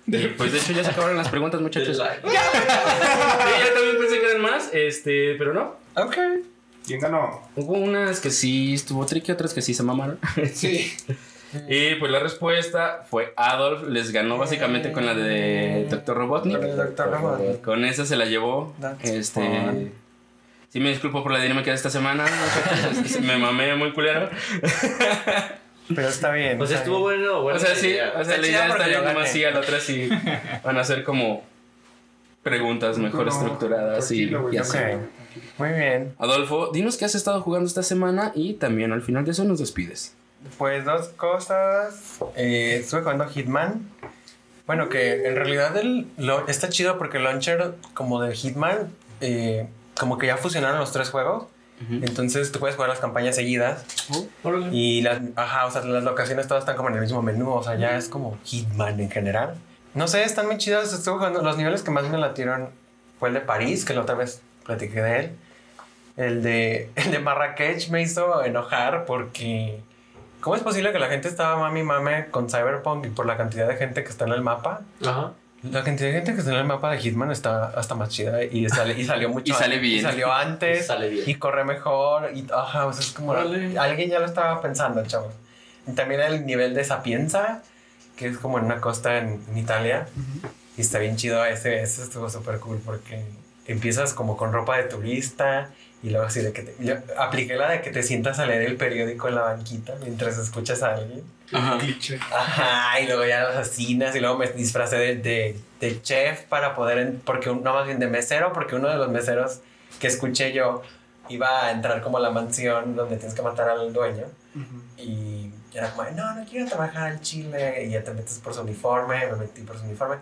Y, pues de hecho ya se acabaron las preguntas, muchachos. Sí, yo también pensé que eran más, este, pero no. Ok. ¿Quién ganó? Hubo unas que sí estuvo tricky, otras que sí se mamaron. Sí. Y pues la respuesta fue Adolf les ganó básicamente con la de Dr. Robotnik. Con el Dr. Robotnik. Con esa se la llevó. That's este. fun. Sí, me disculpo por la dinámica de esta semana. muchachos. me mamé muy culero. Pero está bien. Pues está estuvo bien. bueno, bueno. o sea, sí, o sea, Está la idea está nomás gané. sí, a la otra sí van a ser como preguntas mejor No, estructuradas y, así. Muy bien. Adolfo, dinos qué has estado jugando esta semana y también al final de eso nos despides. Pues dos cosas. Eh, estuve jugando Hitman. Bueno, que en realidad el, lo, está chido porque el launcher como de Hitman, eh, como que ya fusionaron los tres juegos. Entonces tú puedes jugar las campañas seguidas. Y las, ajá, o sea, las locaciones todas están como en el mismo menú. O sea, ya es como Hitman en general. No sé, están muy chidas. Estuve jugando. Los niveles que más me latieron fue el de París, que la otra vez platiqué de él. El de, el de Marrakech me hizo enojar porque. ¿Cómo es posible que la gente estaba mami mame con Cyberpunk y por la cantidad de gente que está en el mapa? Ajá. La cantidad de gente que está en el mapa de Hitman está hasta más chida y, sale, y salió mucho Y sale antes, bien. Y salió antes. Y sale bien. Y corre mejor. Y ajá, o sea, es como. Órale. Alguien ya lo estaba pensando, chavos. Y también el nivel de Sapienza, que es como en una costa en, en Italia. Y está bien chido. Ese, ese estuvo súper cool porque empiezas como con ropa de turista. Y luego así de que te, yo apliqué la de que te sientas a leer el periódico en la banquita mientras escuchas a alguien. Ajá. Cliché. Ajá, y luego ya los asesinas y luego me disfracé de, de, de chef para poder, en- porque no más bien de mesero, porque uno de los meseros que escuché yo iba a entrar como a la mansión donde tienes que matar al dueño y era como, no, no quiero trabajar al chile y ya te metes por su uniforme, me metí por su uniforme.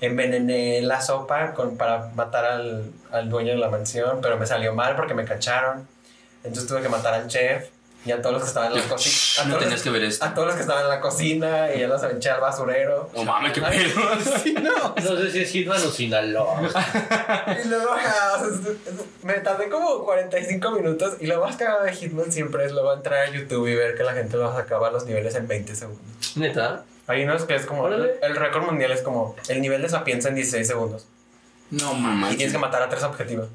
Envenené la sopa con, para matar al, al dueño de la mansión, pero me salió mal porque me cacharon. Entonces tuve que matar al chef y a todos los que estaban en la cocina. No tenías que ver esto. A todos los que estaban en la cocina y ya los al basurero. No mames, qué pedo. Sí, no. No sé si es Hitman o Sinaloa. Y luego, o sea, me tardé como 45 minutos y lo más cagado de Hitman siempre es luego entrar a YouTube y ver que la gente los acaba los niveles en 20 segundos. Neta. Hay unos que es como, Órale. el récord mundial es como el nivel de sapienza en 16 segundos. No Y mames. tienes que matar a tres objetivos.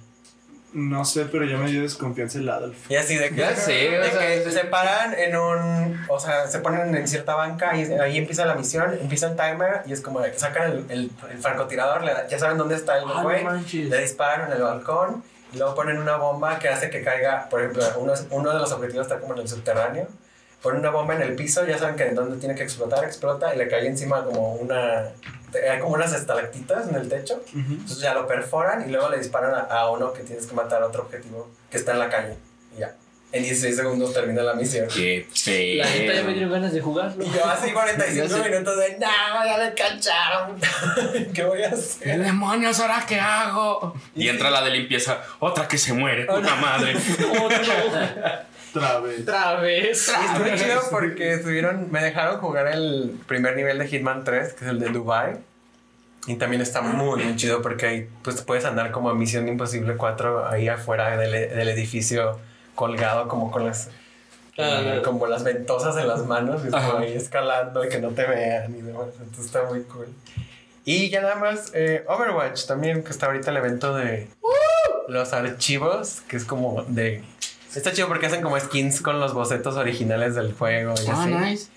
No sé, pero ya me dio desconfianza el Adolf. Y así de que, Ya sé, de o sea, que se paran en un, o sea, se ponen en cierta banca y ahí empieza la misión, empieza el timer y es como de que sacan el, el, el francotirador, le ya saben dónde está el Ah, no güey, le disparan en el balcón y luego ponen una bomba que hace que caiga, por ejemplo, uno, uno de los objetivos está como en el subterráneo, ponen una bomba en el piso, ya saben que en dónde tiene que explotar, explota y le cae encima como una, hay como unas estalactitas en el techo. Entonces ya lo perforan y luego le disparan a, a uno que tienes que matar a otro objetivo que está en la calle. Y ya. en 16 segundos termina la misión. Qué La neta ya me feo. dieron ganas de jugarlo. Y yo así 45 Ya sé. minutos de, no, ya me cacharon. ¿Qué voy a ¿Qué hacer? demonios ahora qué hago? Y entra la de limpieza. Otra que se muere, puta madre. Otra vez. Otra vez. Y estuvo chido porque estuvieron, me dejaron jugar el primer nivel de Hitman 3, que es el de Dubai. Y también está muy, muy chido porque ahí pues puedes andar como a Misión Imposible 4 ahí afuera del, del edificio colgado como con las eh, como las ventosas en las manos y como ahí escalando y que no te vean y demás. Entonces está muy cool. Y ya nada más eh, Overwatch también, que está ahorita el evento de los archivos, que es como de... Está chido porque hacen como skins con los bocetos originales del juego y Ah, así. nice.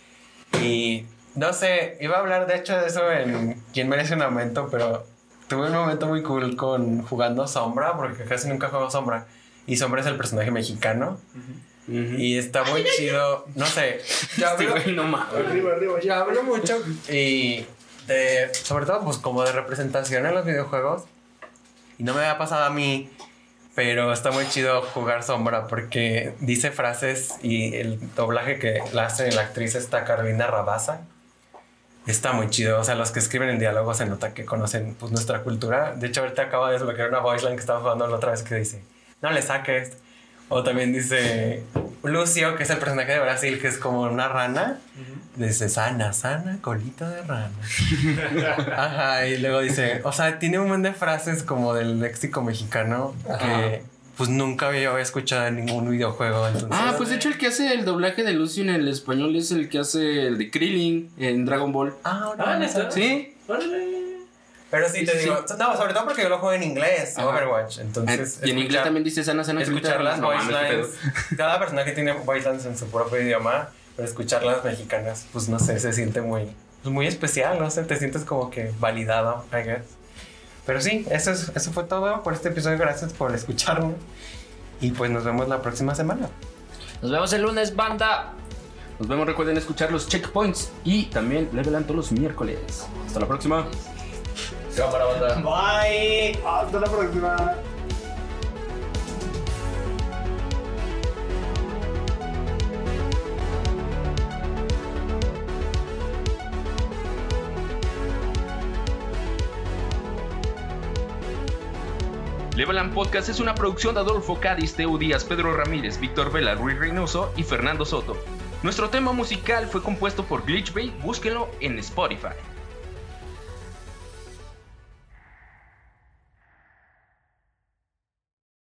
Y no sé, iba a hablar de hecho de eso en Quién merece un aumento, pero tuve un momento muy cool con jugando Sombra, porque casi nunca juego Sombra. Y Sombra es el personaje mexicano. Y está muy chido. No sé, yo Este hablo. Arriba, arriba. yo hablo mucho y de, sobre todo pues como de representación en los videojuegos. Y no me había pasado a mí, pero está muy chido jugar Sombra porque dice frases y el doblaje que la hace la actriz esta Carolina Rabasa. Está muy chido, o sea, los que escriben el diálogo se nota que conocen pues, nuestra cultura. De hecho, ahorita acabo de desbloquear una voice line que estaba jugando la otra vez que dice, no le saques. O también dice Lucio, que es el personaje de Brasil, que es como una rana. Dice, sana, sana, colita de rana. Ajá, y luego dice, o sea, tiene un montón de frases como del léxico mexicano que pues nunca había escuchado en ningún videojuego. Entonces, Ah, pues de hecho el que hace el doblaje de Lucy en el español es el que hace el de Krillin en Dragon Ball. Ah, ahora Ah, no. ¿Sí? Pero sí, te Sí, sí, digo, no, sobre todo porque yo lo juego en inglés, Ajá. Entonces, entonces. y en inglés también dice sana, sana, escuchar colita de las voice lines. Cada personaje tiene voice lines en su propio idioma, pero escuchar las mexicanas, pues no sé, se siente muy, pues, muy especial, no sé, te sientes como que validado, I guess. Pero sí, eso, es, eso fue todo por este episodio. Gracias por escucharme. Y pues nos vemos la próxima semana. Nos vemos el lunes, banda. Nos vemos, recuerden escuchar los checkpoints y también Levelan todos los miércoles. Hasta la próxima. Cámara, banda. Bye. Hasta la próxima. Leveland Podcast es una producción de Adolfo Cádiz, Teo Díaz, Pedro Ramírez, Víctor Vela, Ruiz Reynoso y Fernando Soto. Nuestro tema musical fue compuesto por Glitch Bay, búsquenlo en Spotify.